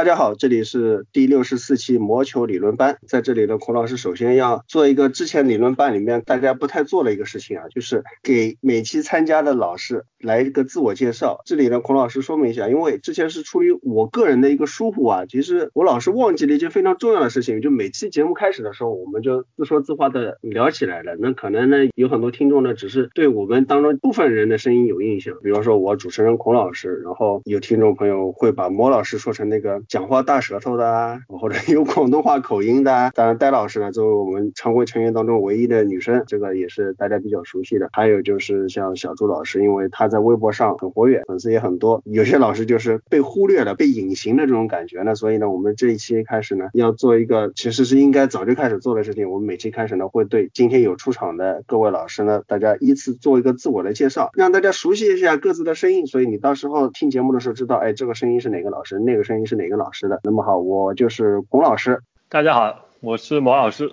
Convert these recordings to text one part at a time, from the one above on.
大家好，这里是第六十四期魔球理论班。在这里呢，孔老师首先要做一个之前理论班里面大家不太做的一个事情啊，就是给每期参加的老师来一个自我介绍。这里呢，孔老师说明一下，因为之前是出于我个人的一个疏忽啊，其实我老是忘记了一件非常重要的事情，就每期节目开始的时候，我们就自说自话的聊起来了。那可能呢，有很多听众呢，只是对我们当中部分人的声音有印象，比方说我主持人孔老师，然后有听众朋友会把魔老师说成那个。讲话大舌头的啊，或者有广东话口音的，当然戴老师呢，作为我们常规成员当中唯一的女生，这个也是大家比较熟悉的。还有就是像小朱老师，因为他在微博上很活跃，粉丝也很多。有些老师就是被忽略了、被隐形的这种感觉呢，所以呢，我们这一期开始呢，要做一个其实是应该早就开始做的事情。我们每期开始呢，会对今天有出场的各位老师呢，大家依次做一个自我的介绍，让大家熟悉一下各自的声音。所以你到时候听节目的时候知道，哎，这个声音是哪个老师，那个声音是哪个老师的。那么好，我就是龚老师。大家好，我是毛老师。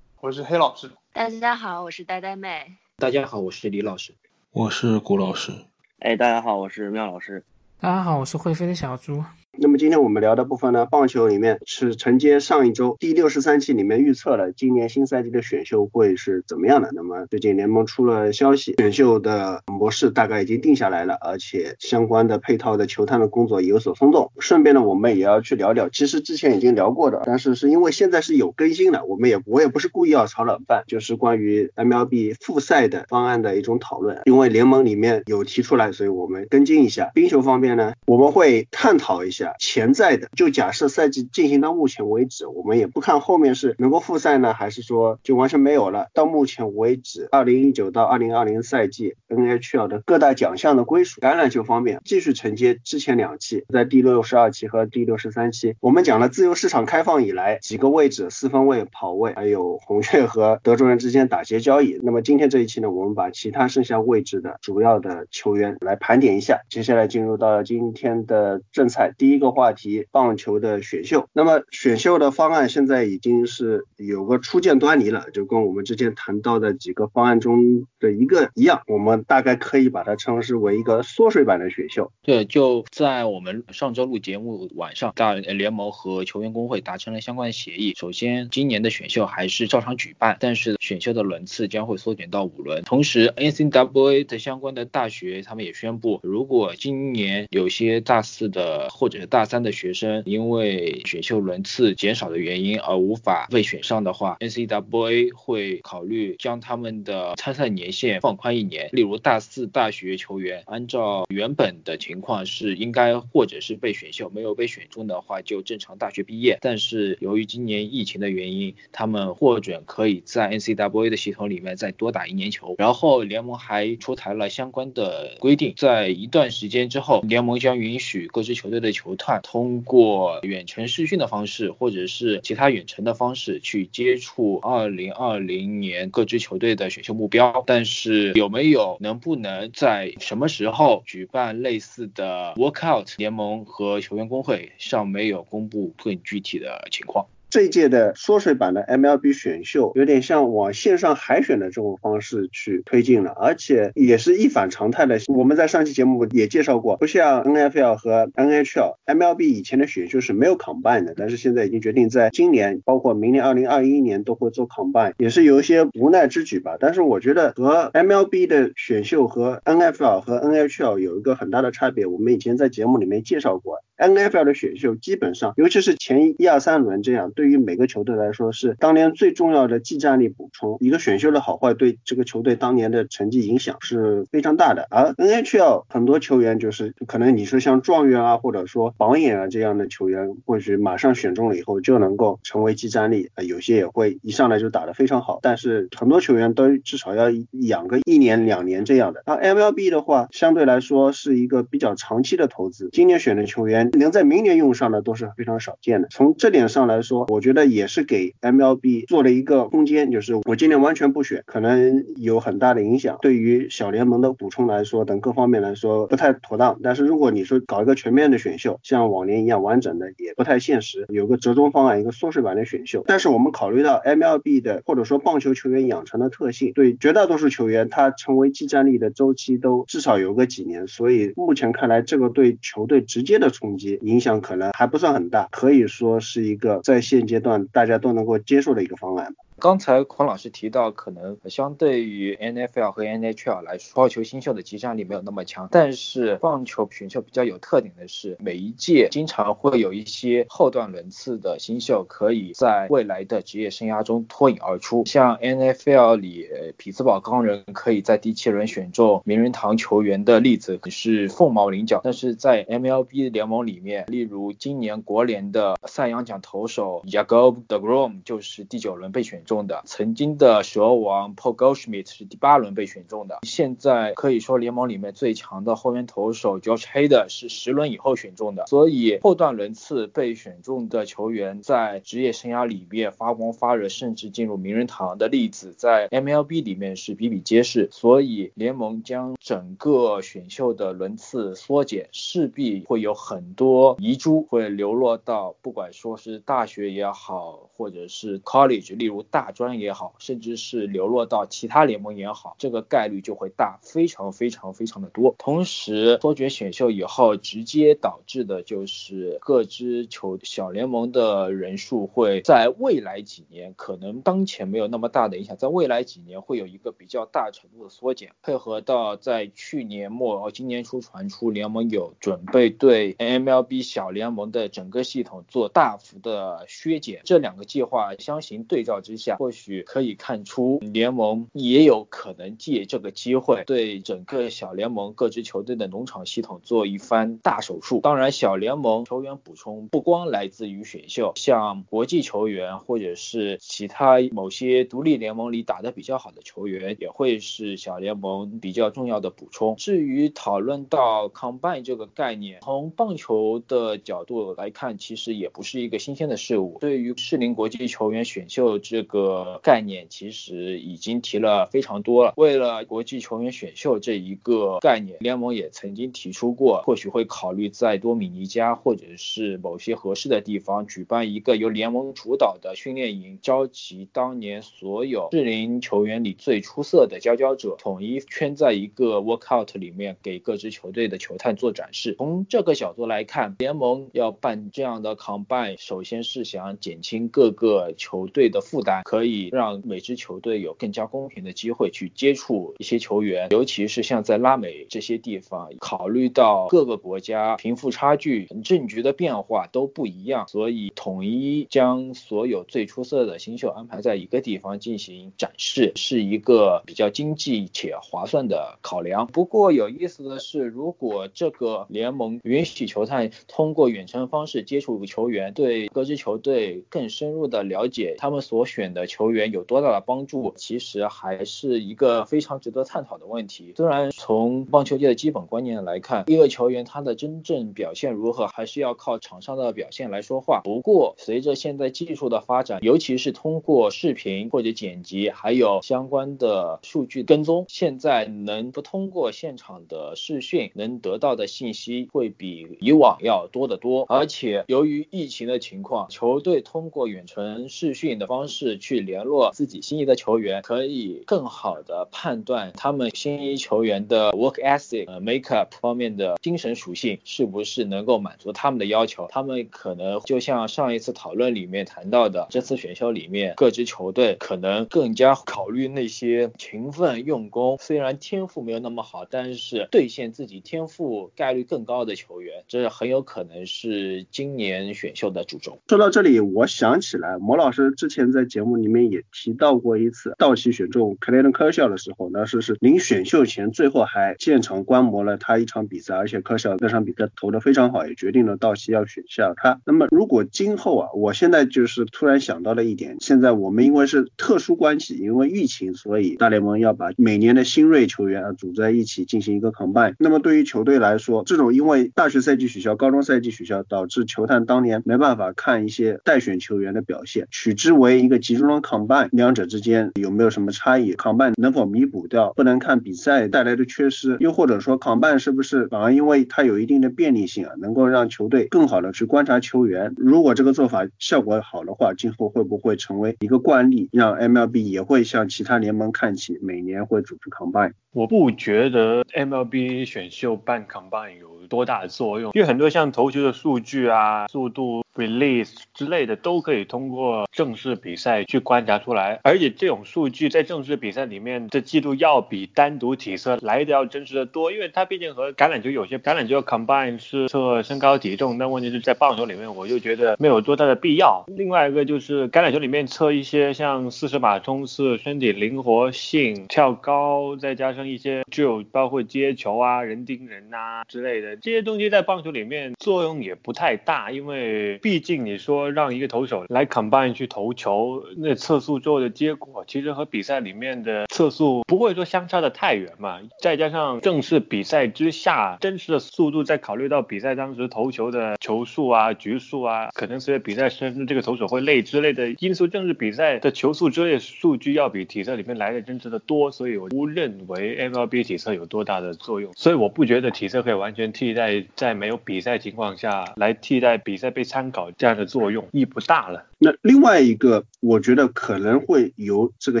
我是黑老师。大家好，我是呆呆妹。大家好，我是李老师。我是古老师。哎，大家好，我是妙老师。大家好，我是会飞的小猪。那么今天我们聊的部分呢，棒球里面是承接上一周第六十三期里面预测了今年新赛季的选秀会是怎么样的。那么最近联盟出了消息，选秀的模式大概已经定下来了，而且相关的配套的球探的工作也有所松动。顺便呢，我们也要去聊聊，其实之前已经聊过的，但是是因为现在是有更新的，我们也我也不是故意要炒冷饭，就是关于 MLB 复赛的方案的一种讨论。因为联盟里面有提出来，所以我们跟进一下。冰球方面呢，我们会探讨一下潜在的。就假设赛季进行到目前为止，我们也不看后面是能够复赛呢，还是说就完全没有了。到目前为止，二零一九到二零二零赛季 NHL 的各大奖项的归属，橄榄球方面继续承接之前两期，在第六十二期和第六十三期，我们讲了自由市场开放以来几个位置，四分位、跑位，还有红雀和德州人之间打劫交易。那么今天这一期呢，我们把其他剩下位置的主要的球员来盘点一下。接下来进入到今天的正赛，第一一个话题。棒球的选秀，那么选秀的方案现在已经是有个初见端倪了，就跟我们之前谈到的几个方案中的一个一样，我们大概可以把它称之为一个缩水版的选秀。对，就在我们上周录节目晚上，大联盟和球员工会达成了相关协议。首先，今年的选秀还是照常举办，但是选秀的轮次将会缩减到五轮。同时，NCAA 的相关的大学他们也宣布，如果今年有些大四的或者大三的学生，因为选秀轮次减少的原因而无法被选上的话，NCAA 会考虑将他们的参赛年限放宽一年。例如大四大学球员，按照原本的情况是应该或者是被选秀，没有被选中的话就正常大学毕业。但是由于今年疫情的原因，他们获准可以在 NCAA 的系统里面再多打一年球。然后联盟还出台了相关的规定，在一段时间之后，联盟将允许各支球队的球通过。过远程视讯的方式，或者是其他远程的方式去接触二零二零年各支球队的选秀目标，但是有没有能不能在什么时候举办类似的 workout，联盟和球员工会尚没有公布更具体的情况。这届的缩水版的 MLB 选秀有点像往线上海选的这种方式去推进了，而且也是一反常态的。我们在上期节目也介绍过，不像 NFL 和 NHL，MLB 以前的选秀是没有 combine 的，但是现在已经决定在今年，包括明年2021年都会做 combine，也是有一些无奈之举吧。但是我觉得和 MLB 的选秀和 NFL 和 NHL 有一个很大的差别，我们以前在节目里面介绍过。NFL 的选秀基本上，尤其是前一二三轮这样，对对于每个球队来说是当年最重要的技战力补充。一个选秀的好坏对这个球队当年的成绩影响是非常大的。而 NHL 很多球员就是可能你说像状元啊，或者说榜眼啊这样的球员，或许马上选中了以后就能够成为技战力，有些也会一上来就打得非常好。但是很多球员都至少要养个一年两年这样的。而 MLB 的话，相对来说是一个比较长期的投资。今年选的球员。能在明年用上的都是非常少见的。从这点上来说，我觉得也是给 MLB 做了一个空间，就是我今年完全不选，可能有很大的影响，对于小联盟的补充来说等各方面来说不太妥当。但是如果你说搞一个全面的选秀，像往年一样完整的，也不太现实。有个折中方案，一个缩水版的选秀。但是我们考虑到 MLB 的或者说棒球球员养成的特性，对绝大多数球员他成为技战力的周期都至少有个几年，所以目前看来这个对球队直接的冲击。影响可能还不算很大，可以说是一个在线现阶段大家都能够接受的一个方案。刚才孔老师提到，可能相对于 NFL 和 NHL 来说，棒球新秀的集战力没有那么强。但是棒球选秀比较有特点的是，每一届经常会有一些后段轮次的新秀，可以在未来的职业生涯中脱颖而出。像 NFL 里，匹兹堡钢人可以在第七轮选中名人堂球员的例子是凤毛麟角。但是在 MLB 联盟里面，例如今年国联的赛扬奖投手 Jacob Degrom 就是第九轮被选。中的。曾经的蛇王 Paul Goldschmidt 是第八轮被选中的，现在可以说联盟里面最强的后援投手 Josh Hader 是十轮以后选中的，所以后段轮次被选中的球员在职业生涯里面发光发热，甚至进入名人堂的例子在 MLB 里面是比比皆是，所以联盟将整个选秀的轮次缩减，势必会有很多遗珠会流落到不管说是大学也好，或者是 college，例如。大专也好，甚至是流落到其他联盟也好，这个概率就会大非常非常非常的多。同时，缩减选秀以后，直接导致的就是各支球小联盟的人数会在未来几年，可能当前没有那么大的影响，在未来几年会有一个比较大程度的缩减。配合到在去年末、哦今年初传出联盟有准备对 MLB 小联盟的整个系统做大幅的削减，这两个计划相形对照之下。或许可以看出，联盟也有可能借这个机会对整个小联盟各支球队的农场系统做一番大手术。当然，小联盟球员补充不光来自于选秀，像国际球员或者是其他某些独立联盟里打得比较好的球员，也会是小联盟比较重要的补充。至于讨论到 combine 这个概念，从棒球的角度来看，其实也不是一个新鲜的事物。对于适龄国际球员选秀这个。个概念其实已经提了非常多了。为了国际球员选秀这一个概念，联盟也曾经提出过，或许会考虑在多米尼加或者是某些合适的地方举办一个由联盟主导的训练营，召集当年所有适龄球员里最出色的佼佼者，统一圈在一个 workout 里面，给各支球队的球探做展示。从这个角度来看，联盟要办这样的 combine，首先是想减轻各个球队的负担。可以让每支球队有更加公平的机会去接触一些球员，尤其是像在拉美这些地方，考虑到各个国家贫富差距、政局的变化都不一样，所以统一将所有最出色的新秀安排在一个地方进行展示，是一个比较经济且划算的考量。不过有意思的是，如果这个联盟允许球探通过远程方式接触球员，对各支球队更深入的了解他们所选。的球员有多大的帮助，其实还是一个非常值得探讨的问题。虽然从棒球界的基本观念来看，一个球员他的真正表现如何，还是要靠场上的表现来说话。不过，随着现在技术的发展，尤其是通过视频或者剪辑，还有相关的数据跟踪，现在能不通过现场的视讯能得到的信息会比以往要多得多。而且，由于疫情的情况，球队通过远程视讯的方式。去联络自己心仪的球员，可以更好的判断他们心仪球员的 work ethic、makeup 方面的精神属性是不是能够满足他们的要求。他们可能就像上一次讨论里面谈到的，这次选秀里面各支球队可能更加考虑那些勤奋用功，虽然天赋没有那么好，但是兑现自己天赋概率更高的球员，这很有可能是今年选秀的主轴。说到这里，我想起来，魔老师之前在节目。里面也提到过一次，道奇选中克雷顿科肖的时候，呢，是是临选秀前最后还现场观摩了他一场比赛，而且科肖那场比赛投的非常好，也决定了道奇要选下他。那么如果今后啊，我现在就是突然想到了一点，现在我们因为是特殊关系，因为疫情，所以大联盟要把每年的新锐球员啊组在一起进行一个 combine。那么对于球队来说，这种因为大学赛季取消、高中赛季取消，导致球探当年没办法看一些待选球员的表现，取之为一个集中。combine 两者之间有没有什么差异？combine 能否弥补掉不能看比赛带来的缺失？又或者说 combine 是不是反而因为它有一定的便利性啊，能够让球队更好的去观察球员？如果这个做法效果好的话，今后会不会成为一个惯例，让 MLB 也会向其他联盟看齐，每年会组织 combine？我不觉得 MLB 选秀办 combine 有多大的作用，因为很多像投球的数据啊、速度。Release 之类的都可以通过正式比赛去观察出来，而且这种数据在正式比赛里面的记录要比单独体测来的要真实的多，因为它毕竟和橄榄球有些橄榄球 combine 是测身高体重，但问题是在棒球里面我就觉得没有多大的必要。另外一个就是橄榄球里面测一些像四十码冲刺、身体灵活性、跳高，再加上一些就包括接球啊、人盯人啊之类的这些东西，在棒球里面作用也不太大，因为。毕竟你说让一个投手来 combine 去投球，那测速之后的结果，其实和比赛里面的测速不会说相差的太远嘛。再加上正式比赛之下真实的速度，再考虑到比赛当时投球的球速啊、局数啊，可能随着比赛甚至这个投手会累之类的因素，正式比赛的球速之类数据要比体测里面来的真实的多，所以我不认为 MLB 体测有多大的作用。所以我不觉得体测可以完全替代在没有比赛情况下来替代比赛被参。搞这样的作用意义不大了。那另外一个，我觉得可能会由这个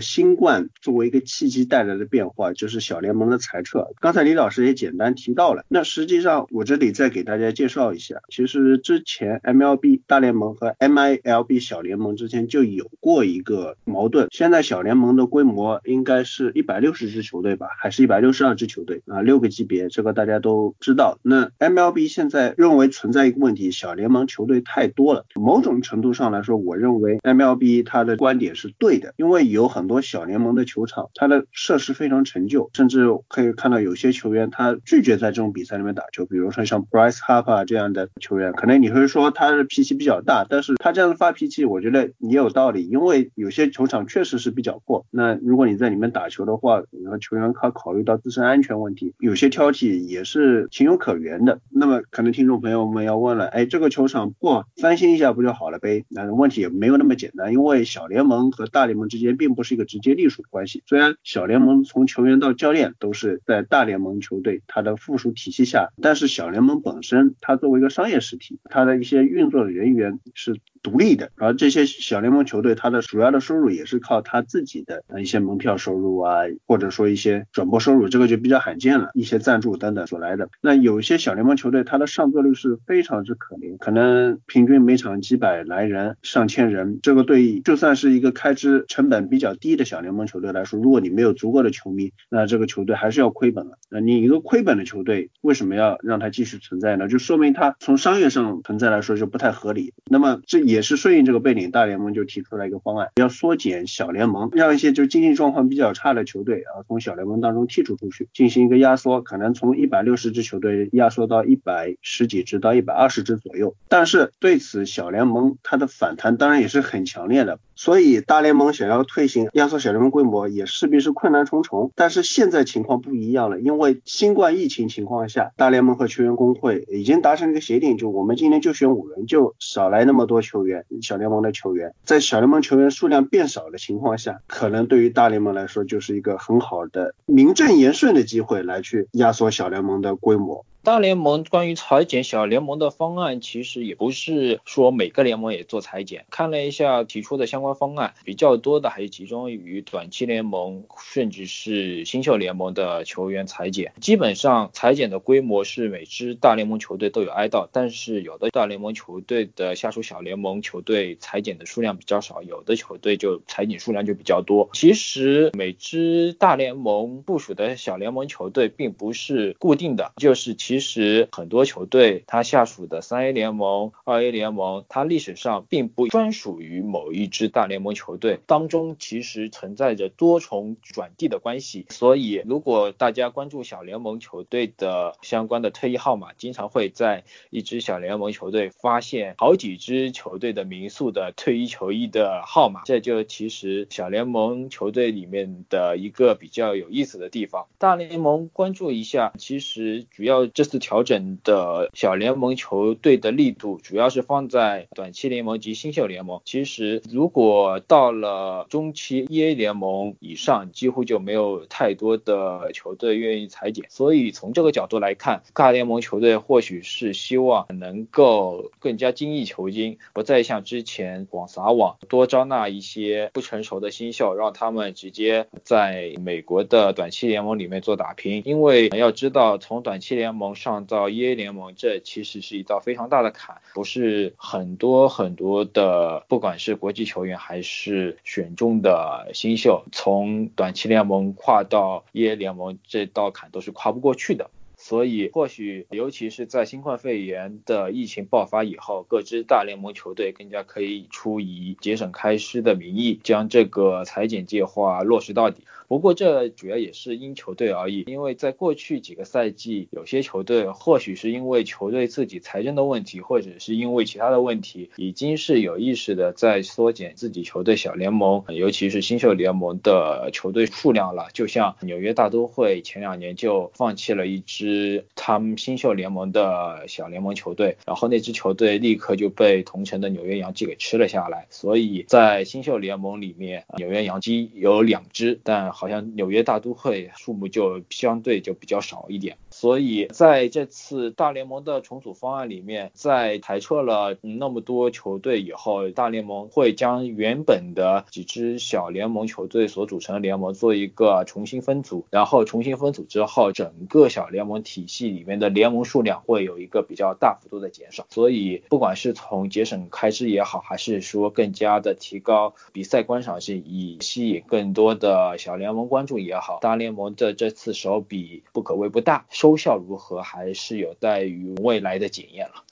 新冠作为一个契机带来的变化，就是小联盟的裁撤。刚才李老师也简单提到了。那实际上我这里再给大家介绍一下，其实之前 MLB 大联盟和 MILB 小联盟之间就有过一个矛盾。现在小联盟的规模应该是一百六十支球队吧，还是一百六十二支球队啊？六个级别，这个大家都知道。那 MLB 现在认为存在一个问题，小联盟球队太太多了。某种程度上来说，我认为 MLB 它的观点是对的，因为有很多小联盟的球场，它的设施非常陈旧，甚至可以看到有些球员他拒绝在这种比赛里面打球。比如说像 Bryce Harper 这样的球员，可能你会说他的脾气比较大，但是他这样的发脾气，我觉得也有道理，因为有些球场确实是比较破。那如果你在里面打球的话，然后球员他考虑到自身安全问题，有些挑剔也是情有可原的。那么可能听众朋友们要问了，哎，这个球场破，翻新一下不就好了呗？那问题也没有。那么简单，因为小联盟和大联盟之间并不是一个直接隶属的关系。虽然小联盟从球员到教练都是在大联盟球队它的附属体系下，但是小联盟本身它作为一个商业实体，它的一些运作的人员是。独立的，而这些小联盟球队，它的主要的收入也是靠他自己的一些门票收入啊，或者说一些转播收入，这个就比较罕见了，一些赞助等等所来的。那有些小联盟球队，它的上座率是非常之可怜，可能平均每场几百来人、上千人，这个对就算是一个开支成本比较低的小联盟球队来说，如果你没有足够的球迷，那这个球队还是要亏本了。那你一个亏本的球队，为什么要让它继续存在呢？就说明它从商业上存在来说就不太合理。那么这也。也是顺应这个背景，大联盟就提出来一个方案，要缩减小联盟，让一些就经济状况比较差的球队啊，从小联盟当中剔除出去，进行一个压缩，可能从一百六十支球队压缩到一百十几支到一百二十支左右。但是对此，小联盟它的反弹当然也是很强烈的。所以大联盟想要推行压缩小联盟规模，也势必是困难重重。但是现在情况不一样了，因为新冠疫情情况下，大联盟和球员工会已经达成一个协定，就我们今年就选五人，就少来那么多球球员，小联盟的球员，在小联盟球员数量变少的情况下，可能对于大联盟来说就是一个很好的名正言顺的机会，来去压缩小联盟的规模。大联盟关于裁减小联盟的方案，其实也不是说每个联盟也做裁减。看了一下提出的相关方案，比较多的还是集中于短期联盟，甚至是新秀联盟的球员裁减。基本上裁减的规模是每支大联盟球队都有挨到，但是有的大联盟球队的下属小联盟球队裁减的数量比较少，有的球队就裁减数量就比较多。其实每支大联盟部署的小联盟球队并不是固定的，就是其。其实很多球队，它下属的三 A 联盟、二 A 联盟，它历史上并不专属于某一支大联盟球队当中，其实存在着多重转递的关系。所以，如果大家关注小联盟球队的相关的退役号码，经常会在一支小联盟球队发现好几支球队的民宿的退役球衣的号码，这就其实小联盟球队里面的一个比较有意思的地方。大联盟关注一下，其实主要这。次调整的小联盟球队的力度主要是放在短期联盟及新秀联盟。其实如果到了中期 EA 联盟以上，几乎就没有太多的球队愿意裁减。所以从这个角度来看，大联盟球队或许是希望能够更加精益求精，不再像之前广撒网，多招纳一些不成熟的新秀，让他们直接在美国的短期联盟里面做打拼。因为要知道，从短期联盟盟上到 EA 联盟，这其实是一道非常大的坎，不是很多很多的，不管是国际球员还是选中的新秀，从短期联盟跨到 EA 联盟这道坎都是跨不过去的。所以，或许尤其是在新冠肺炎的疫情爆发以后，各支大联盟球队更加可以出以节省开支的名义，将这个裁减计划落实到底。不过这主要也是因球队而异，因为在过去几个赛季，有些球队或许是因为球队自己财政的问题，或者是因为其他的问题，已经是有意识的在缩减自己球队小联盟，尤其是新秀联盟的球队数量了。就像纽约大都会前两年就放弃了一支他们新秀联盟的小联盟球队，然后那支球队立刻就被同城的纽约洋基给吃了下来。所以在新秀联盟里面，纽约洋基有两支，但好像纽约大都会数目就相对就比较少一点，所以在这次大联盟的重组方案里面，在裁撤了那么多球队以后，大联盟会将原本的几支小联盟球队所组成的联盟做一个重新分组，然后重新分组之后，整个小联盟体系里面的联盟数量会有一个比较大幅度的减少，所以不管是从节省开支也好，还是说更加的提高比赛观赏性，以吸引更多的小联。盟关注也好，大联盟的这次手笔不可谓不大，收效如何还是有待于未来的检验了。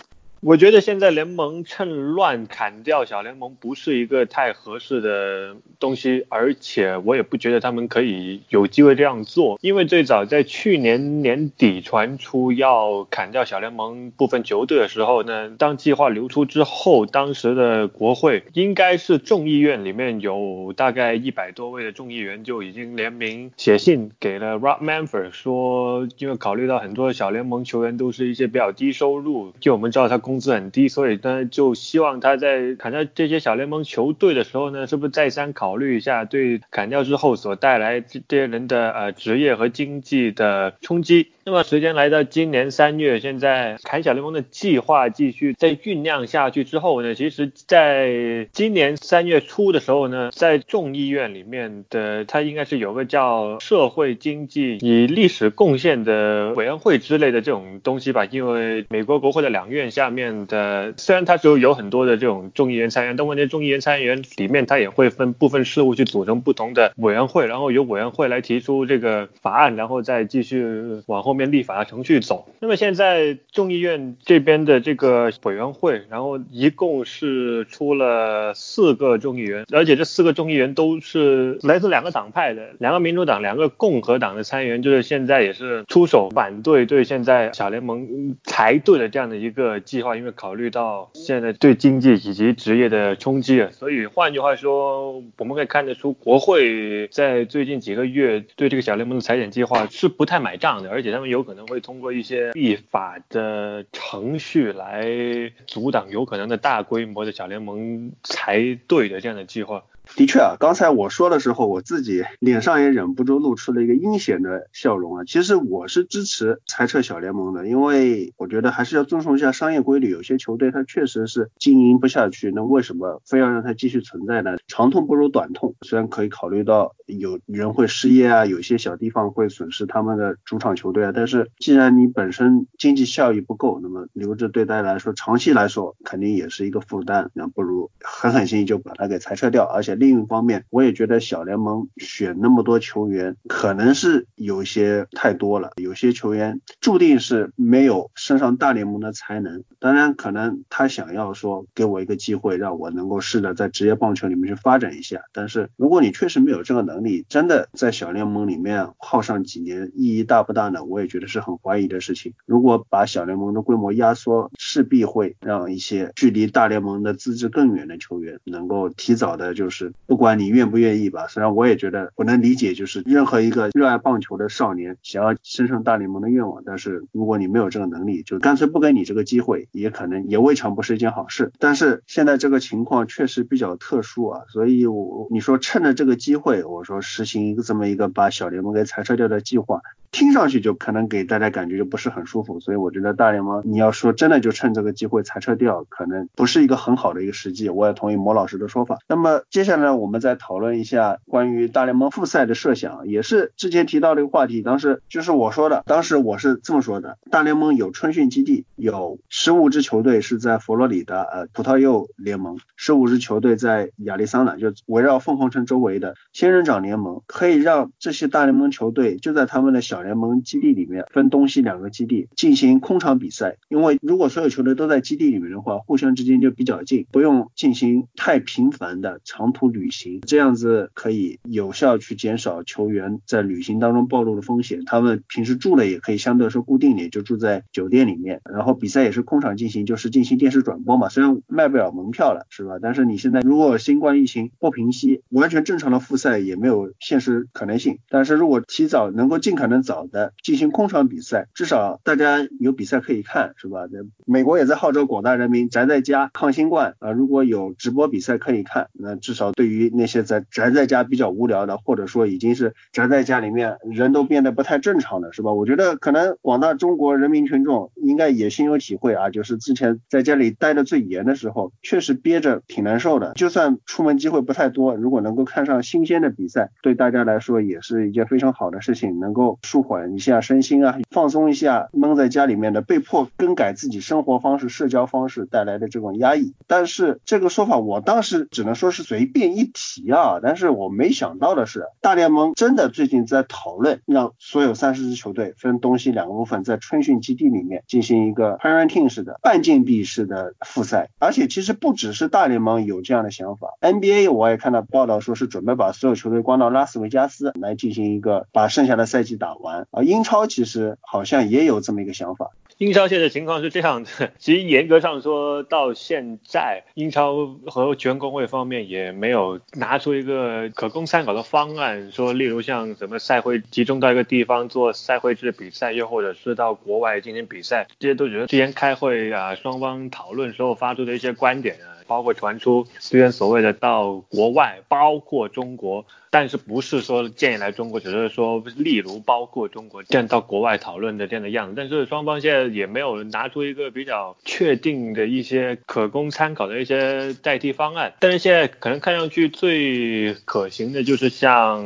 我觉得现在联盟趁乱砍掉小联盟不是一个太合适的东西，而且我也不觉得他们可以有机会这样做，因为最早在去年年底传出要砍掉小联盟部分球队的时候呢，当计划流出之后，当时的国会应该是众议院里面有大概一百多位的众议员就已经联名写信给了 Rob Manfred 说，因为考虑到很多小联盟球员都是一些比较低收入，就我们知道他工工资很低，所以呢，就希望他在砍掉这些小联盟球队的时候呢，是不是再三考虑一下对砍掉之后所带来这些人的呃职业和经济的冲击？那么时间来到今年三月，现在砍小联盟的计划继续在酝酿下去之后呢，其实在今年三月初的时候呢，在众议院里面的他应该是有个叫社会经济以历史贡献的委员会之类的这种东西吧，因为美国国会的两院下面的虽然它就有很多的这种众议员参议员，但问题众议员参议员里面它也会分部分事务去组成不同的委员会，然后由委员会来提出这个法案，然后再继续往后。面立法程序走，那么现在众议院这边的这个委员会，然后一共是出了四个众议员，而且这四个众议员都是来自两个党派的，两个民主党，两个共和党的参议员，就是现在也是出手反对对现在小联盟裁队的这样的一个计划划，因为考虑到现在对经济以及职业的冲击啊，所以换句话说，我们可以看得出国会在最近几个月对这个小联盟的裁减计划是不太买账的，而且他们。有可能会通过一些立法的程序来阻挡有可能的大规模的小联盟裁队的这样的计划。的确啊，刚才我说的时候，我自己脸上也忍不住露出了一个阴险的笑容啊。其实我是支持裁撤小联盟的，因为我觉得还是要遵从一下商业规律。有些球队它确实是经营不下去，那为什么非要让它继续存在呢？长痛不如短痛，虽然可以考虑到有人会失业啊，有些小地方会损失他们的主场球队啊，但是既然你本身经济效益不够，那么留着对大家来说长期来说肯定也是一个负担，那不如狠狠心就把它给裁撤掉，而且。另一方面，我也觉得小联盟选那么多球员，可能是有些太多了。有些球员注定是没有升上大联盟的才能。当然，可能他想要说给我一个机会，让我能够试着在职业棒球里面去发展一下。但是，如果你确实没有这个能力，真的在小联盟里面耗上几年，意义大不大呢？我也觉得是很怀疑的事情。如果把小联盟的规模压缩，势必会让一些距离大联盟的资质更远的球员能够提早的，就是。不管你愿不愿意吧，虽然我也觉得我能理解，就是任何一个热爱棒球的少年想要升上大联盟的愿望，但是如果你没有这个能力，就干脆不给你这个机会，也可能也未尝不是一件好事。但是现在这个情况确实比较特殊啊，所以我你说趁着这个机会，我说实行一个这么一个把小联盟给裁撤掉的计划。听上去就可能给大家感觉就不是很舒服。所以我觉得大联盟你要说真的就趁这个机会裁撤掉，可能不是一个很好的一个时机。我也同意莫老师的说法。那么接下下来我们再讨论一下关于大联盟复赛的设想，也是之前提到这个话题，当时就是我说的，当时我是这么说的：大联盟有春训基地，有十五支球队是在佛罗里达呃葡萄柚联盟，十五支球队在亚利桑那，就围绕凤凰城周围的仙人掌联盟，可以让这些大联盟球队就在他们的小联盟基地里面分东西两个基地进行空场比赛，因为如果所有球队都在基地里面的话，互相之间就比较近，不用进行太频繁的长途旅行，这样子可以有效去减少球员在旅行当中暴露的风险。他们平时住的也可以相对来说固定点，就住在酒店里面，然后比赛也是空场进行，就是进行电视转播嘛。虽然卖不了门票了，是吧？但是你现在如果新冠疫情不平息，完全正常的复赛也没有现实可能性。但是如果提早能够尽可能早的进行空场比赛，至少大家有比赛可以看，是吧？美国也在号召广大人民宅在家抗新冠啊，如果有直播比赛可以看，那至少对于那些在宅在家比较无聊的，或者说已经是宅在家里面人都变得不太正常的，是吧？我觉得可能广大中国人民群众应该也心有体会啊，就是之前在家里待的最严的时候，确实憋着挺难受的。就算出门机会不太多，如果能够看上新鲜的比赛，对大家来说也是一件非常好的事情，能够舒缓一下身心啊，放松一下闷在家里面的被迫更改自己生活方式、社交方式带来的这种压抑。但是这个说法我当时只能说是随便一提啊，但是我没想到的是，大联盟真的最近在讨论让所有三十支球队分东西两个部分，在春训基地里面进行一个 parenting 式的半禁闭式的复赛，而且其实不只是大联盟有这样的想法，NBA 我也看到报道说是准备把所有球队关到拉斯维加斯来进行一个把剩下的赛季打完，啊，英超其实好像也有这么一个想法。英超现在情况是这样的，其实严格上说到现在，英超和全工会方面也没有拿出一个可供参考的方案，说例如像什么赛会集中到一个地方做赛会制比赛，又或者是到国外进行比赛，这些都只是之前开会啊双方讨论时候发出的一些观点啊，包括传出之前所谓的到国外，包括中国。但是不是说建议来中国，只是说例如包括中国这样到国外讨论的这样的样子。但是双方现在也没有拿出一个比较确定的一些可供参考的一些代替方案。但是现在可能看上去最可行的就是像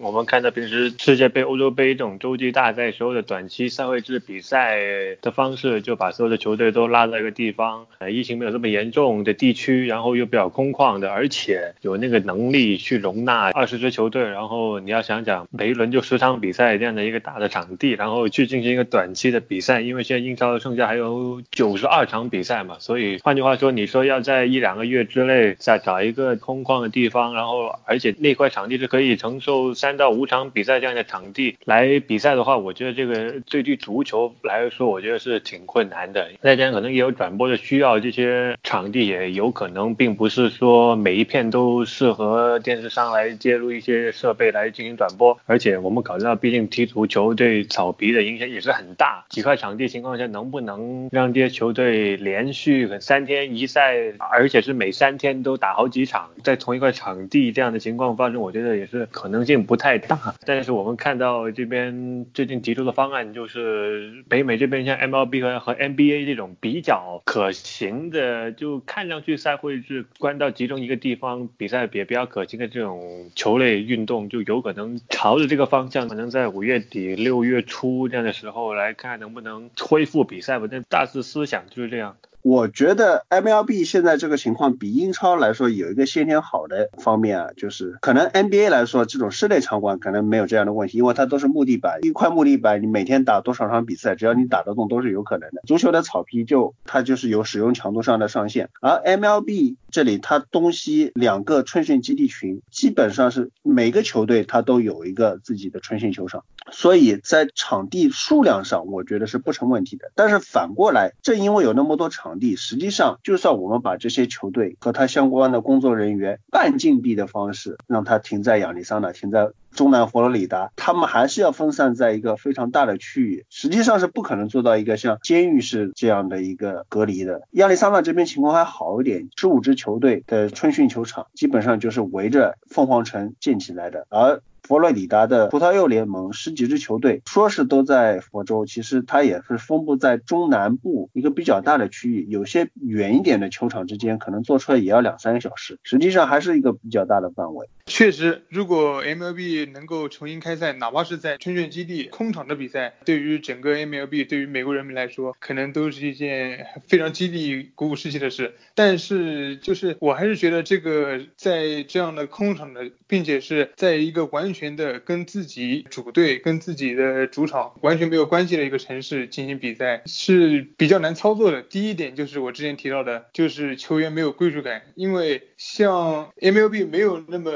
我们看到平时世界杯、欧洲杯这种洲际大赛时候的短期赛会制比赛的方式，就把所有的球队都拉到一个地方，呃，疫情没有这么严重的地区，然后又比较空旷的，而且有那个能力去容纳二十支。球队，然后你要想想每一轮就十场比赛这样的一个大的场地，然后去进行一个短期的比赛，因为现在英超剩下还有九十二场比赛嘛，所以换句话说，你说要在一两个月之内再找一个空旷的地方，然后而且那块场地是可以承受三到五场比赛这样的场地来比赛的话，我觉得这个对于足球来说，我觉得是挺困难的。再加上可能也有转播的需要，这些场地也有可能并不是说每一片都适合电视上来介入。一些设备来进行转播，而且我们考虑到，毕竟踢足球对草皮的影响也是很大。几块场地情况下，能不能让这些球队连续三天一赛，而且是每三天都打好几场，在同一块场地这样的情况发生，我觉得也是可能性不太大。但是我们看到这边最近提出的方案，就是北美这边像 MLB 和和 NBA 这种比较可行的，就看上去赛会是关到集中一个地方比赛也比较可行的这种球类。运动就有可能朝着这个方向，可能在五月底六月初这样的时候来看能不能恢复比赛吧。但大致思想就是这样。我觉得 MLB 现在这个情况比英超来说有一个先天好的方面啊，就是可能 NBA 来说这种室内场馆可能没有这样的问题，因为它都是木地板，一块木地板你每天打多少场比赛，只要你打得动都是有可能的。足球的草皮就它就是有使用强度上的上限，而 MLB 这里它东西两个春训基地群基本上是每个球队它都有一个自己的春训球场，所以在场地数量上我觉得是不成问题的。但是反过来，正因为有那么多场，地实际上，就算我们把这些球队和它相关的工作人员半禁闭的方式，让它停在亚利桑那，停在中南佛罗里达，他们还是要分散在一个非常大的区域，实际上是不可能做到一个像监狱式这样的一个隔离的。亚利桑那这边情况还好一点，十五支球队的春训球场基本上就是围着凤凰城建起来的，而佛罗里达的葡萄柚联盟十几支球队，说是都在佛州，其实它也是分布在中南部一个比较大的区域，有些远一点的球场之间可能坐车也要两三个小时，实际上还是一个比较大的范围。确实，如果 MLB 能够重新开赛，哪怕是在春训基地空场的比赛，对于整个 MLB，对于美国人民来说，可能都是一件非常激励、鼓舞士气的事。但是，就是我还是觉得这个在这样的空场的，并且是在一个完全全的跟自己主队、跟自己的主场完全没有关系的一个城市进行比赛，是比较难操作的。第一点就是我之前提到的，就是球员没有归属感，因为像 MLB 没有那么。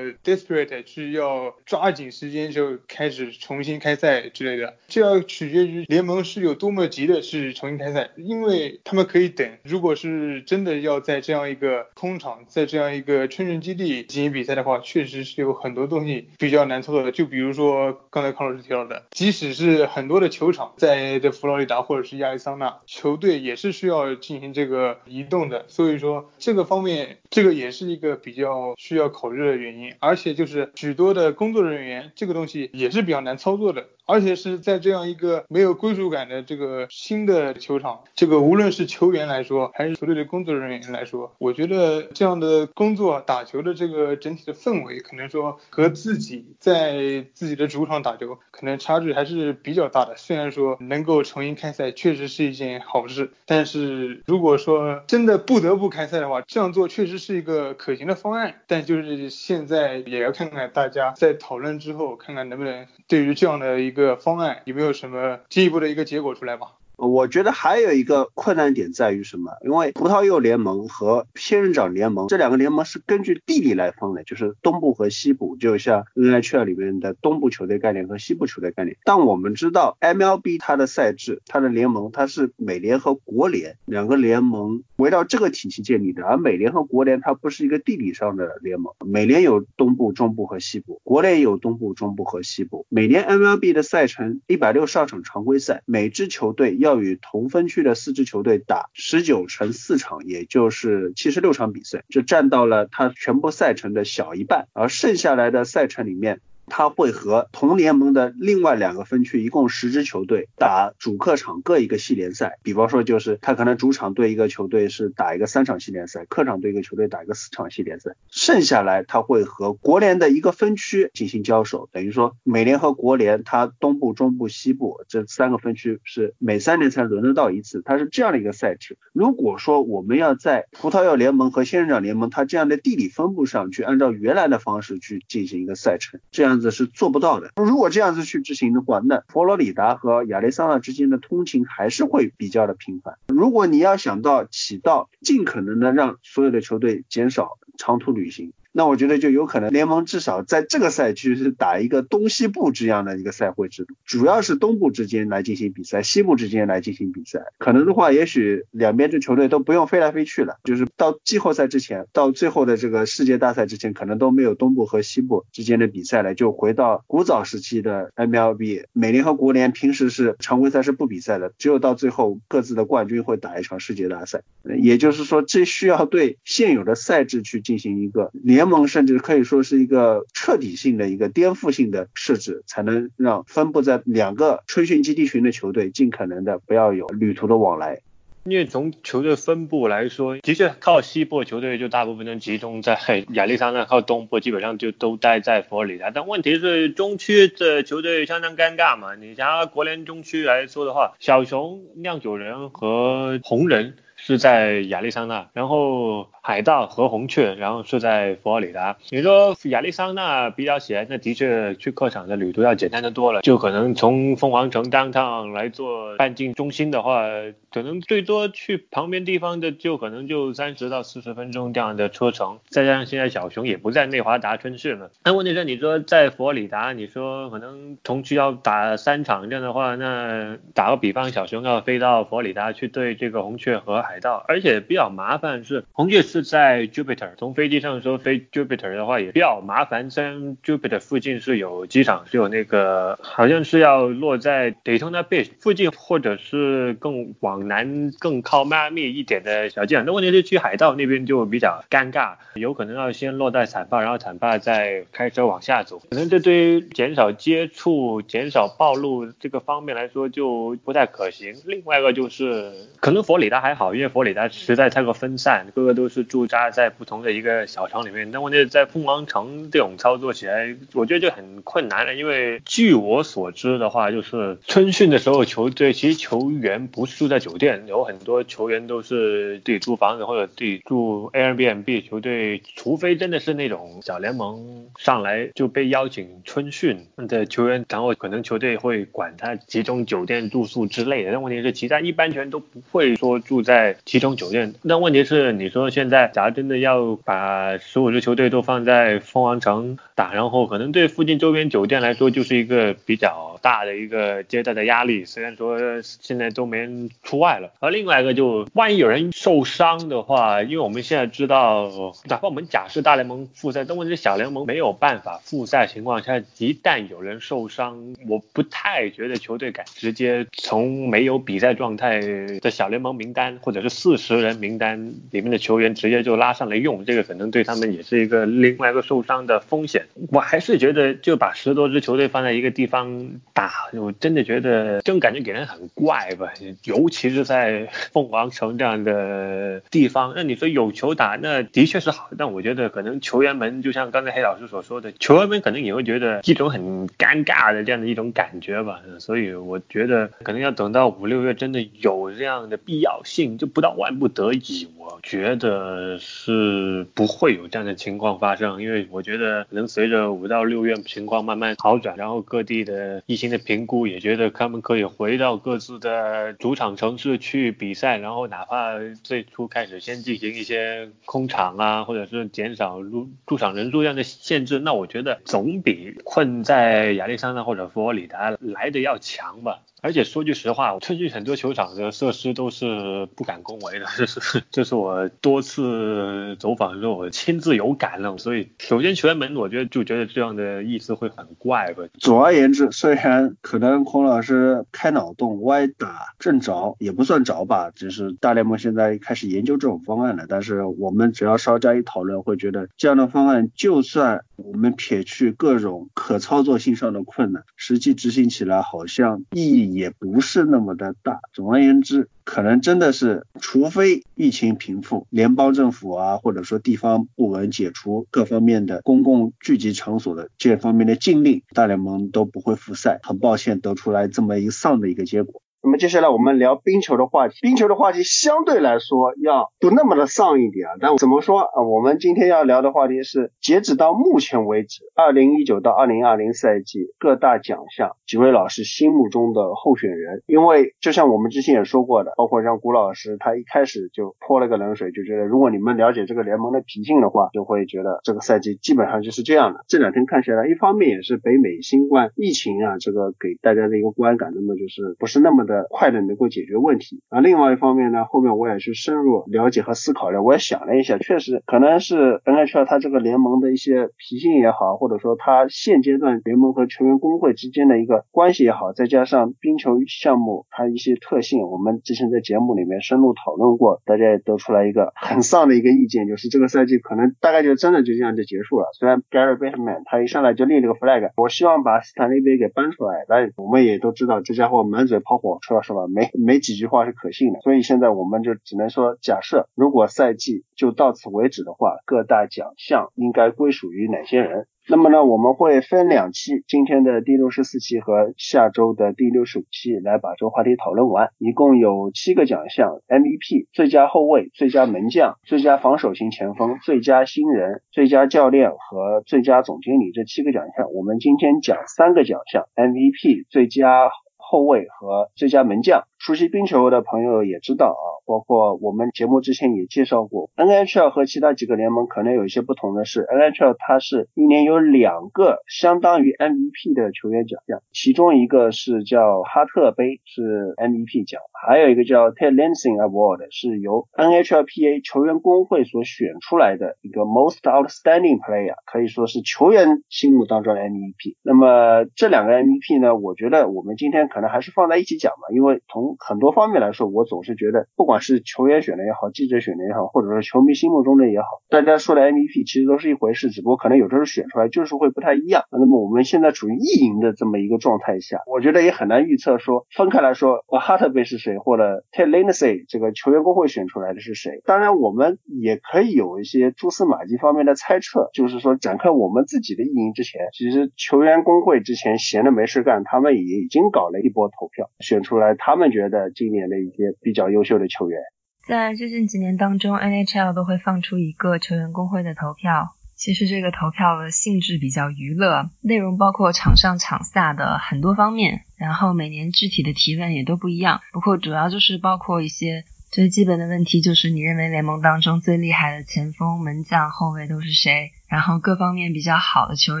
desperate 是要抓紧时间就开始重新开赛之类的，这要取决于联盟是有多么急的是重新开赛，因为他们可以等。如果是真的要在这样一个空场，在这样一个春训基地进行比赛的话，确实是有很多东西比较难难操作的。就比如说刚才康老师提到的，即使是很多的球场在这佛罗里达或者是亚利桑那，球队也是需要进行这个移动的。所以说这个方面，这个也是一个比较需要考虑的原因。而且就是许多的工作人员，这个东西也是比较难操作的。而且是在这样一个没有归属感的这个新的球场，这个无论是球员来说，还是球队的工作人员来说，我觉得这样的工作打球的这个整体的氛围，可能说和自己在自己的主场打球，可能差距还是比较大的。虽然说能够重新开赛确实是一件好事，但是如果说真的不得不开赛的话，这样做确实是一个可行的方案。但就是现在也要看看大家在讨论之后，看看能不能对于这样的一一。个方案有没有什么进一步的一个结果出来吧？我觉得还有一个困难点在于什么？因为葡萄柚联盟和仙人掌联盟这两个联盟是根据地理来分的，就是东部和西部，就像 NHL 里面的东部球队概念和西部球队概念。但我们知道 MLB 它的赛制、它的联盟，它是美联和国联两个联盟围绕这个体系建立的，而美联和国联它不是一个地理上的联盟。美联有东部、中部和西部，国联有东部、中部和西部。每年 MLB 的赛程一百六十二场常规赛，每支球队要。与同分区的四支球队打十九乘四场，也就是七十六场比赛，就占到了他全部赛程的小一半，而剩下来的赛程里面。他会和同联盟的另外两个分区，一共十支球队打主客场各一个系联赛。比方说，就是他可能主场对一个球队是打一个三场系联赛，客场对一个球队打一个四场系联赛。剩下来他会和国联的一个分区进行交手，等于说美联和国联，它东部、中部、西部这三个分区是每三年才轮得到一次，它是这样的一个赛制。如果说我们要在葡萄牙联盟和仙人掌联盟它这样的地理分布上去按照原来的方式去进行一个赛程，这样。这是做不到的。如果这样子去执行的话，那佛罗里达和亚利桑那之间的通勤还是会比较的频繁。如果你要想到起到尽可能的让所有的球队减少长途旅行。那我觉得就有可能联盟至少在这个赛区是打一个东西部这样的一个赛会制度，主要是东部之间来进行比赛，西部之间来进行比赛。可能的话，也许两边这球队都不用飞来飞去了，就是到季后赛之前，到最后的这个世界大赛之前，可能都没有东部和西部之间的比赛了，就回到古早时期的 MLB。美联和国联平时是常规赛是不比赛的，只有到最后各自的冠军会打一场世界大赛。也就是说，这需要对现有的赛制去进行一个联。联盟甚至可以说是一个彻底性的一个颠覆性的设置，才能让分布在两个春训基地群的球队尽可能的不要有旅途的往来。因为从球队分布来说，的确靠西部球队就大部分都集中在亚利桑那，靠东部基本上就都待在佛罗里达。但问题是中区的球队相当尴尬嘛？你像国联中区来说的话，小熊、酿酒人和红人。是在亚利桑那，然后海盗和红雀，然后是在佛罗里达。你说亚利桑那比较起来，那的确去客场的旅途要简单的多了。就可能从凤凰城当趟来做半径中心的话，可能最多去旁边地方的就可能就三十到四十分钟这样的车程。再加上现在小熊也不在内华达春市了。那问题是你说在佛罗里达，你说可能同区要打三场这样的话，那打个比方，小熊要飞到佛罗里达去对这个红雀和。海盗，而且比较麻烦是红雀是在 Jupiter，从飞机上说飞 Jupiter 的话也比较麻烦。虽然 Jupiter 附近是有机场，是有那个好像是要落在 Daytona Beach 附近，或者是更往南更靠迈阿密一点的小机场。那问题是去海盗那边就比较尴尬，有可能要先落在坦帕，然后坦帕再开车往下走。可能这对于减少接触、减少暴露这个方面来说就不太可行。另外一个就是可能佛里达还好，因为佛里达实在太过分散，各个都是驻扎在不同的一个小城里面。那问题在凤凰城这种操作起来，我觉得就很困难了。因为据我所知的话，就是春训的时候，球队其实球员不是住在酒店，有很多球员都是自己租房子或者自己住 Airbnb。球队除非真的是那种小联盟上来就被邀请春训的球员，然后可能球队会管他集中酒店住宿之类的。但问题是，其他一般球员都不会说住在集中酒店。那问题是，你说现在在假如真的要把十五支球队都放在凤凰城打，然后可能对附近周边酒店来说就是一个比较大的一个接待的压力。虽然说现在都没人出外了，而另外一个就万一有人受伤的话，因为我们现在知道，哪怕我们假设大联盟复赛，但问题是小联盟没有办法复赛情况下，一旦有人受伤，我不太觉得球队敢直接从没有比赛状态的小联盟名单或者是四十人名单里面的球员直接就拉上来用，这个可能对他们也是一个另外一个受伤的风险。我还是觉得就把十多支球队放在一个地方打，我真的觉得这种感觉给人很怪吧，尤其是在凤凰城这样的地方。那你说有球打，那的确是好，但我觉得可能球员们就像刚才黑老师所说的，球员们可能也会觉得一种很尴尬的这样的一种感觉吧。所以我觉得可能要等到五六月真的有这样的必要性，就不到万不得已，我觉得呃是不会有这样的情况发生。因为我觉得能随着五到六月情况慢慢好转，然后各地的疫情的评估也觉得他们可以回到各自的主场城市去比赛，然后哪怕最初开始先进行一些空场啊，或者是减少入驻场人数这样的限制，那我觉得总比困在亚利桑那或者佛罗里达来的要强吧。而且说句实话，我春训很多球场的设施都是不敢恭维的，这是这是我多次走访之后我亲自有感了。所以首先球员们，我觉得就觉得这样的意思会很怪吧。总而言之，虽然可能孔老师开脑洞歪打正着，也不算着吧，只是大联盟现在开始研究这种方案了。但是我们只要稍加一讨论，会觉得这样的方案，就算我们撇去各种可操作性上的困难，实际执行起来好像意义。也不是那么的大。总而言之，可能真的是，除非疫情平复，联邦政府啊，或者说地方部门解除各方面的公共聚集场所的这方面的禁令，大联盟都不会复赛。很抱歉，得出来这么一个丧的一个结果。那么接下来我们聊冰球的话题，冰球的话题相对来说要不那么的丧一点啊，但怎么说啊？我们今天要聊的话题是，截止到目前为止，二零一九到二零二零赛季各大奖项几位老师心目中的候选人。因为就像我们之前也说过的，包括像古老师，他一开始就泼了个冷水，就觉得如果你们了解这个联盟的脾性的话，就会觉得这个赛季基本上就是这样的。这两天看下来，一方面也是北美新冠疫情啊，这个给大家的一个观感，那么就是不是那么的。快的能够解决问题啊！另外一方面呢，后面我也去深入了解和思考了，我也想了一下，确实可能是 NHL 它这个联盟的一些脾性也好，或者说它现阶段联盟和球员工会之间的一个关系也好，再加上冰球项目它一些特性，我们之前在节目里面深入讨论过，大家也得出来一个很丧的一个意见，就是这个赛季可能大概就真的就这样就结束了。虽然 Gary Bettman 他一上来就立了个 flag，我希望把斯坦利杯给搬出来，但我们也都知道这家伙满嘴跑火车是吧？没没几句话是可信的，所以现在我们就只能说，假设如果赛季就到此为止的话，各大奖项应该归属于哪些人？那么呢，我们会分两期，今天的第六十四期和下周的第六十五期来把这个话题讨论完。一共有七个奖项：MVP、最佳后卫、最佳门将、最佳防守型前锋、最佳新人、最佳教练和最佳总经理这七个奖项。我们今天讲三个奖项：MVP、最佳后卫和最佳门将。熟悉冰球的朋友也知道啊，包括我们节目之前也介绍过，NHL 和其他几个联盟可能有一些不同的是，NHL 它是一年有两个相当于 MVP 的球员奖项，其中一个是叫哈特杯，是 MVP 奖，还有一个叫 Ted Lansing Award，是由 NHLPA 球员工会所选出来的一个 Most Outstanding Player，可以说是球员心目当中的 MVP。那么这两个 MVP 呢，我觉得我们今天可能还是放在一起讲吧，因为同很多方面来说，我总是觉得，不管是球员选的也好，记者选的也好，或者说球迷心目中的也好，大家说的 MVP 其实都是一回事，只不过可能有时候选出来就是会不太一样。那么我们现在处于意淫的这么一个状态下，我觉得也很难预测说分开来说，哈特贝是谁，或者 Ted Lindsay 这个球员工会选出来的是谁。当然，我们也可以有一些蛛丝马迹方面的猜测，就是说展开我们自己的意淫之前，其实球员工会之前闲的没事干，他们也已经搞了一波投票，选出来他们觉觉得今年的一些比较优秀的球员。在最近几年当中，NHL 都会放出一个球员工会的投票。其实这个投票的性质比较娱乐，内容包括场上场下的很多方面，然后每年具体的提问也都不一样。不过主要就是包括一些最基本的问题，就是你认为联盟当中最厉害的前锋、门将、后卫都是谁？然后各方面比较好的球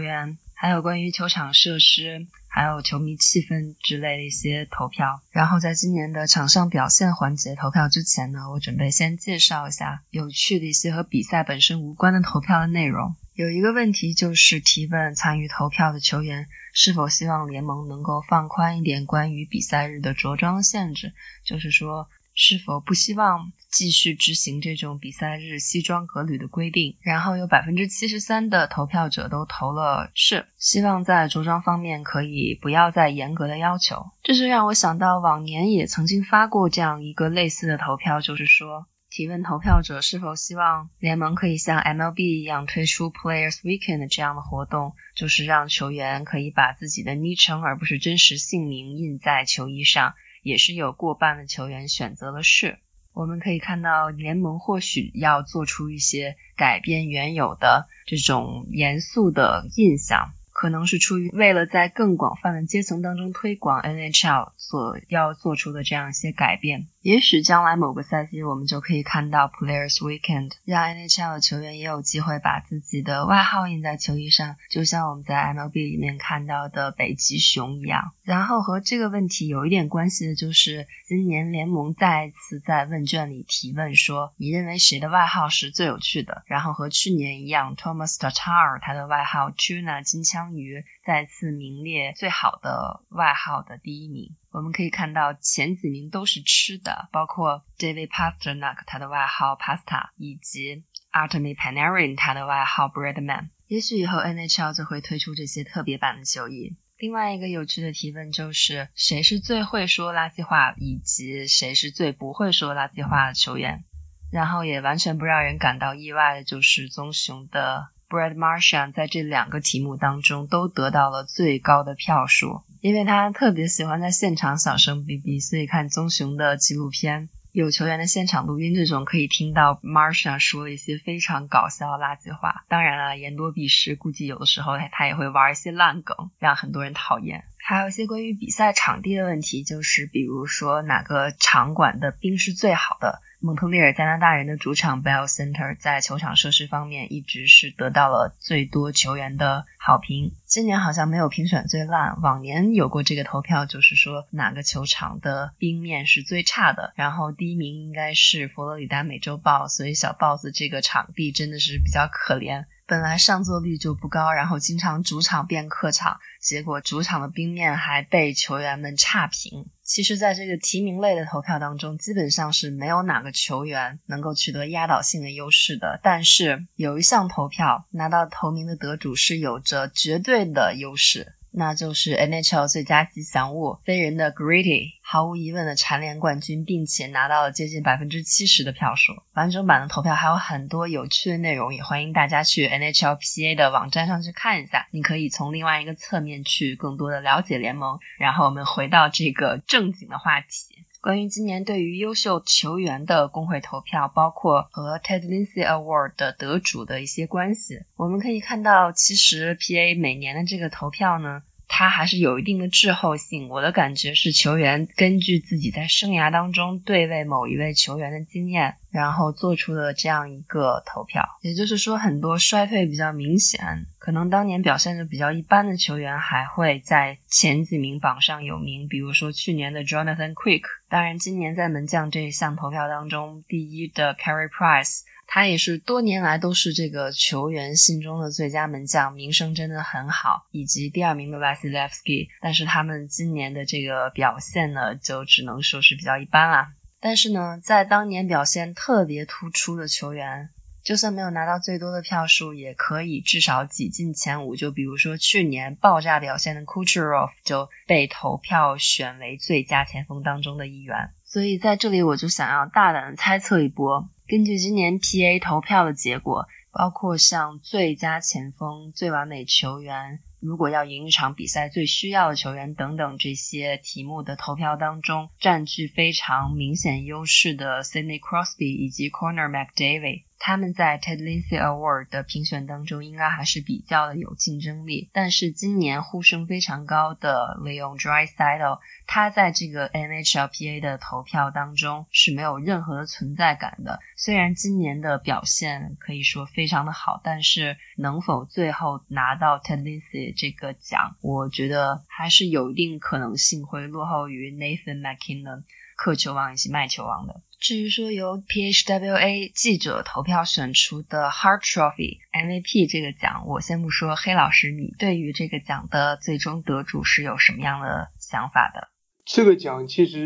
员，还有关于球场设施。还有球迷气氛之类的一些投票，然后在今年的场上表现环节投票之前呢，我准备先介绍一下有趣的一些和比赛本身无关的投票的内容。有一个问题就是提问参与投票的球员是否希望联盟能够放宽一点关于比赛日的着装限制，就是说。是否不希望继续执行这种比赛日西装革履的规定？然后有百分之七十三的投票者都投了是，希望在着装方面可以不要再严格的要求。这是让我想到往年也曾经发过这样一个类似的投票，就是说提问投票者是否希望联盟可以像 MLB 一样推出 Players Weekend 这样的活动，就是让球员可以把自己的昵称而不是真实姓名印在球衣上。也是有过半的球员选择了是。我们可以看到，联盟或许要做出一些改变原有的这种严肃的印象。可能是出于为了在更广泛的阶层当中推广 NHL 所要做出的这样一些改变。也许将来某个赛季，我们就可以看到 Players Weekend，让 NHL 的球员也有机会把自己的外号印在球衣上，就像我们在 MLB 里面看到的北极熊一样。然后和这个问题有一点关系的就是，今年联盟再次在问卷里提问说，你认为谁的外号是最有趣的？然后和去年一样，Thomas Tatar 他的外号 Tuna 金枪鱼再次名列最好的外号的第一名。我们可以看到前几名都是吃的，包括 David Pasternak 他的外号 Pasta，以及 Artemi Panarin 他的外号 Breadman。也许以后 NHL 就会推出这些特别版的球衣。另外一个有趣的提问就是，谁是最会说垃圾话，以及谁是最不会说垃圾话的球员？然后也完全不让人感到意外的就是，棕熊的 Brad Marchand 在这两个题目当中都得到了最高的票数。因为他特别喜欢在现场小声哔哔，所以看棕熊的纪录片，有球员的现场录音，这种可以听到 Marsha 说一些非常搞笑的垃圾话。当然了，言多必失，估计有的时候他他也会玩一些烂梗，让很多人讨厌。还有一些关于比赛场地的问题，就是比如说哪个场馆的冰是最好的。蒙特利尔加拿大人的主场 Bell Center 在球场设施方面一直是得到了最多球员的好评。今年好像没有评选最烂，往年有过这个投票，就是说哪个球场的冰面是最差的。然后第一名应该是佛罗里达美洲豹，所以小豹子这个场地真的是比较可怜。本来上座率就不高，然后经常主场变客场，结果主场的冰面还被球员们差评。其实，在这个提名类的投票当中，基本上是没有哪个球员能够取得压倒性的优势的。但是有一项投票拿到头名的得主是有着绝对的优势。那就是 NHL 最佳吉祥物飞人的 Gritty，毫无疑问的蝉联冠军，并且拿到了接近百分之七十的票数。完整版的投票还有很多有趣的内容，也欢迎大家去 NHLPA 的网站上去看一下。你可以从另外一个侧面去更多的了解联盟。然后我们回到这个正经的话题。关于今年对于优秀球员的工会投票，包括和 Ted Lindsay Award 的得主的一些关系，我们可以看到，其实 PA 每年的这个投票呢，他还是有一定的滞后性。我的感觉是，球员根据自己在生涯当中对位某一位球员的经验，然后做出了这样一个投票。也就是说，很多衰退比较明显，可能当年表现的比较一般的球员还会在前几名榜上有名。比如说去年的 Jonathan Quick，当然今年在门将这一项投票当中，第一的 Carey Price。他也是多年来都是这个球员心中的最佳门将，名声真的很好。以及第二名的 Vasilevsky，但是他们今年的这个表现呢，就只能说是比较一般啦。但是呢，在当年表现特别突出的球员，就算没有拿到最多的票数，也可以至少挤进前五。就比如说去年爆炸表现的 Kucherov 就被投票选为最佳前锋当中的一员。所以在这里，我就想要大胆的猜测一波。根据今年 PA 投票的结果，包括像最佳前锋、最完美球员，如果要赢一场比赛最需要的球员等等这些题目的投票当中，占据非常明显优势的 Sidney Crosby 以及 Corner McDavid。他们在 Ted Lindsay Award 的评选当中应该还是比较的有竞争力，但是今年呼声非常高的 Leon d r y s i d e 他在这个 NHLPA 的投票当中是没有任何的存在感的。虽然今年的表现可以说非常的好，但是能否最后拿到 Ted Lindsay 这个奖，我觉得还是有一定可能性会落后于 Nathan McKinnon。克球王以及麦球王的。至于说由 PHWA 记者投票选出的 Hart Trophy MVP 这个奖，我先不说，黑老师，你对于这个奖的最终得主是有什么样的想法的？这个奖其实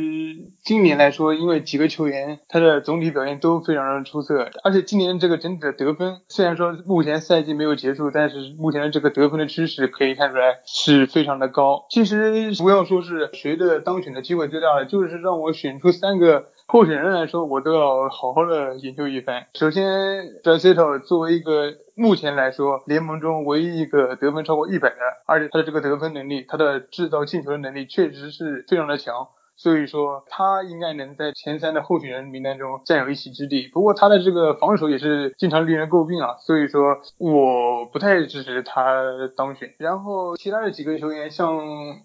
今年来说，因为几个球员他的总体表现都非常出色，而且今年这个整体的得分，虽然说目前赛季没有结束，但是目前的这个得分的趋势可以看出来是非常的高。其实不要说是谁的当选的机会最大了，就是让我选出三个。候选人来说，我都要好好的研究一番。首先 j a c e t o 作为一个目前来说联盟中唯一一个得分超过一百的，而且他的这个得分能力，他的制造进球的能力确实是非常的强。所以说他应该能在前三的候选人名单中占有一席之地。不过他的这个防守也是经常令人诟病啊，所以说我不太支持他当选。然后其他的几个球员，像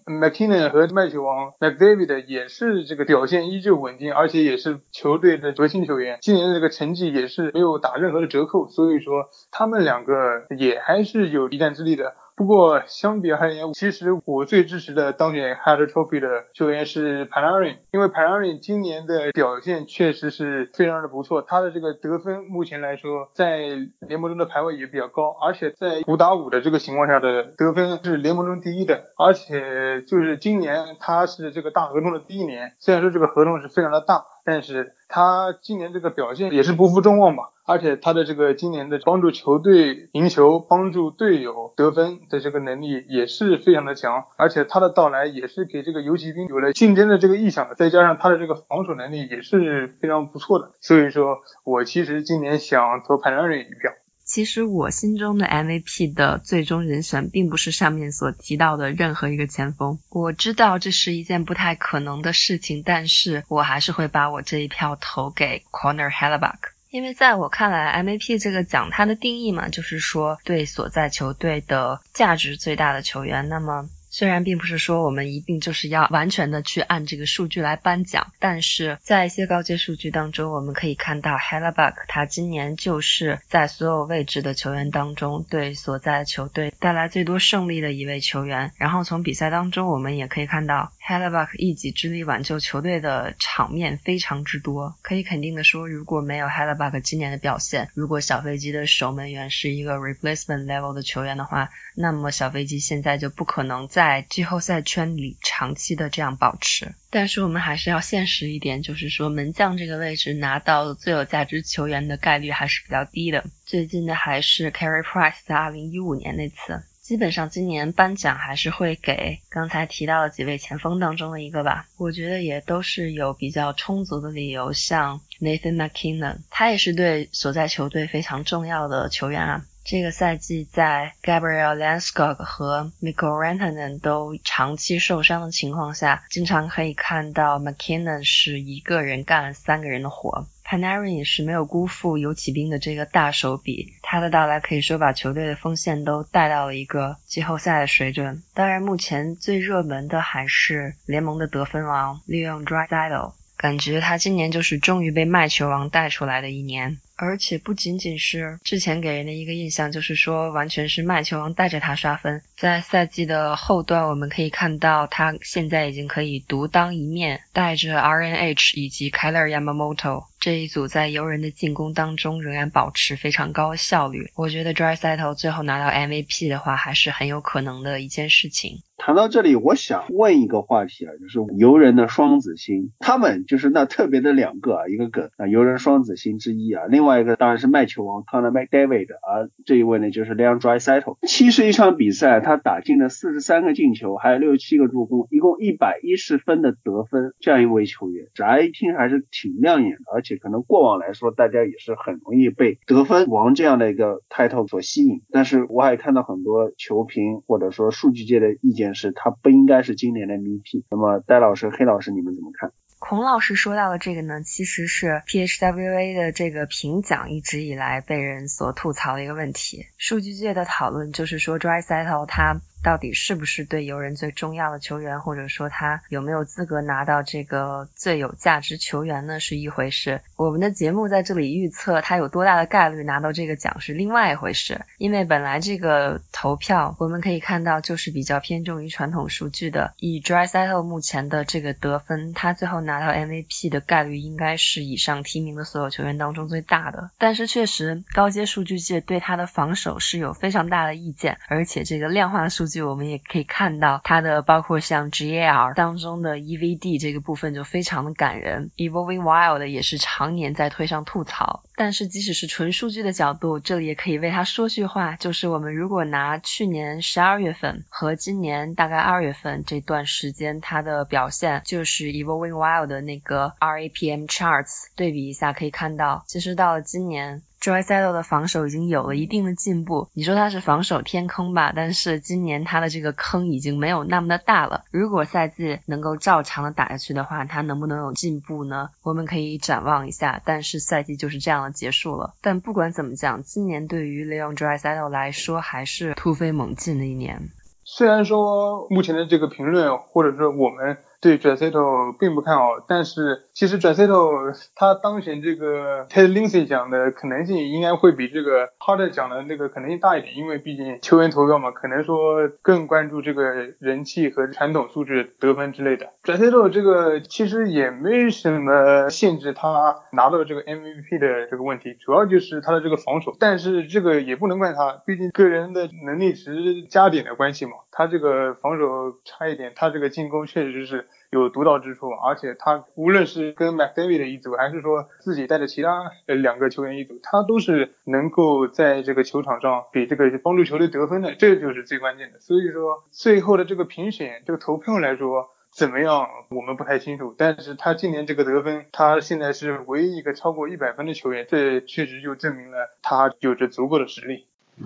McKinnon 和麦球王 McDavid 也是这个表现依旧稳定，而且也是球队的核心球员，今年的这个成绩也是没有打任何的折扣。所以说他们两个也还是有一战之力的。不过相比而言，其实我最支持的当年 Hart Trophy 的球员是 Panarin，因为 Panarin 今年的表现确实是非常的不错，他的这个得分目前来说在联盟中的排位也比较高，而且在五打五的这个情况下的得分是联盟中第一的，而且就是今年他是这个大合同的第一年，虽然说这个合同是非常的大，但是他今年这个表现也是不负众望吧。而且他的这个今年的帮助球队赢球、帮助队友得分的这个能力也是非常的强，而且他的到来也是给这个游骑兵有了竞争的这个意向的，再加上他的这个防守能力也是非常不错的，所以说我其实今年想投潘 a 瑞一票。其实我心中的 MVP 的最终人选并不是上面所提到的任何一个前锋，我知道这是一件不太可能的事情，但是我还是会把我这一票投给 Corner Hellebuck。因为在我看来，MVP 这个奖它的定义嘛，就是说对所在球队的价值最大的球员。那么。虽然并不是说我们一定就是要完全的去按这个数据来颁奖，但是在一些高阶数据当中，我们可以看到 Hellebuck 他今年就是在所有位置的球员当中对所在球队带来最多胜利的一位球员。然后从比赛当中，我们也可以看到 Hellebuck 一己之力挽救球队的场面非常之多。可以肯定的说，如果没有 Hellebuck 今年的表现，如果小飞机的守门员是一个 replacement level 的球员的话，那么小飞机现在就不可能在季后赛圈里长期的这样保持，但是我们还是要现实一点，就是说门将这个位置拿到最有价值球员的概率还是比较低的。最近的还是 Carey Price 在二零一五年那次。基本上今年颁奖还是会给刚才提到的几位前锋当中的一个吧。我觉得也都是有比较充足的理由，像 Nathan McKinnon，他也是对所在球队非常重要的球员啊。这个赛季，在 Gabriel Landeskog 和 Mikko Rantanen 都长期受伤的情况下，经常可以看到 McKinnon 是一个人干了三个人的活。Panarin 也是没有辜负游骑兵的这个大手笔，他的到来可以说把球队的锋线都带到了一个季后赛的水准。当然，目前最热门的还是联盟的得分王 Leon d r y d a l 感觉他今年就是终于被卖球王带出来的一年。而且不仅仅是之前给人的一个印象，就是说完全是麦球王带着他刷分。在赛季的后段，我们可以看到他现在已经可以独当一面，带着 RNH 以及 Kyler Yamamoto 这一组在游人的进攻当中仍然保持非常高效率。我觉得 Dry Settle 最后拿到 MVP 的话，还是很有可能的一件事情。谈到这里，我想问一个话题啊，就是游人的双子星，他们就是那特别的两个啊，一个梗啊，游人双子星之一啊，另外一个当然是麦球王 Conor McDavid，而这一位呢就是 Leon Draisaitl。七十一场比赛，他打进了四十三个进球，还有六十七个助攻，一共一百一十分的得分，这样一位球员，乍一听还是挺亮眼的，而且可能过往来说，大家也是很容易被得分王这样的一个 title 所吸引。但是我还看到很多球评或者说数据界的意见。是他不应该是今年的 MVP。那么戴老师、黑老师，你们怎么看？孔老师说到的这个呢，其实是 PHWA 的这个评奖一直以来被人所吐槽的一个问题。数据界的讨论就是说，Drysettle 它。到底是不是对游人最重要的球员，或者说他有没有资格拿到这个最有价值球员呢？是一回事。我们的节目在这里预测他有多大的概率拿到这个奖是另外一回事。因为本来这个投票我们可以看到就是比较偏重于传统数据的。以 Drysettle 目前的这个得分，他最后拿到 MVP 的概率应该是以上提名的所有球员当中最大的。但是确实高阶数据界对他的防守是有非常大的意见，而且这个量化数据。我们也可以看到它的，包括像 GAR 当中的 EVD 这个部分就非常的感人，Evolving Wild 也是常年在推上吐槽。但是即使是纯数据的角度，这里也可以为他说句话，就是我们如果拿去年十二月份和今年大概二月份这段时间它的表现，就是 Evolving Wild 的那个 RAPM charts 对比一下，可以看到，其实到了今年。Drysdale 的防守已经有了一定的进步，你说他是防守天坑吧？但是今年他的这个坑已经没有那么的大了。如果赛季能够照常的打下去的话，他能不能有进步呢？我们可以展望一下。但是赛季就是这样结束了。但不管怎么讲，今年对于 Leon Drysdale 来说还是突飞猛进的一年。虽然说目前的这个评论，或者说我们。对 d r a s e t o 并不看好，但是其实 d r a s e t o 他当选这个 Ted Lindsay 奖的可能性应该会比这个 Harder 奖的那个可能性大一点，因为毕竟球员投票嘛，可能说更关注这个人气和传统素质、得分之类的。d r a s e t o 这个其实也没什么限制他拿到这个 MVP 的这个问题，主要就是他的这个防守，但是这个也不能怪他，毕竟个人的能力值加点的关系嘛。他这个防守差一点，他这个进攻确实是有独到之处，而且他无论是跟 McDavid 的一组，还是说自己带着其他呃两个球员一组，他都是能够在这个球场上给这个帮助球队得分的，这就是最关键的。所以说最后的这个评选这个投票来说怎么样，我们不太清楚。但是他今年这个得分，他现在是唯一一个超过一百分的球员，这确实就证明了他有着足够的实力。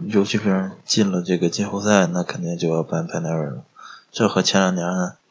游骑兵进了这个季后赛，那肯定就要颁 Panarin 了。这和前两年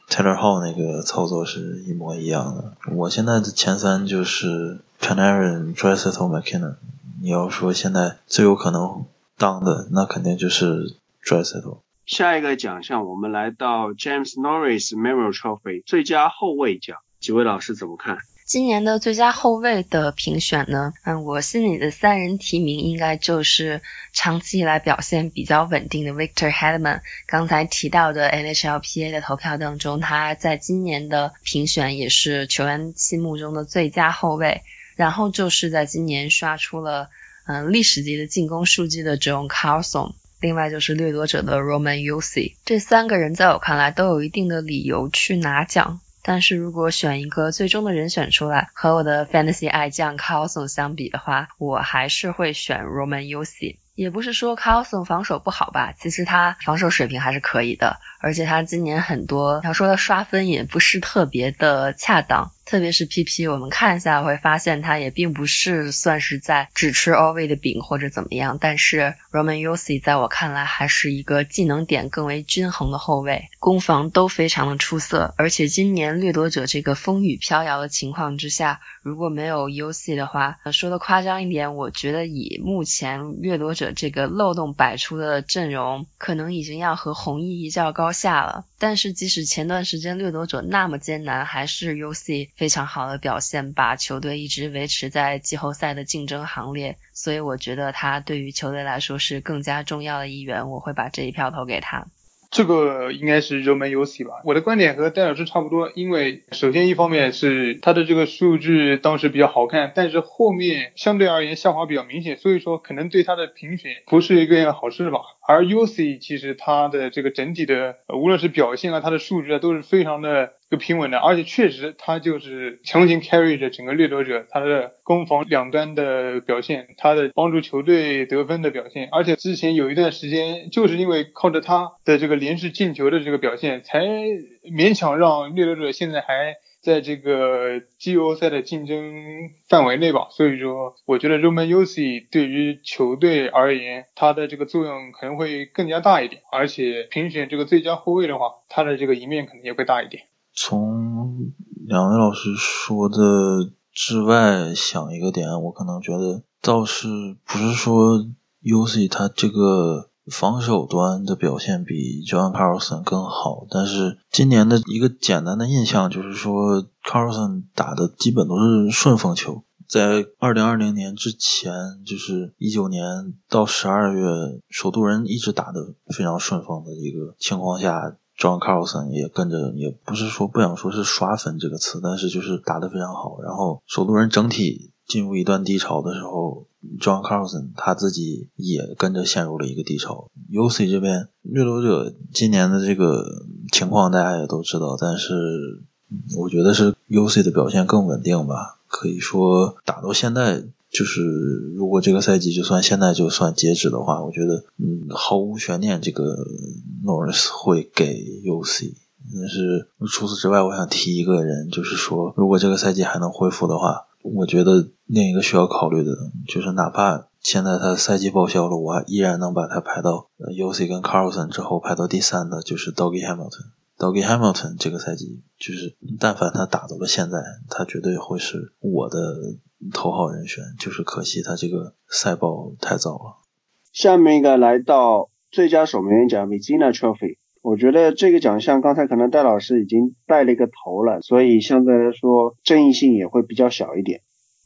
Taylor Hall 那个操作是一模一样的。我现在的前三就是 Panarin、Draisaitl、McKinnon。你要说现在最有可能当的，那肯定就是 Draisaitl。下一个奖项，我们来到 James Norris Memorial Trophy 最佳后卫奖，几位老师怎么看？今年的最佳后卫的评选呢，嗯，我心里的三人提名应该就是长期以来表现比较稳定的 Victor Hedman。刚才提到的 NHLPA 的投票当中，他在今年的评选也是球员心目中的最佳后卫。然后就是在今年刷出了嗯历史级的进攻数据的 John Carlson，另外就是掠夺者的 Roman u c。这三个人在我看来都有一定的理由去拿奖。但是如果选一个最终的人选出来，和我的 Fantasy 爱将 Carlson 相比的话，我还是会选 Roman Yussi。也不是说 Carlson 防守不好吧，其实他防守水平还是可以的，而且他今年很多要说的刷分也不是特别的恰当。特别是 PP，我们看一下会发现他也并不是算是在只吃 all 位的饼或者怎么样，但是 Roman Yossi 在我看来还是一个技能点更为均衡的后卫，攻防都非常的出色。而且今年掠夺者这个风雨飘摇的情况之下，如果没有 Yossi 的话，说的夸张一点，我觉得以目前掠夺者这个漏洞百出的阵容，可能已经要和红衣一较高下了。但是即使前段时间掠夺者那么艰难，还是 U C。非常好的表现，把球队一直维持在季后赛的竞争行列，所以我觉得他对于球队来说是更加重要的一员，我会把这一票投给他。这个应该是热门游戏吧？我的观点和戴老师差不多，因为首先一方面是他的这个数据当时比较好看，但是后面相对而言下滑比较明显，所以说可能对他的评选不是一个好事吧。而 UC 其实它的这个整体的无论是表现啊，它的数据啊都是非常的。就平稳的，而且确实他就是强行 carry 着整个掠夺者，他的攻防两端的表现，他的帮助球队得分的表现，而且之前有一段时间就是因为靠着他的这个连续进球的这个表现，才勉强让掠夺者现在还在这个季后赛的竞争范围内吧。所以说，我觉得 Roman Yossi 对于球队而言，他的这个作用可能会更加大一点，而且评选这个最佳后卫的话，他的这个赢面可能也会大一点。从两位老师说的之外想一个点，我可能觉得倒是不是说 UC 他这个防守端的表现比 John Carlson 更好，但是今年的一个简单的印象就是说 Carlson 打的基本都是顺风球，在二零二零年之前，就是一九年到十二月，首都人一直打的非常顺风的一个情况下。John Carlson 也跟着，也不是说不想说是刷分这个词，但是就是打得非常好。然后首都人整体进入一段低潮的时候，John Carlson 他自己也跟着陷入了一个低潮。UC 这边掠夺者今年的这个情况大家也都知道，但是我觉得是 UC 的表现更稳定吧。可以说打到现在。就是如果这个赛季就算现在就算截止的话，我觉得嗯毫无悬念，这个 Norris 会给 UC。但是除此之外，我想提一个人，就是说如果这个赛季还能恢复的话，我觉得另一个需要考虑的，就是哪怕现在他赛季报销了，我依然能把他排到 UC 跟 Carlson 之后排到第三的，就是 Doggy Hamilton。Doggy Hamilton 这个赛季就是但凡他打到了现在，他绝对会是我的。头号人选，就是可惜他这个赛报太早了。下面一个来到最佳守门员奖 Vizina Trophy，我觉得这个奖项刚才可能戴老师已经带了一个头了，所以相对来说争议性也会比较小一点。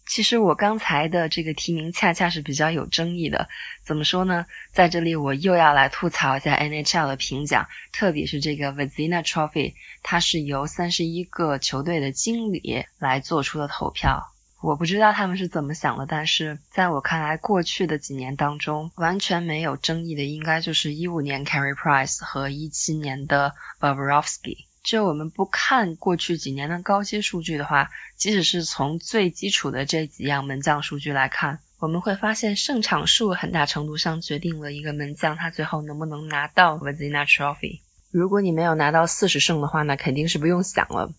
其实我刚才的这个提名恰恰是比较有争议的，怎么说呢？在这里我又要来吐槽一下 NHL 的评奖，特别是这个 Vizina Trophy，它是由三十一个球队的经理来做出的投票。我不知道他们是怎么想的，但是在我看来，过去的几年当中，完全没有争议的，应该就是一五年 Carey Price 和一七年的 Bobrovsky。就我们不看过去几年的高阶数据的话，即使是从最基础的这几样门将数据来看，我们会发现胜场数很大程度上决定了一个门将他最后能不能拿到 Vezina Trophy。如果你没有拿到四十胜的话，那肯定是不用想了。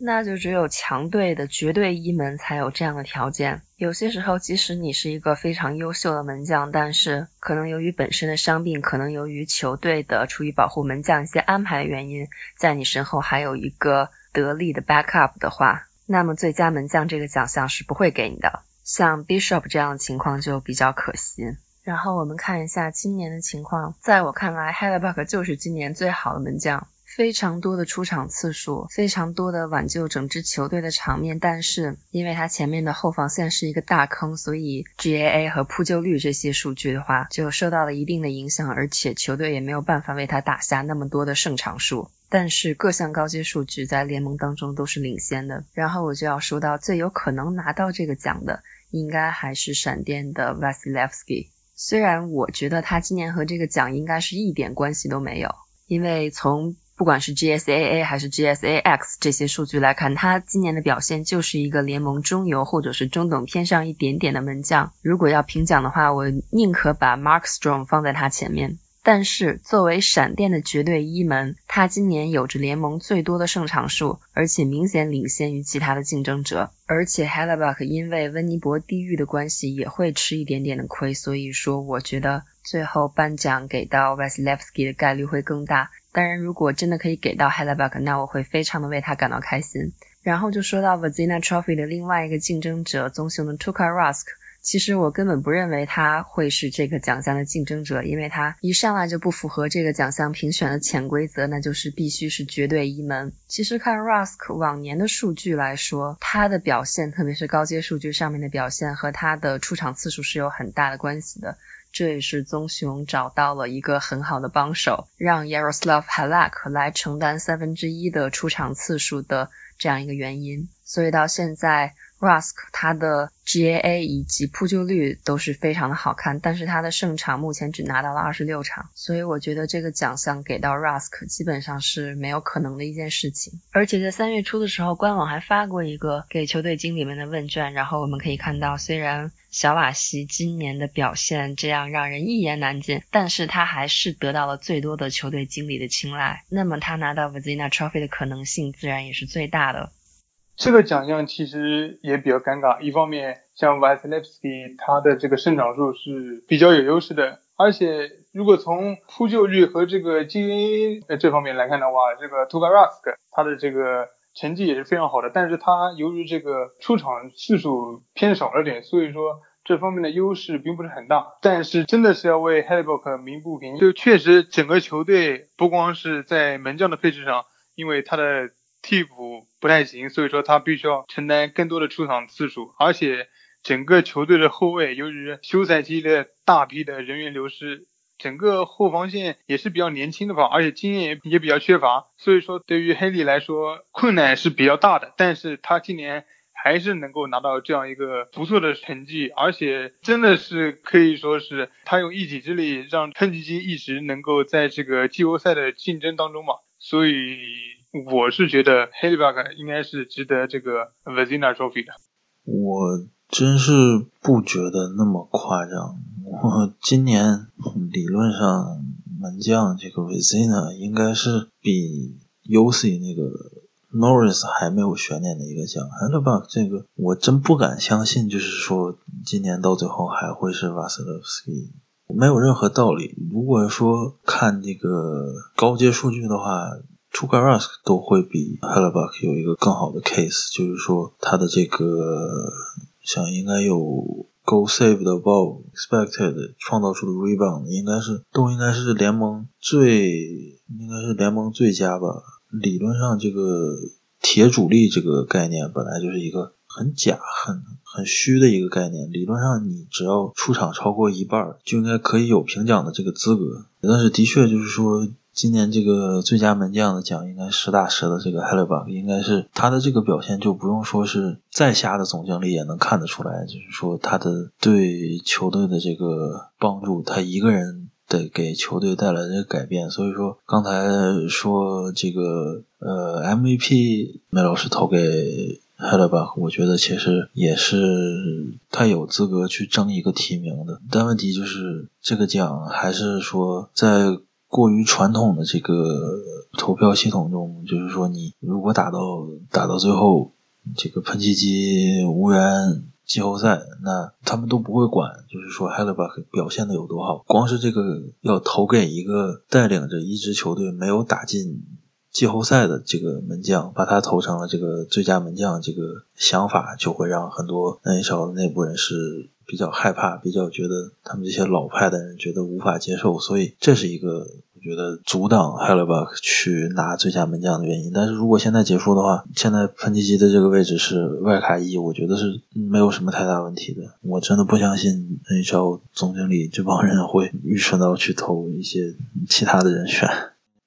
那就只有强队的绝对一门才有这样的条件。有些时候，即使你是一个非常优秀的门将，但是可能由于本身的伤病，可能由于球队的出于保护门将一些安排的原因，在你身后还有一个得力的 backup 的话，那么最佳门将这个奖项是不会给你的。像 Bishop 这样的情况就比较可惜。然后我们看一下今年的情况，在我看来 h e l l e b u c k 就是今年最好的门将。非常多的出场次数，非常多的挽救整支球队的场面，但是因为他前面的后防线是一个大坑，所以 GAA 和扑救率这些数据的话就受到了一定的影响，而且球队也没有办法为他打下那么多的胜场数。但是各项高阶数据在联盟当中都是领先的。然后我就要说到最有可能拿到这个奖的，应该还是闪电的 Vasilevsky。虽然我觉得他今年和这个奖应该是一点关系都没有，因为从不管是 GSAA 还是 GSAX 这些数据来看，他今年的表现就是一个联盟中游或者是中等偏上一点点的门将。如果要评奖的话，我宁可把 Mark Strong 放在他前面。但是作为闪电的绝对一门，他今年有着联盟最多的胜场数，而且明显领先于其他的竞争者。而且 Hellebuck 因为温尼伯地域的关系也会吃一点点的亏，所以说我觉得最后颁奖给到 Vasilevsky 的概率会更大。当然，如果真的可以给到 Hellebuck，那我会非常的为他感到开心。然后就说到 Vezina Trophy 的另外一个竞争者，棕熊的 Tuka Rask。其实我根本不认为他会是这个奖项的竞争者，因为他一上来就不符合这个奖项评选的潜规则，那就是必须是绝对一门。其实看 Rusk 往年的数据来说，他的表现，特别是高阶数据上面的表现，和他的出场次数是有很大的关系的。这也是棕熊找到了一个很好的帮手，让 Yaroslav Halak 来承担三分之一的出场次数的这样一个原因。所以到现在。Rusk 他的 GAA 以及扑救率都是非常的好看，但是他的胜场目前只拿到了二十六场，所以我觉得这个奖项给到 Rusk 基本上是没有可能的一件事情。而且在三月初的时候，官网还发过一个给球队经理们的问卷，然后我们可以看到，虽然小瓦西今年的表现这样让人一言难尽，但是他还是得到了最多的球队经理的青睐，那么他拿到 Vezina Trophy 的可能性自然也是最大的。这个奖项其实也比较尴尬，一方面像 Vasilevsky 他的这个胜场数是比较有优势的，而且如果从扑救率和这个 GA 这方面来看的话，这个 t u k a r a s k 他的这个成绩也是非常好的，但是他由于这个出场次数偏少了点，所以说这方面的优势并不是很大。但是真的是要为 h e l l b o k 鸣不平，就确实整个球队不光是在门将的配置上，因为他的替补不太行，所以说他必须要承担更多的出场次数，而且整个球队的后卫由于休赛期的大批的人员流失，整个后防线也是比较年轻的吧，而且经验也比较缺乏，所以说对于黑利来说困难是比较大的。但是他今年还是能够拿到这样一个不错的成绩，而且真的是可以说是他用一己之力让喷气机一直能够在这个季后赛的竞争当中嘛，所以。我是觉得 h a l b u c k 应该是值得这个 Vezina Trophy 的。我真是不觉得那么夸张。我今年理论上门将这个 Vezina 应该是比 UC 那个 Norris 还没有悬念的一个奖。h a l b u c k 这个我真不敢相信，就是说今年到最后还会是 Vasilevsky，没有任何道理。如果说看这个高阶数据的话。T u k a r a s k 都会比 Hellebuck 有一个更好的 case，就是说他的这个像应该有 go save 的 ball expected 创造出的 rebound 应该是都应该是联盟最应该是联盟最佳吧。理论上这个铁主力这个概念本来就是一个很假很很虚的一个概念，理论上你只要出场超过一半就应该可以有评奖的这个资格，但是的确就是说。今年这个最佳门将的奖应该实打实的，这个 Hellebuck 应该是他的这个表现就不用说是再瞎的总经理也能看得出来，就是说他的对球队的这个帮助，他一个人得给球队带来的改变。所以说刚才说这个呃 MVP 梅老师投给 Hellebuck，我觉得其实也是他有资格去争一个提名的。但问题就是这个奖还是说在。过于传统的这个投票系统中，就是说，你如果打到打到最后，这个喷气机无缘季后赛，那他们都不会管，就是说 h e l l b u c k 表现的有多好。光是这个要投给一个带领着一支球队没有打进季后赛的这个门将，把他投成了这个最佳门将，这个想法就会让很多 NHL 内部人士。比较害怕，比较觉得他们这些老派的人觉得无法接受，所以这是一个我觉得阻挡 Hellebuck 去拿最佳门将的原因。但是如果现在结束的话，现在喷气机的这个位置是外卡一，我觉得是没有什么太大问题的。我真的不相信 NHL 总经理这帮人会愚蠢到去投一些其他的人选。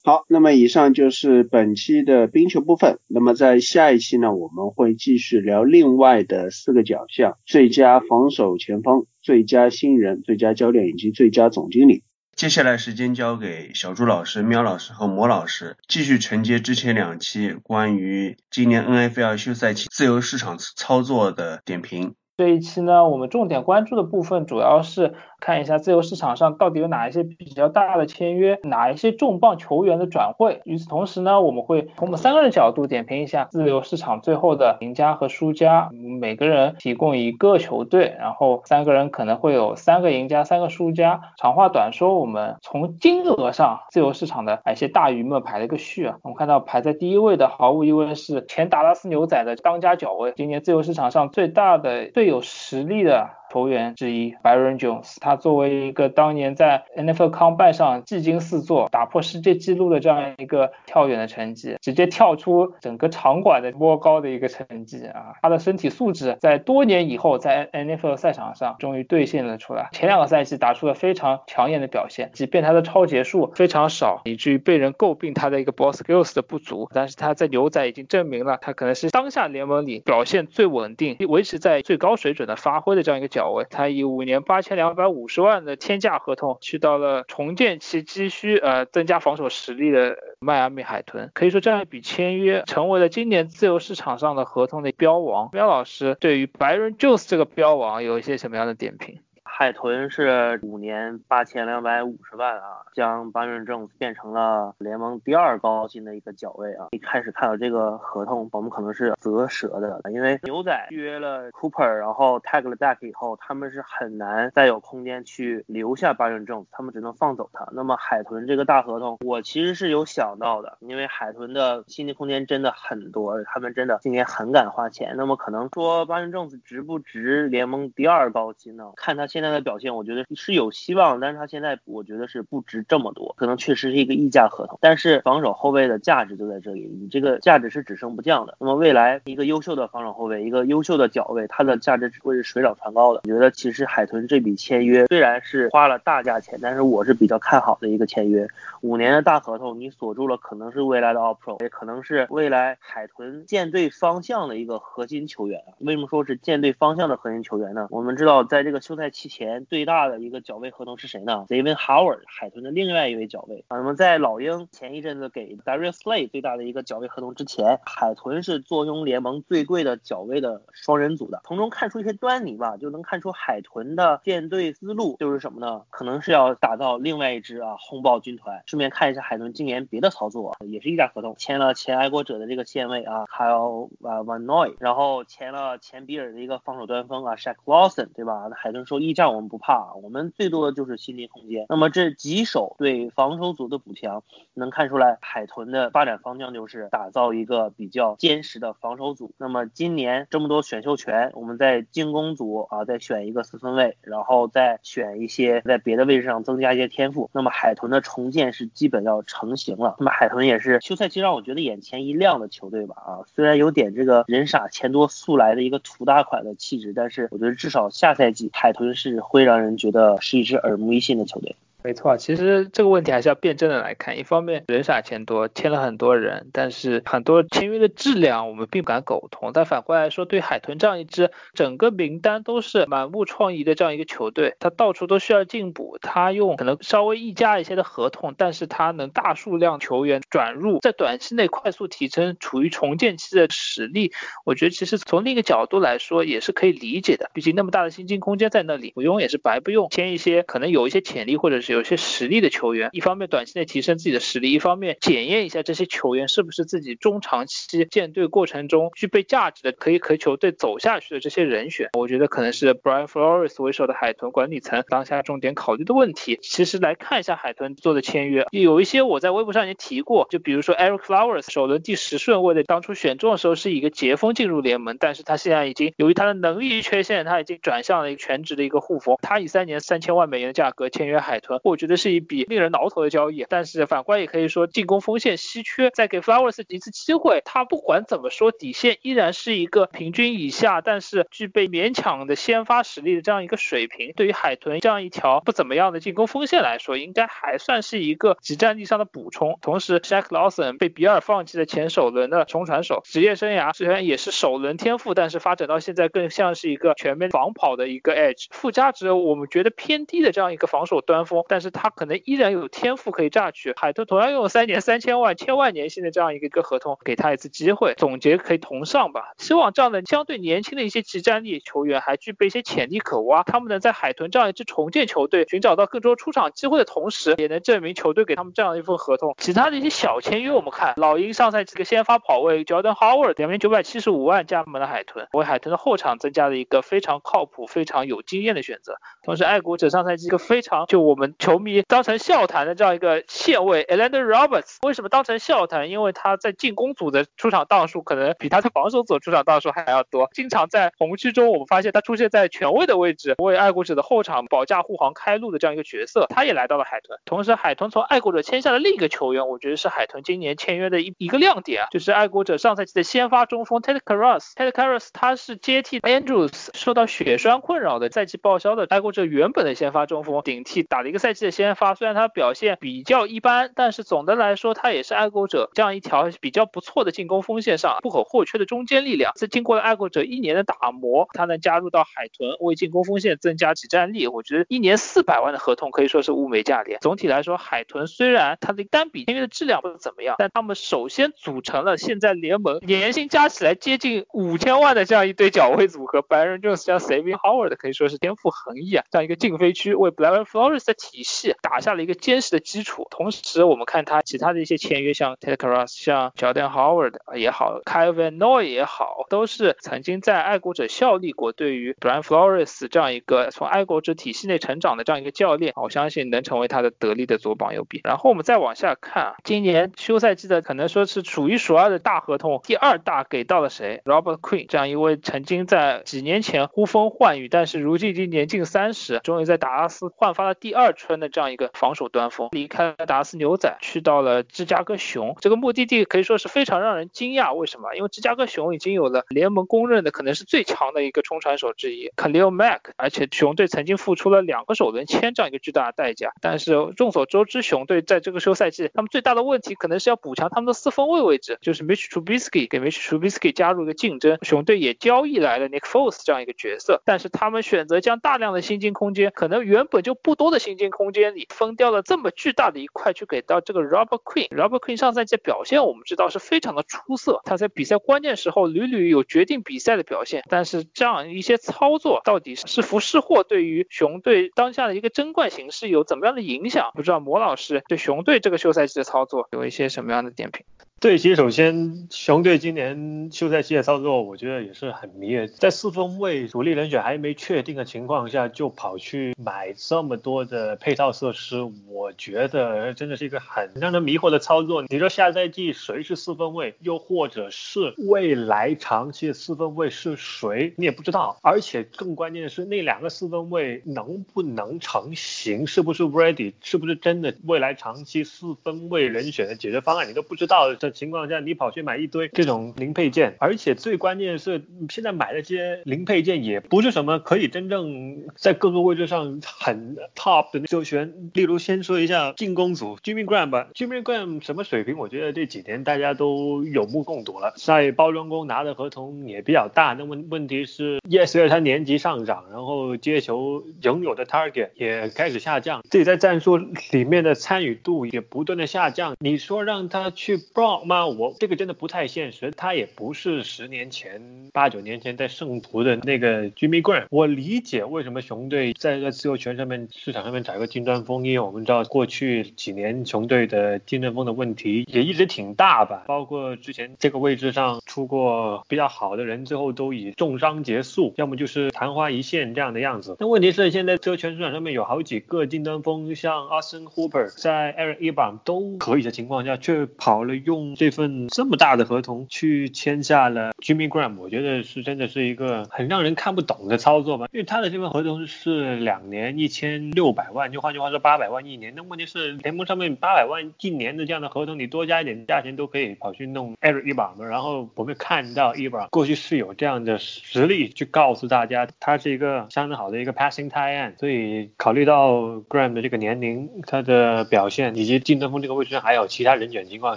好，那么以上就是本期的冰球部分。那么在下一期呢，我们会继续聊另外的四个奖项：最佳防守前锋、最佳新人、最佳教练以及最佳总经理。接下来时间交给小朱老师、喵老师和魔老师，继续承接之前两期关于今年 NFL 休赛期自由市场操作的点评。这一期呢，我们重点关注的部分主要是看一下自由市场上到底有哪一些比较大的签约，哪一些重磅球员的转会。与此同时呢，我们会从我们三个人角度点评一下自由市场最后的赢家和输家，每个人提供一个球队，然后三个人可能会有三个赢家，三个输家。长话短说，我们从金额上，自由市场的一些大鱼们排了一个序啊。我们看到排在第一位的，毫无疑问是前达拉斯牛仔的当家角位，今年自由市场上最大的。最有实力的。球员之一 Byron Jones，他作为一个当年在 NFL Combine 上技惊四座、打破世界纪录的这样一个跳远的成绩，直接跳出整个场馆的摸高的一个成绩啊！他的身体素质在多年以后在 NFL 赛场上终于兑现了出来。前两个赛季打出了非常抢眼的表现，即便他的超节数非常少，以至于被人诟病他的一个 ball skills 的不足，但是他在牛仔已经证明了他可能是当下联盟里表现最稳定、维持在最高水准的发挥的这样一个角。他以五年八千两百五十万的天价合同去到了重建其急需呃增加防守实力的迈阿密海豚，可以说这样一笔签约成为了今年自由市场上的合同的标王。喵老师对于白人 Jones 这个标王有一些什么样的点评？海豚是五年八千两百五十万啊，将巴伦正变成了联盟第二高薪的一个角位啊。一开始看到这个合同，我们可能是啧舌的，因为牛仔约了 Cooper，然后 tag 了 Deck 以后，他们是很难再有空间去留下巴伦正，他们只能放走他。那么海豚这个大合同，我其实是有想到的，因为海豚的薪金空间真的很多，他们真的今年很敢花钱。那么可能说巴伦正值不值联盟第二高薪呢？看他现在在的表现，我觉得是有希望，但是他现在我觉得是不值这么多，可能确实是一个溢价合同。但是防守后卫的价值就在这里，你这个价值是只升不降的。那么未来一个优秀的防守后卫，一个优秀的脚位，它的价值只会是水涨船高的。我觉得其实海豚这笔签约虽然是花了大价钱，但是我是比较看好的一个签约。五年的大合同，你锁住了可能是未来的 All Pro，也可能是未来海豚舰队方向的一个核心球员。为什么说是舰队方向的核心球员呢？我们知道在这个休赛期。前最大的一个脚位合同是谁呢 d a v i d Howard，海豚的另外一位脚位。那么在老鹰前一阵子给 Darius l a y 最大的一个脚位合同之前，海豚是坐拥联盟最贵的脚位的双人组的。从中看出一些端倪吧，就能看出海豚的舰队思路就是什么呢？可能是要打造另外一支啊轰爆军团。顺便看一下海豚今年别的操作，也是一家合同，签了前爱国者的这个线位啊 Kyle Van Noy，然后签了前比尔的一个防守端锋啊 Shaq Lawson，对吧？那海豚说一但。我们不怕啊，我们最多的就是心理空间。那么这几手对防守组的补强，能看出来海豚的发展方向就是打造一个比较坚实的防守组。那么今年这么多选秀权，我们在进攻组啊再选一个四分卫，然后再选一些在别的位置上增加一些天赋。那么海豚的重建是基本要成型了。那么海豚也是休赛期让我觉得眼前一亮的球队吧啊，虽然有点这个人傻钱多速来的一个土大款的气质，但是我觉得至少下赛季海豚是。会让人觉得是一支耳目一新的球队。没错，其实这个问题还是要辩证的来看。一方面人傻钱多，签了很多人，但是很多签约的质量我们并不敢苟同。但反过来说，对海豚这样一支整个名单都是满目疮痍的这样一个球队，他到处都需要进补。他用可能稍微溢价一些的合同，但是他能大数量球员转入，在短期内快速提升处于重建期的实力，我觉得其实从另一个角度来说也是可以理解的。毕竟那么大的薪金空间在那里，不用也是白不用。签一些可能有一些潜力或者是。有些实力的球员，一方面短期内提升自己的实力，一方面检验一下这些球员是不是自己中长期建队过程中具备价值的，可以和球队走下去的这些人选。我觉得可能是 Brian Flores 为首的海豚管理层当下重点考虑的问题。其实来看一下海豚做的签约，有一些我在微博上已经提过，就比如说 Eric Flowers 首轮第十顺位的，当初选中的时候是一个截锋进入联盟，但是他现在已经由于他的能力缺陷，他已经转向了一个全职的一个护锋。他以三年三千万美元的价格签约海豚。我觉得是一笔令人挠头的交易，但是反观也可以说进攻锋线稀缺，再给 Flowers 一次机会，他不管怎么说底线依然是一个平均以下，但是具备勉强的先发实力的这样一个水平。对于海豚这样一条不怎么样的进攻锋线来说，应该还算是一个集战力上的补充。同时，Shaq Lawson 被比尔放弃的前首轮的冲传手，职业生涯虽然也是首轮天赋，但是发展到现在更像是一个全面防跑的一个 Edge。附加值我们觉得偏低的这样一个防守端锋。但是他可能依然有天赋可以榨取。海豚同样拥有三年三千万千万年薪的这样一个一个合同，给他一次机会，总结可以同上吧。希望这样的相对年轻的一些集战力球员，还具备一些潜力可挖，他们能在海豚这样一支重建球队寻找到更多出场机会的同时，也能证明球队给他们这样一份合同。其他的一些小签约，我们看老鹰上赛季的先发跑位 Jordan Howard 两年九百七十五万加盟了海豚，为海豚的后场增加了一个非常靠谱、非常有经验的选择。同时，爱国者上赛季一个非常就我们球迷当成笑谈的这样一个线位 e l a n d Roberts，为什么当成笑谈？因为他在进攻组的出场档数可能比他在防守组出场档数还要多，经常在红区中我们发现他出现在权位的位置，为爱国者的后场保驾护航开路的这样一个角色，他也来到了海豚。同时，海豚从爱国者签下了另一个球员，我觉得是海豚今年签约的一一个亮点啊，就是爱国者上赛季的先发中锋 Ted Carras。Ted Carras 他是接替 Andrews 受到血栓困扰的赛季报销的爱国者原本的先发中锋，顶替打了一个赛季的先发。虽然他表现比较一般，但是总的来说，他也是爱国者这样一条比较不错的进攻锋线上不可或缺的中坚力量。在经过了爱国者一年的打磨，他能加入到海豚，为进攻锋线增加几战力。我觉得一年四百万的合同可以说是物美价廉。总体来说，海豚虽然他的单笔签约的质量不怎么样，但他们首先组成了现在联盟年薪加起来接近五千万的这样一堆脚位组合。白人 Jones 加 Saving Howard 可以说是天赋横溢啊，这样一个禁飞区为 Brian Flores 的体系打下了一个坚实的基础。同时，我们看他其他的一些签约，像 Ted Karras、像 Jordan Howard 也好，Kevin Noy 也好，都是曾经在爱国者效力过，对于 Brian Flores 这样一个从爱国者体系内成长的这样一个教练，我相信能成为他的得力的左膀右臂。然后我们再往下看啊，今年休赛季的可能说是数一数二的大合同，第二大给到了谁？Robert Quinn 这样一位曾经在几年前呼风唤雨，但是如今已经年近三十，终于在达拉斯焕发了第二春的这样一个防守端锋，离开达斯牛仔，去到了芝加哥熊，这个目的地可以说是非常让人惊讶。为什么？因为芝加哥熊已经有了联盟公认的可能是最强的一个冲传手之一 Khalil Mack，而且熊队曾经付出了两个首轮签这样一个巨大的代价。但是众所周知，熊队在这个休赛季，他们最大的问题可能是要补强他们的四分位位置，就是 Mitch Trubisky 给 Mitch Trubisky 加入一个竞争。熊队也交易来了 Nick Foles 这样一个角色，但是他们选择将大量的薪金空间，可能原本就不多的薪金空间里分掉了这么巨大的一块，去给到这个 Robert Quinn。Robert Quinn 上赛季表现我们知道是非常的出色，他在比赛关键时候屡屡有决定比赛的表现。但是这样一些操作到底是福是祸，对于熊队当下的一个争冠形势有怎么样的影响？不知道魔老师对熊队这个休赛季的操作有一些什么样的点评？对，其实首先熊队今年休赛期的操作，我觉得也是很迷的。在四分卫主力人选还没确定的情况下，就跑去买这么多的配套设施，我觉得真的是一个很让人迷惑的操作。你说下赛季谁是四分卫，又或者是未来长期的四分卫是谁，你也不知道。而且更关键的是，那两个四分卫能不能成型，是不是 ready，是不是真的未来长期四分卫人选的解决方案，你都不知道。这情况下，你跑去买一堆这种零配件，而且最关键是，现在买的这些零配件也不是什么可以真正在各个位置上很 top 的球员。例如，先说一下进攻组，Jimmy Graham 吧，Jimmy Graham 什么水平？我觉得这几年大家都有目共睹了，在包装工拿的合同也比较大。那问问题是，Yes，随着他年级上涨，然后接球拥有的 target 也开始下降，自己在战术里面的参与度也不断的下降。你说让他去 b r o Bro？吗？我这个真的不太现实，他也不是十年前、八九年前在圣徒的那个 Jimmy Graham。我理解为什么熊队在在自由权上面市场上面找一个金砖锋，因为我们知道过去几年熊队的金砖锋的问题也一直挺大吧，包括之前这个位置上出过比较好的人，最后都以重伤结束，要么就是昙花一现这样的样子。那问题是现在自由权市场上面有好几个金砖锋，像 Austin Hooper 在 Aaron Eber 都可以的情况下，却跑了用。这份这么大的合同去签下了 Jimmy Graham，我觉得是真的是一个很让人看不懂的操作吧。因为他的这份合同是两年一千六百万，就换句话说八百万一年。那问题是联盟上面八百万一年的这样的合同，你多加一点价钱都可以跑去弄 Eric 一把嘛。然后我们看到 Ibra 过去是有这样的实力去告诉大家，他是一个相当好的一个 passing tight end。所以考虑到 Graham 的这个年龄，他的表现以及进登锋这个位置上还有其他人选情况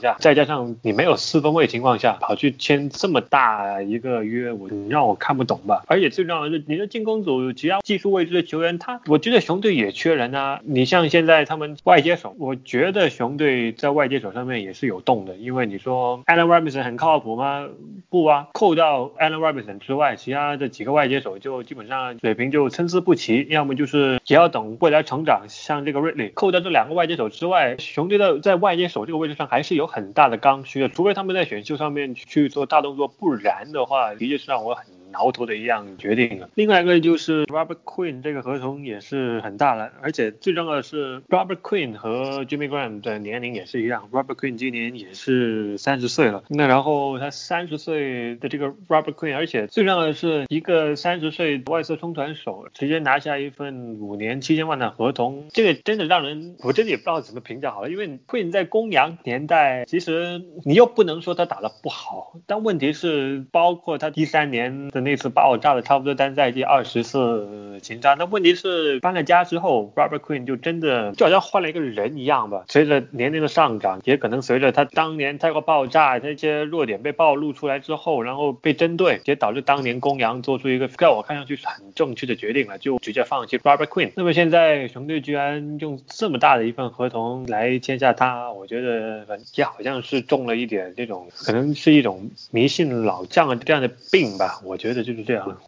下，再加上像你没有四分位情况下，跑去签这么大一个约，我你让我看不懂吧。而且最重要的是，你的进攻组其他技术位置的球员，他我觉得熊队也缺人啊。你像现在他们外接手，我觉得熊队在外接手上面也是有动的，因为你说 Allen Robinson 很靠谱吗？不啊，扣掉 Allen Robinson 之外，其他的几个外接手就基本上水平就参差不齐，要么就是也要等未来成长，像这个 Ridley，扣掉这两个外接手之外，熊队的在外接手这个位置上还是有很大的刚需的，除非他们在选秀上面去做大动作，不然的话，的确是让我很。挠头的一样决定了。另外一个就是 Robert Quinn 这个合同也是很大了，而且最重要的是 Robert Quinn 和 Jimmy Graham 的年龄也是一样。Robert Quinn 今年也是三十岁了，那然后他三十岁的这个 Robert Quinn，而且最重要的是一个三十岁外侧冲传手直接拿下一份五年七千万的合同，这个真的让人我真的也不知道怎么评价好了。因为 Quinn 在公羊年代，其实你又不能说他打得不好，但问题是包括他第三年的。那次爆炸的差不多单赛季二十次情杀，那问题是搬了家之后，Robert Quinn 就真的就好像换了一个人一样吧。随着年龄的上涨，也可能随着他当年太过爆炸，那些弱点被暴露出来之后，然后被针对，也导致当年公羊做出一个在我看上去是很正确的决定了，就直接放弃 Robert Quinn。那么现在熊队居然用这么大的一份合同来签下他，我觉得也好像是中了一点这种可能是一种迷信老将这样的病吧，我觉得。就是这样，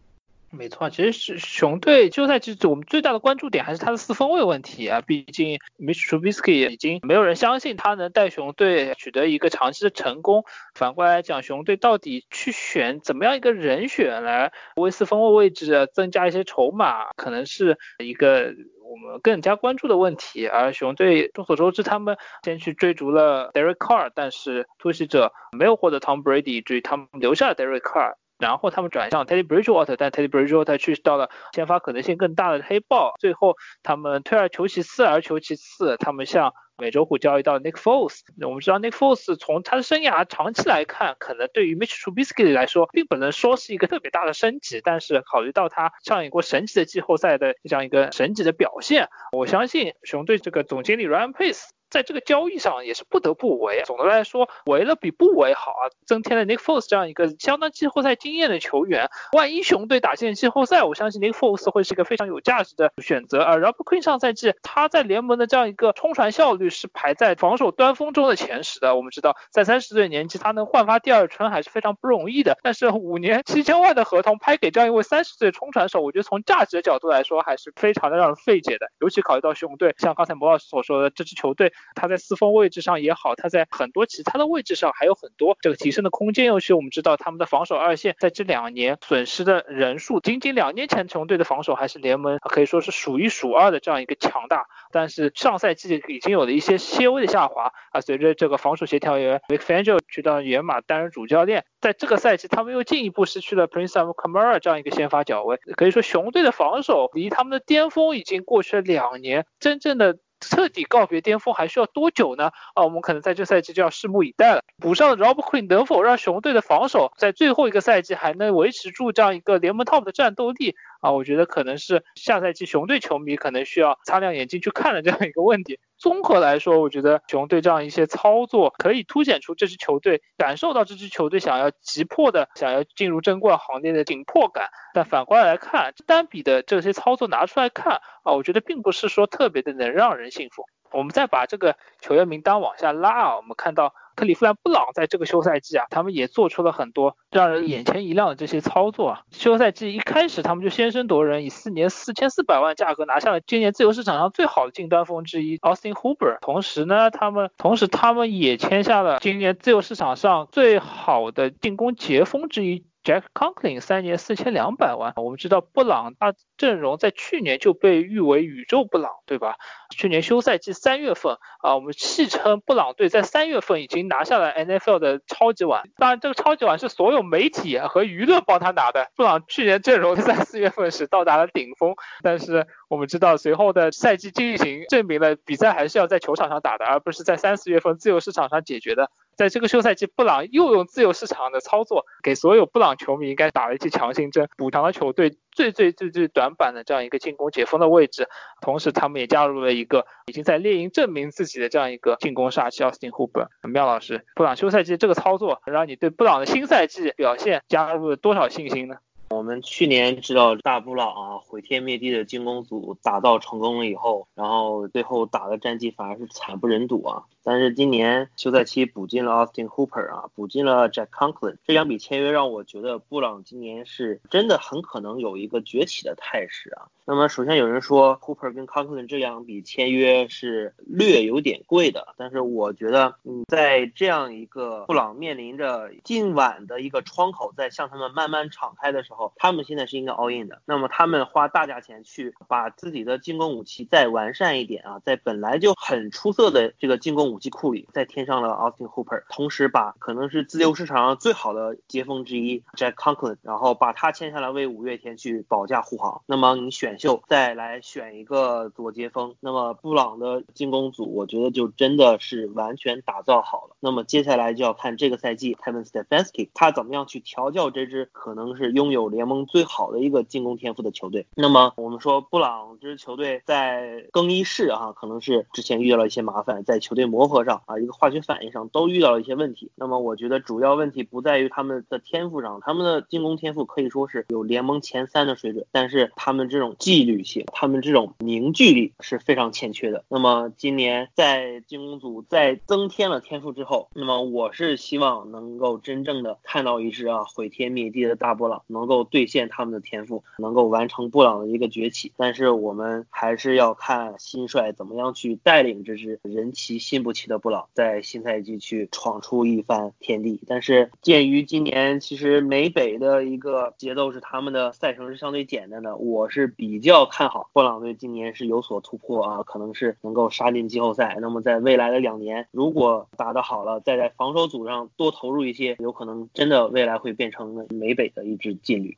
没错，其实是熊队就在其实我们最大的关注点还是他的四分卫问题啊，毕竟 Mitch Trubisky 已经没有人相信他能带熊队取得一个长期的成功。反过来讲，熊队到底去选怎么样一个人选来为四分卫位置增加一些筹码，可能是一个我们更加关注的问题。而熊队众所周知，他们先去追逐了 Derek Carr，但是突袭者没有获得 Tom Brady，至于他们留下了 Derek Carr。然后他们转向 Teddy Bridgewater，但 Teddy Bridgewater 去到了先发可能性更大的黑豹。最后他们退而求其次，而求其次，他们向美洲虎交易到 Nick Foles。我们知道 Nick Foles 从他的生涯长期来看，可能对于 Mitch Trubisky 来说，并不能说是一个特别大的升级。但是考虑到他上演过神奇的季后赛的这样一个神级的表现，我相信熊队这个总经理 Ryan Pace。在这个交易上也是不得不为，总的来说为了比不为好啊，增添了 Nick fols 这样一个相当季后赛经验的球员。万一熊队打进季后赛，我相信 Nick fols 会是一个非常有价值的选择。而 Rob Quinn 上赛季他在联盟的这样一个冲传效率是排在防守端锋中的前十的。我们知道在三十岁年纪他能焕发第二春还是非常不容易的。但是五年七千万的合同拍给这样一位三十岁冲传手，我觉得从价值的角度来说还是非常的让人费解的。尤其考虑到熊队像刚才摩老师所说的这支球队。他在四分位置上也好，他在很多其他的位置上还有很多这个提升的空间。尤其我们知道他们的防守二线在这两年损失的人数，仅仅两年前球队的防守还是联盟可以说是数一数二的这样一个强大。但是上赛季已经有了一些些微的下滑啊，随着这个防守协调员 Vic Fangio 去到野马担任主教练，在这个赛季他们又进一步失去了 Prince of Camara 这样一个先发角位。可以说熊队的防守离他们的巅峰已经过去了两年，真正的。彻底告别巅峰还需要多久呢？啊，我们可能在这赛季就要拭目以待了。补上 Rob Quinn 能否让雄队的防守在最后一个赛季还能维持住这样一个联盟 top 的战斗力？啊，我觉得可能是下赛季雄队球迷可能需要擦亮眼睛去看的这样一个问题。综合来说，我觉得熊队这样一些操作可以凸显出这支球队感受到这支球队想要急迫的想要进入争冠行列的紧迫感。但反过来看，单笔的这些操作拿出来看啊，我觉得并不是说特别的能让人信服。我们再把这个球员名单往下拉啊，我们看到。克利夫兰布朗在这个休赛季啊，他们也做出了很多让人眼前一亮的这些操作啊。休赛季一开始，他们就先声夺人，以四年四千四百万价格拿下了今年自由市场上最好的近端锋之一 Austin Hooper。同时呢，他们同时他们也签下了今年自由市场上最好的进攻截锋之一。Jack Conkling 三年四千两百万，我们知道布朗他阵容在去年就被誉为宇宙布朗，对吧？去年休赛季三月份啊，我们戏称布朗队在三月份已经拿下了 NFL 的超级碗。当然，这个超级碗是所有媒体和娱乐帮他拿的。布朗去年阵容在四月份时到达了顶峰，但是我们知道随后的赛季进行证明了比赛还是要在球场上打的，而不是在三四月份自由市场上解决的。在这个休赛季，布朗又用自由市场的操作，给所有布朗球迷应该打了一剂强心针，补强了球队最最最最短板的这样一个进攻解封的位置。同时，他们也加入了一个已经在猎鹰证明自己的这样一个进攻杀器奥斯汀·霍伯。妙老师，布朗休赛季这个操作，让你对布朗的新赛季表现加入了多少信心呢？我们去年知道大布朗啊毁天灭地的进攻组打造成功了以后，然后最后打的战绩反而是惨不忍睹啊。但是今年休赛期补进了 Austin Hooper 啊，补进了 Jack Conklin，这两笔签约让我觉得布朗今年是真的很可能有一个崛起的态势啊。那么首先有人说 Hooper 跟 Conklin 这两笔签约是略有点贵的，但是我觉得嗯，在这样一个布朗面临着今晚的一个窗口在向他们慢慢敞开的时候，他们现在是应该 all in 的。那么他们花大价钱去把自己的进攻武器再完善一点啊，在本来就很出色的这个进攻武器库里再添上了 Austin Hooper，同时把可能是自由市场上最好的接锋之一 Jack Conklin，然后把他签下来为五月天去保驾护航。那么你选秀再来选一个左接锋，那么布朗的进攻组我觉得就真的是完全打造好了。那么接下来就要看这个赛季 Kevin Stefanski 他怎么样去调教这支可能是拥有联盟最好的一个进攻天赋的球队。那么我们说布朗这支球队在更衣室啊，可能是之前遇到了一些麻烦，在球队磨合上啊，一个化学反应上都遇到了一些问题。那么我觉得主要问题不在于他们的天赋上，他们的进攻天赋可以说是有联盟前三的水准，但是他们这种纪律性，他们这种凝聚力是非常欠缺的。那么今年在进攻组再增添了天赋之后，那么我是希望能够真正的看到一支啊毁天灭地的大波浪能够兑现他们的天赋，能够完成布朗的一个崛起。但是我们还是要看新帅怎么样去带领这支人齐心不齐的布朗，在新赛季去闯出一番天地。但是鉴于今年其实美北的一个节奏是他们的赛程是相对简单的，我是比较看好布朗队今年是有所突破啊，可能是能够杀进季后赛。那么在未来的两年，如果打得好了，再在防守组上多投入一些，有可能真的未来会变成美北的一支劲旅。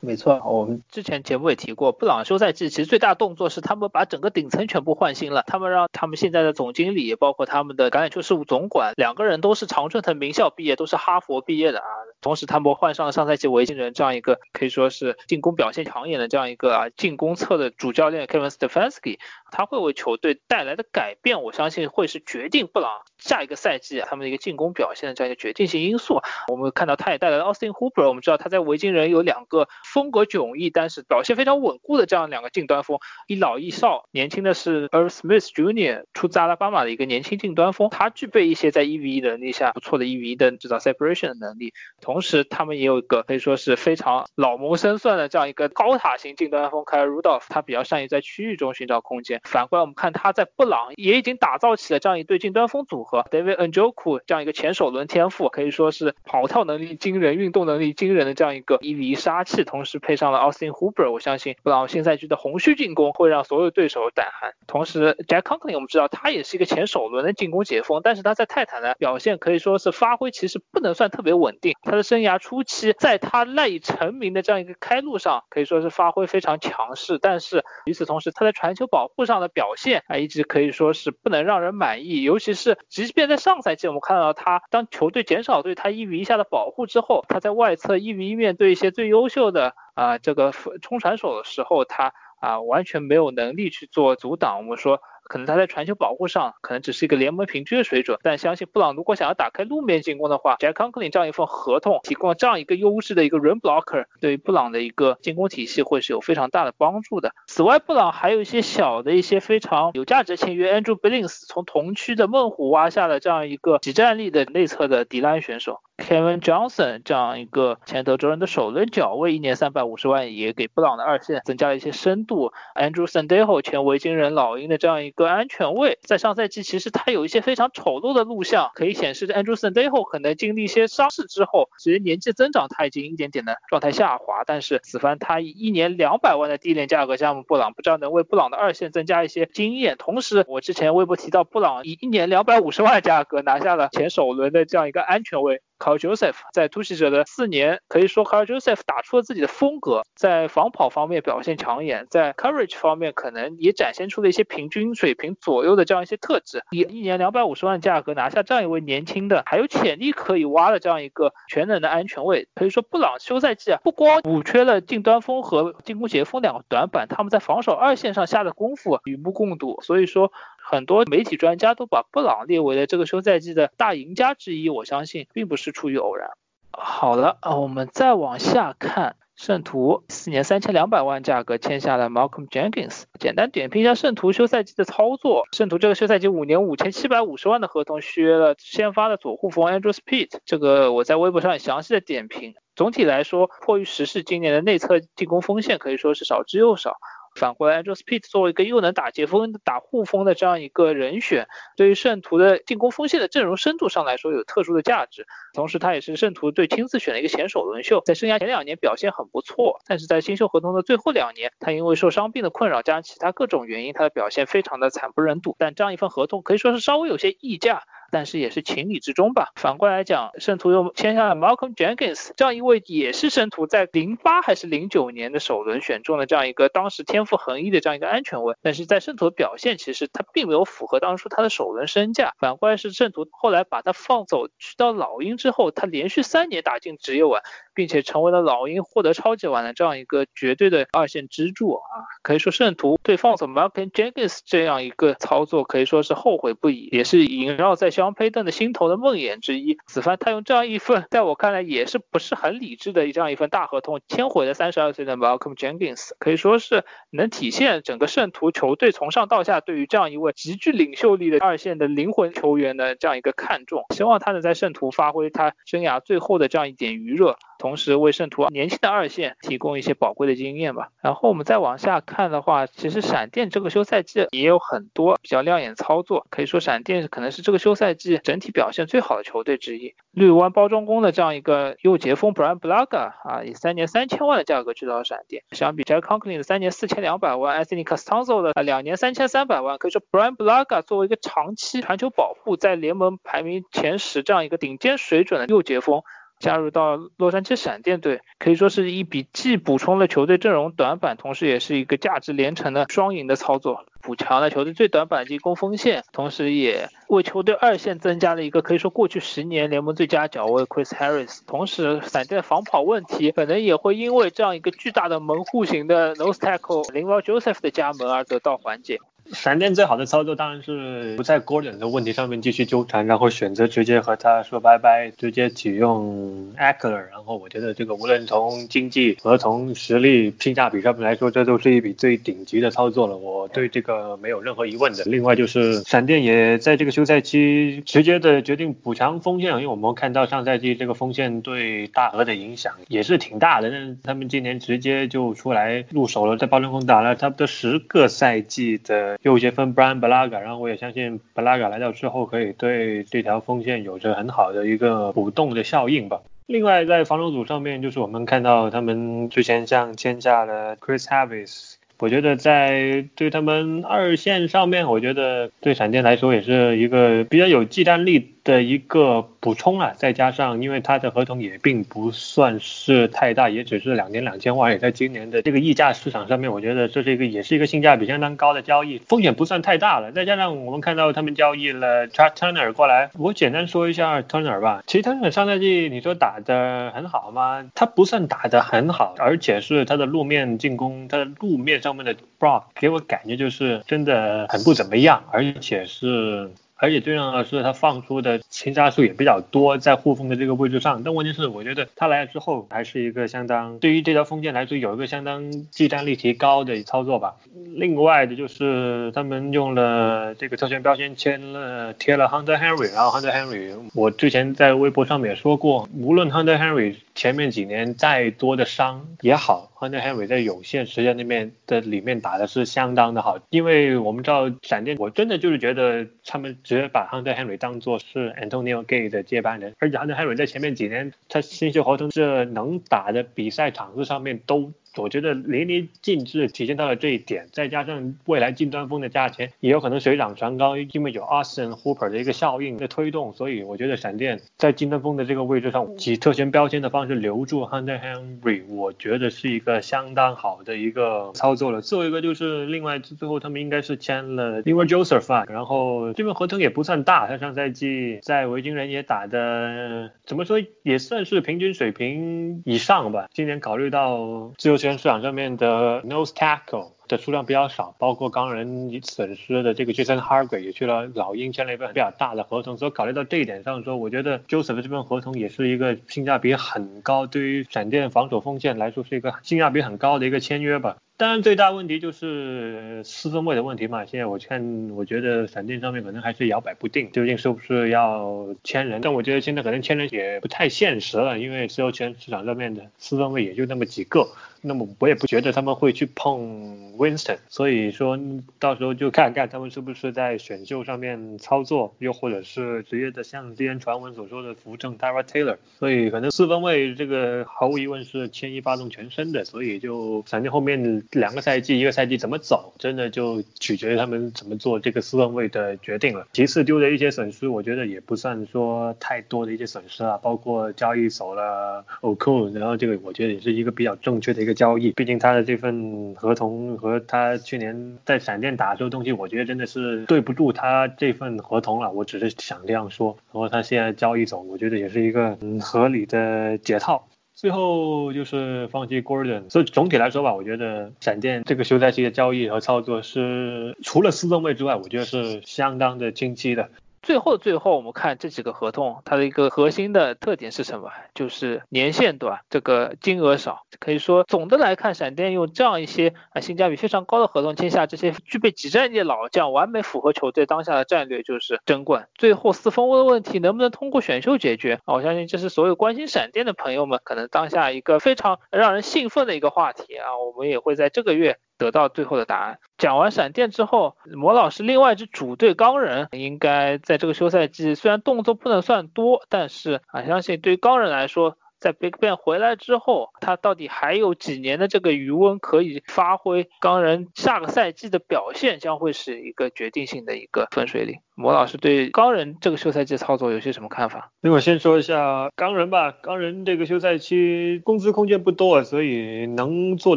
没错，我们之前节目也提过，布朗休赛季其实最大动作是他们把整个顶层全部换新了。他们让他们现在的总经理，包括他们的橄榄球事务总管，两个人都是常春藤名校毕业，都是哈佛毕业的啊。同时，他们换上了上赛季维京人这样一个可以说是进攻表现抢眼的这样一个啊进攻侧的主教练 Kevin Stefanski，他会为球队带来的改变，我相信会是决定布朗下一个赛季啊他们的一个进攻表现的这样一个决定性因素。我们看到他也带来了 Austin Hooper，我们知道他在维京人有两个。风格迥异，但是表现非常稳固的这样两个近端锋，一老一少，年轻的是 Earl Smith Jr. 出自阿拉巴马的一个年轻近端锋，他具备一些在一 v 一能力下不错的一 v 一的制造 separation 的能力，同时他们也有一个可以说是非常老谋深算的这样一个高塔型近端锋 k y r Rudolph，他比较善于在区域中寻找空间。反过来我们看他在布朗也已经打造起了这样一对近端锋组合，David Njoku 这样一个前首轮天赋，可以说是跑跳能力惊人、运动能力惊人的这样一个一 v 一杀器，同时配上了 Austin Hooper，我相信布朗新赛季的红须进攻会让所有对手胆寒。同时，Jack Conklin 我们知道他也是一个前首轮的进攻解锋，但是他在泰坦的表现可以说是发挥其实不能算特别稳定。他的生涯初期，在他赖以成名的这样一个开路上，可以说是发挥非常强势。但是与此同时，他在传球保护上的表现啊，一直可以说是不能让人满意。尤其是即便在上赛季，我们看到他当球队减少对他一比一下的保护之后，他在外侧一比一面对一些最优秀的。啊，这个冲传手的时候，他啊完全没有能力去做阻挡。我们说。可能他在传球保护上可能只是一个联盟平均的水准，但相信布朗如果想要打开路面进攻的话，Jack Conklin 这样一份合同提供这样一个优质的一个 run blocker，对于布朗的一个进攻体系会是有非常大的帮助的。此外，布朗还有一些小的一些非常有价值签约，Andrew Billings 从同区的猛虎挖下了这样一个极战力的内侧的迪兰选手，Kevin Johnson 这样一个前德州人的首轮脚位，一年三百五十万也给布朗的二线增加了一些深度。Andrew Sandejo 前维京人老鹰的这样一个安全位，在上赛季其实他有一些非常丑陋的录像，可以显示 Andrew Sandejo 可能经历一些伤势之后，随着年纪增长，他已经一点点的状态下滑。但是此番他以一年两百万的低廉价格加盟布朗，不知道能为布朗的二线增加一些经验。同时，我之前微博提到布朗以一年两百五十万价格拿下了前首轮的这样一个安全位。Carl Joseph 在突袭者的四年，可以说 Carl Joseph 打出了自己的风格，在防跑方面表现抢眼，在 coverage 方面可能也展现出了一些平均水平左右的这样一些特质。以一年两百五十万价格拿下这样一位年轻的、还有潜力可以挖的这样一个全能的安全卫，可以说布朗休赛季啊，不光补缺了近端锋和进攻截锋两个短板，他们在防守二线上下的功夫与目共睹。所以说。很多媒体专家都把布朗列为了这个休赛季的大赢家之一，我相信并不是出于偶然。好了，啊，我们再往下看，圣徒四年三千两百万价格签下了 Malcolm Jenkins。简单点评一下圣徒休赛季的操作，圣徒这个休赛季五年五千七百五十万的合同续约了先发的左护锋 Andrew Speed，这个我在微博上详细的点评。总体来说，迫于时势，今年的内侧进攻锋线可以说是少之又少。反过来，Andrew Speed 作为一个又能打截锋、打护锋的这样一个人选，对于圣徒的进攻锋线的阵容深度上来说有特殊的价值。同时，他也是圣徒队亲自选的一个前首轮秀，在生涯前两年表现很不错，但是在新秀合同的最后两年，他因为受伤病的困扰加上其他各种原因，他的表现非常的惨不忍睹。但这样一份合同可以说是稍微有些溢价。但是也是情理之中吧。反过来讲，圣徒又签下了 Malcolm Jenkins 这样一位，也是圣徒在零八还是零九年的首轮选中的这样一个当时天赋横溢的这样一个安全位。但是在圣徒的表现，其实他并没有符合当初他的首轮身价。反过来是圣徒后来把他放走去到老鹰之后，他连续三年打进职业碗，并且成为了老鹰获得超级碗的这样一个绝对的二线支柱啊。可以说圣徒对放走 Malcolm Jenkins 这样一个操作可以说是后悔不已，也是萦绕在。肖恩佩顿的心头的梦魇之一，此番他用这样一份在我看来也是不是很理智的这样一份大合同，签回了三十二岁的 Malcolm Jenkins，可以说是能体现整个圣徒球队从上到下对于这样一位极具领袖力的二线的灵魂球员的这样一个看重，希望他能在圣徒发挥他生涯最后的这样一点余热。同同时为圣徒年轻的二线提供一些宝贵的经验吧。然后我们再往下看的话，其实闪电这个休赛季也有很多比较亮眼操作，可以说闪电可能是这个休赛季整体表现最好的球队之一。绿湾包装工的这样一个右截锋 Brian Blaga 啊，以三年三千万的价格去到闪电，相比 Jack Conklin 的三年四千两百万，Anthony Castanzo 的啊两年三千三百万，可以说 Brian Blaga 作为一个长期传球保护，在联盟排名前十这样一个顶尖水准的右截锋。加入到洛杉矶闪电队，可以说是一笔既补充了球队阵容短板，同时也是一个价值连城的双赢的操作，补强了球队最短板进攻锋线，同时也为球队二线增加了一个可以说过去十年联盟最佳脚位 Chris Harris。同时，闪电防跑问题可能也会因为这样一个巨大的门户型的 nose tackle 林 l Joseph 的加盟而得到缓解。闪电最好的操作当然是不在 Gordon 的问题上面继续纠缠，然后选择直接和他说拜拜，直接启用 Eckler。然后我觉得这个无论从经济和从实力性价比上面来说，这都是一笔最顶级的操作了。我对这个没有任何疑问的。另外就是闪电也在这个休赛期直接的决定补强锋线，因为我们看到上赛季这个锋线对大河的影响也是挺大的。那他们今年直接就出来入手了，在暴龙锋打了差不多十个赛季的。右截锋 Brian Blaga，然后我也相信 Blaga 来到之后可以对这条锋线有着很好的一个补动的效应吧。另外在防守组上面，就是我们看到他们之前像签下了 Chris Harris，我觉得在对他们二线上面，我觉得对闪电来说也是一个比较有忌惮力。的一个补充啊，再加上因为他的合同也并不算是太大，也只是两年两千万，也在今年的这个溢价市场上面，我觉得这是一个也是一个性价比相当高的交易，风险不算太大了。再加上我们看到他们交易了 Turner 过来，我简单说一下 Turner 吧。其实 Turner 上赛季你说打的很好吗？他不算打的很好，而且是他的路面进攻，他的路面上面的 block 给我感觉就是真的很不怎么样，而且是。而且最重要的是，他放出的擒杀数也比较多，在护锋的这个位置上。但问题是，我觉得他来了之后，还是一个相当对于这条锋线来说有一个相当技战力提高的操作吧。另外的就是他们用了这个特权标签签了贴了 Hunter Henry，然后 Hunter Henry，我之前在微博上面也说过，无论 Hunter Henry 前面几年再多的伤也好，Hunter Henry 在有限时间里面的里面打的是相当的好，因为我们知道闪电，我真的就是觉得他们。直接把 Hunter Henry 当做是 Antonio Gay 的接班人，而且 Hunter Henry 在前面几年他新秀合同这能打的比赛场次上面都我觉得淋漓尽致体现到了这一点，再加上未来近端锋的价钱也有可能水涨船高，因为有 Austin Hooper 的一个效应的推动，所以我觉得闪电在近端锋的这个位置上，以特权标签的方式留住 Hunter Henry，我觉得是一个相当好的一个操作了。最后一个就是另外最后他们应该是签了 l e a Joseph，然后这份合同也不算大，他上赛季在维京人也打的怎么说也算是平均水平以上吧。今年考虑到自由球员市场上面的 nose tackle 的数量比较少，包括刚人损失的这个 Jason Hargrave 也去了老鹰签了一份比较大的合同，所以考虑到这一点上说，我觉得 Joseph 这份合同也是一个性价比很高，对于闪电防守锋线来说是一个性价比很高的一个签约吧。当然，最大问题就是四分位的问题嘛。现在我看，我觉得闪电上面可能还是摇摆不定，究竟是不是要签人？但我觉得现在可能签人也不太现实了，因为自由球市场上面的四分位也就那么几个。那么我也不觉得他们会去碰 Winston，所以说到时候就看看他们是不是在选秀上面操作，又或者是直接的像之前传闻所说的扶正 Dara Taylor。所以可能四分位这个毫无疑问是牵一发动全身的，所以就反正后面。两个赛季，一个赛季怎么走，真的就取决于他们怎么做这个四分位的决定了。其次丢的一些损失，我觉得也不算说太多的一些损失啊，包括交易走了 o k o 然后这个我觉得也是一个比较正确的个交易。毕竟他的这份合同和他去年在闪电打这个东西，我觉得真的是对不住他这份合同了。我只是想这样说。然后他现在交易走，我觉得也是一个很合理的解套。最后就是放弃 Gordon，所以总体来说吧，我觉得闪电这个休赛期的交易和操作是除了四分位之外，我觉得是相当的清晰的。最后，最后我们看这几个合同，它的一个核心的特点是什么？就是年限短，这个金额少。可以说，总的来看，闪电用这样一些啊性价比非常高的合同签下这些具备几战力的老将，完美符合球队当下的战略，就是争冠。最后四分位的问题能不能通过选秀解决？我相信这是所有关心闪电的朋友们可能当下一个非常让人兴奋的一个话题啊。我们也会在这个月。得到最后的答案。讲完闪电之后，魔老师另外一支主队钢人应该在这个休赛季虽然动作不能算多，但是啊，相信对于钢人来说。在 Big Ben 回来之后，他到底还有几年的这个余温可以发挥？钢人下个赛季的表现将会是一个决定性的一个分水岭。魔老师对钢人这个休赛季操作有些什么看法？那我先说一下钢人吧。钢人这个休赛期工资空间不多，所以能做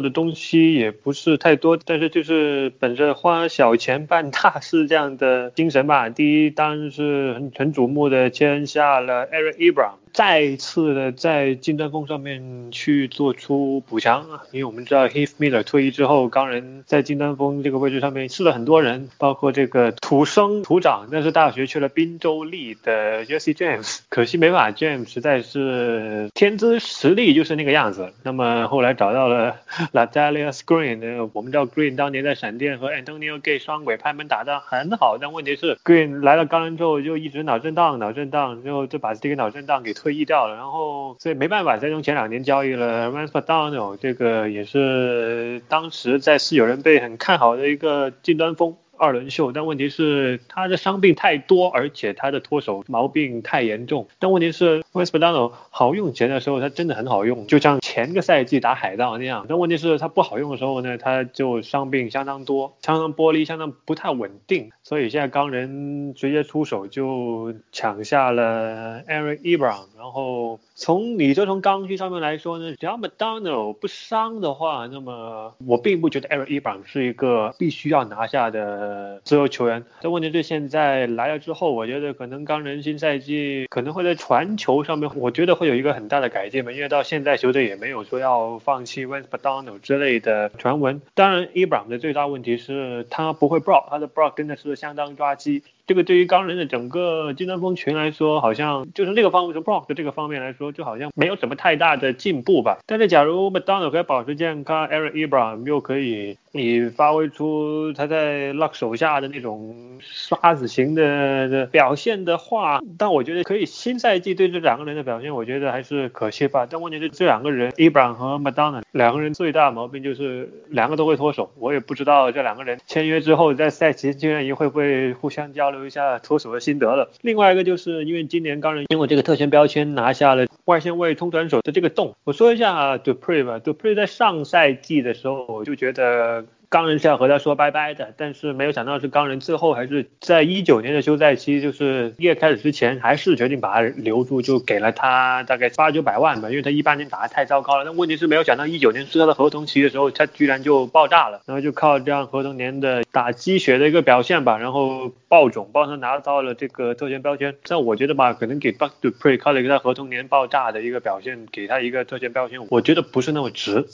的东西也不是太多。但是就是本着花小钱办大事这样的精神吧。第一当然是很很瞩目的签下了 Eric Ebron。再次的在近端锋上面去做出补强啊，因为我们知道 Heath Miller 退役之后，钢人在近端锋这个位置上面试了很多人，包括这个土生土长，那是大学去了宾州立的 Jesse James，可惜没办法，James 实在是天资实力就是那个样子。那么后来找到了 Latalius Green，我们知道 Green 当年在闪电和 Antonio Gay 双轨拍门打得很好，但问题是 Green 来了钢人之后就一直脑震荡，脑震荡，最后就把这个脑震荡给。退役掉了，然后所以没办法，再用前两年交易了 r a n s p d o n a l 这个也是当时在四九人被很看好的一个近端锋。二轮秀，但问题是他的伤病太多，而且他的脱手毛病太严重。但问题是 w e s p a d a n o 好用钱的时候，他真的很好用，就像前个赛季打海盗那样。但问题是，他不好用的时候呢，他就伤病相当多，相当玻璃，相当不太稳定。所以现在钢人直接出手就抢下了 Eric Ebron，然后从你这从刚需上面来说呢，只要 McDonald 不伤的话，那么我并不觉得 Eric Ebron 是一个必须要拿下的。呃，自由球员，在问题是现在来了之后，我觉得可能刚人新赛季可能会在传球上面，我觉得会有一个很大的改进吧，因为到现在球队也没有说要放弃 West b a d o n a l 之类的传闻。当然伊布的最大问题是他不会 block，他的 block 真的是相当抓鸡。这个对于钢人的整个金丹峰群来说，好像就是那个方面，从 Brock 的这个方面来说，就好像没有什么太大的进步吧。但是假如 McDonald 可以保持健康，Eric Ebram 又可以你发挥出他在 Luck 手下的那种刷子型的的表现的话，但我觉得可以新赛季对这两个人的表现，我觉得还是可惜吧。但问题是这两个人，Ebram 和 McDonald 两个人最大毛病就是两个都会脱手。我也不知道这两个人签约之后在赛前训练营会不会互相交流。一下脱手的心得了。另外一个就是因为今年刚人因为这个特权标签拿下了外线位冲转手的这个洞，我说一下 Dupree 吧，Dupree 在上赛季的时候我就觉得。钢人是要和他说拜拜的，但是没有想到是钢人最后还是在一九年的休赛期，就是业开始之前，还是决定把他留住，就给了他大概八九百万吧，因为他一八年打的太糟糕了。但问题是没有想到一九年是他的合同期的时候，他居然就爆炸了，然后就靠这样合同年的打鸡血的一个表现吧，然后爆种帮他拿到了这个特权标签。但我觉得吧，可能给 Buck Dupree 靠了一个合同年爆炸的一个表现，给他一个特权标签，我觉得不是那么值。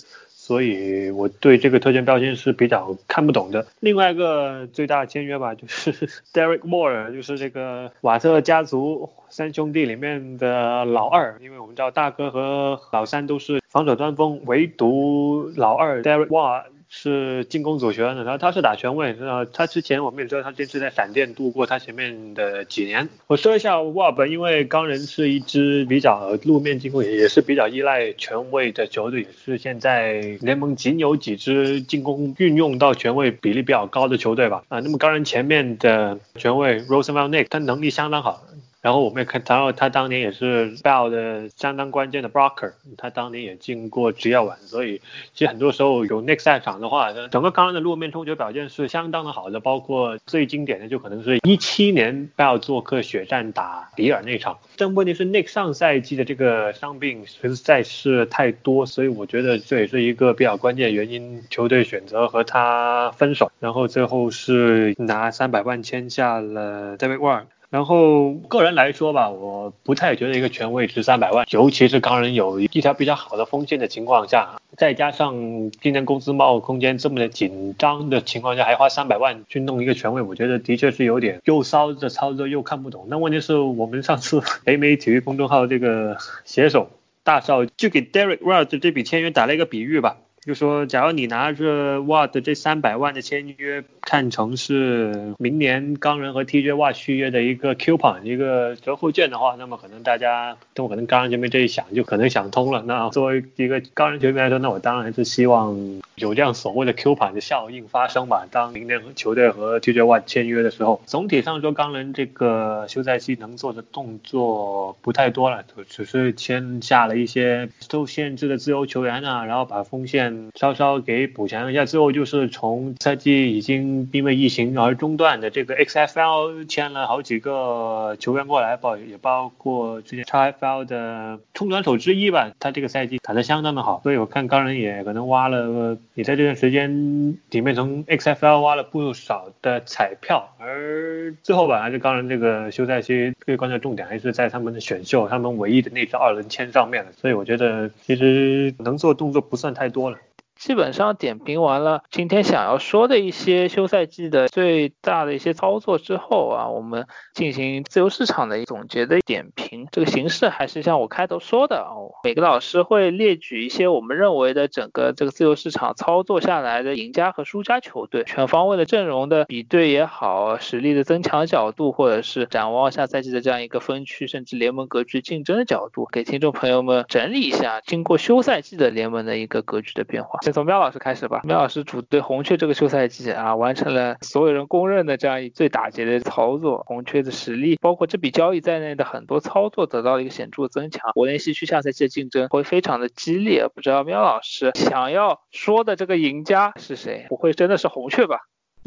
所以我对这个特权标签是比较看不懂的。另外一个最大签约吧，就是 Derek Moore，就是这个瓦特家族三兄弟里面的老二，因为我们知道大哥和老三都是防守端锋，唯独老二 Derek Moore。是进攻组权的，然后他是打全位，然后他之前我们也知道他这次在闪电度过他前面的几年。我说一下沃本，因为钢人是一支比较路面进攻也也是比较依赖全卫的球队，也是现在联盟仅有几支进攻运用到全卫比例比较高的球队吧。啊，那么钢人前面的全卫 Rosenwald Nick，他能力相当好。然后我们也看，然后他当年也是 Bell 的相当关键的 broker，他当年也进过职业碗，所以其实很多时候有 Nick 在场的话，整个钢人的路面冲球表现是相当的好的，包括最经典的就可能是一七年 Bell 做客血战打比尔那场。但问题是 Nick 上赛季的这个伤病实在是太多，所以我觉得这也是一个比较关键原因，球队选择和他分手，然后最后是拿三百万签下了 David Warren。然后个人来说吧，我不太觉得一个全位值三百万，尤其是钢人有一条比较好的锋线的情况下，再加上今年工资帽空间这么的紧张的情况下，还花三百万去弄一个全位，我觉得的确是有点又骚的操作又看不懂。那问题是我们上次 北美体育公众号这个写手大少就给 Derek w a l d 这笔签约打了一个比喻吧。就说，假如你拿着 Watt 这三百万的签约看成是明年钢人和 TJ Watt 续约的一个 coupon 一个折扣券的话，那么可能大家都可能钢人球迷这一想就可能想通了。那作为一个钢人球迷来说，那我当然是希望有这样所谓的 Q 盘的效应发生吧。当明年球队和 TJ One 签约的时候，总体上说，钢人这个休赛期能做的动作不太多了，只是签下了一些受限制的自由球员啊，然后把锋线。稍稍给补强一下，最后就是从赛季已经因为疫情而中断的这个 XFL 签了好几个球员过来，包也包括之前 XFL 的冲转手之一吧，他这个赛季打得相当的好，所以我看钢人也可能挖了，你在这段时间里面从 XFL 挖了不少的彩票，而最后吧，还是刚才这个休赛期最关键重点还是在他们的选秀，他们唯一的那支二轮签上面了，所以我觉得其实能做动作不算太多了。基本上点评完了今天想要说的一些休赛季的最大的一些操作之后啊，我们进行自由市场的总结的点评。这个形式还是像我开头说的哦，每个老师会列举一些我们认为的整个这个自由市场操作下来的赢家和输家球队，全方位的阵容的比对也好，实力的增强角度，或者是展望下赛季的这样一个分区甚至联盟格局竞争的角度，给听众朋友们整理一下经过休赛季的联盟的一个格局的变化。先从喵老师开始吧。喵老师主队红雀这个休赛季啊，完成了所有人公认的这样一最打劫的操作。红雀的实力，包括这笔交易在内的很多操作，得到了一个显著的增强。国内西区下赛季的竞争会非常的激烈。不知道喵老师想要说的这个赢家是谁？不会真的是红雀吧？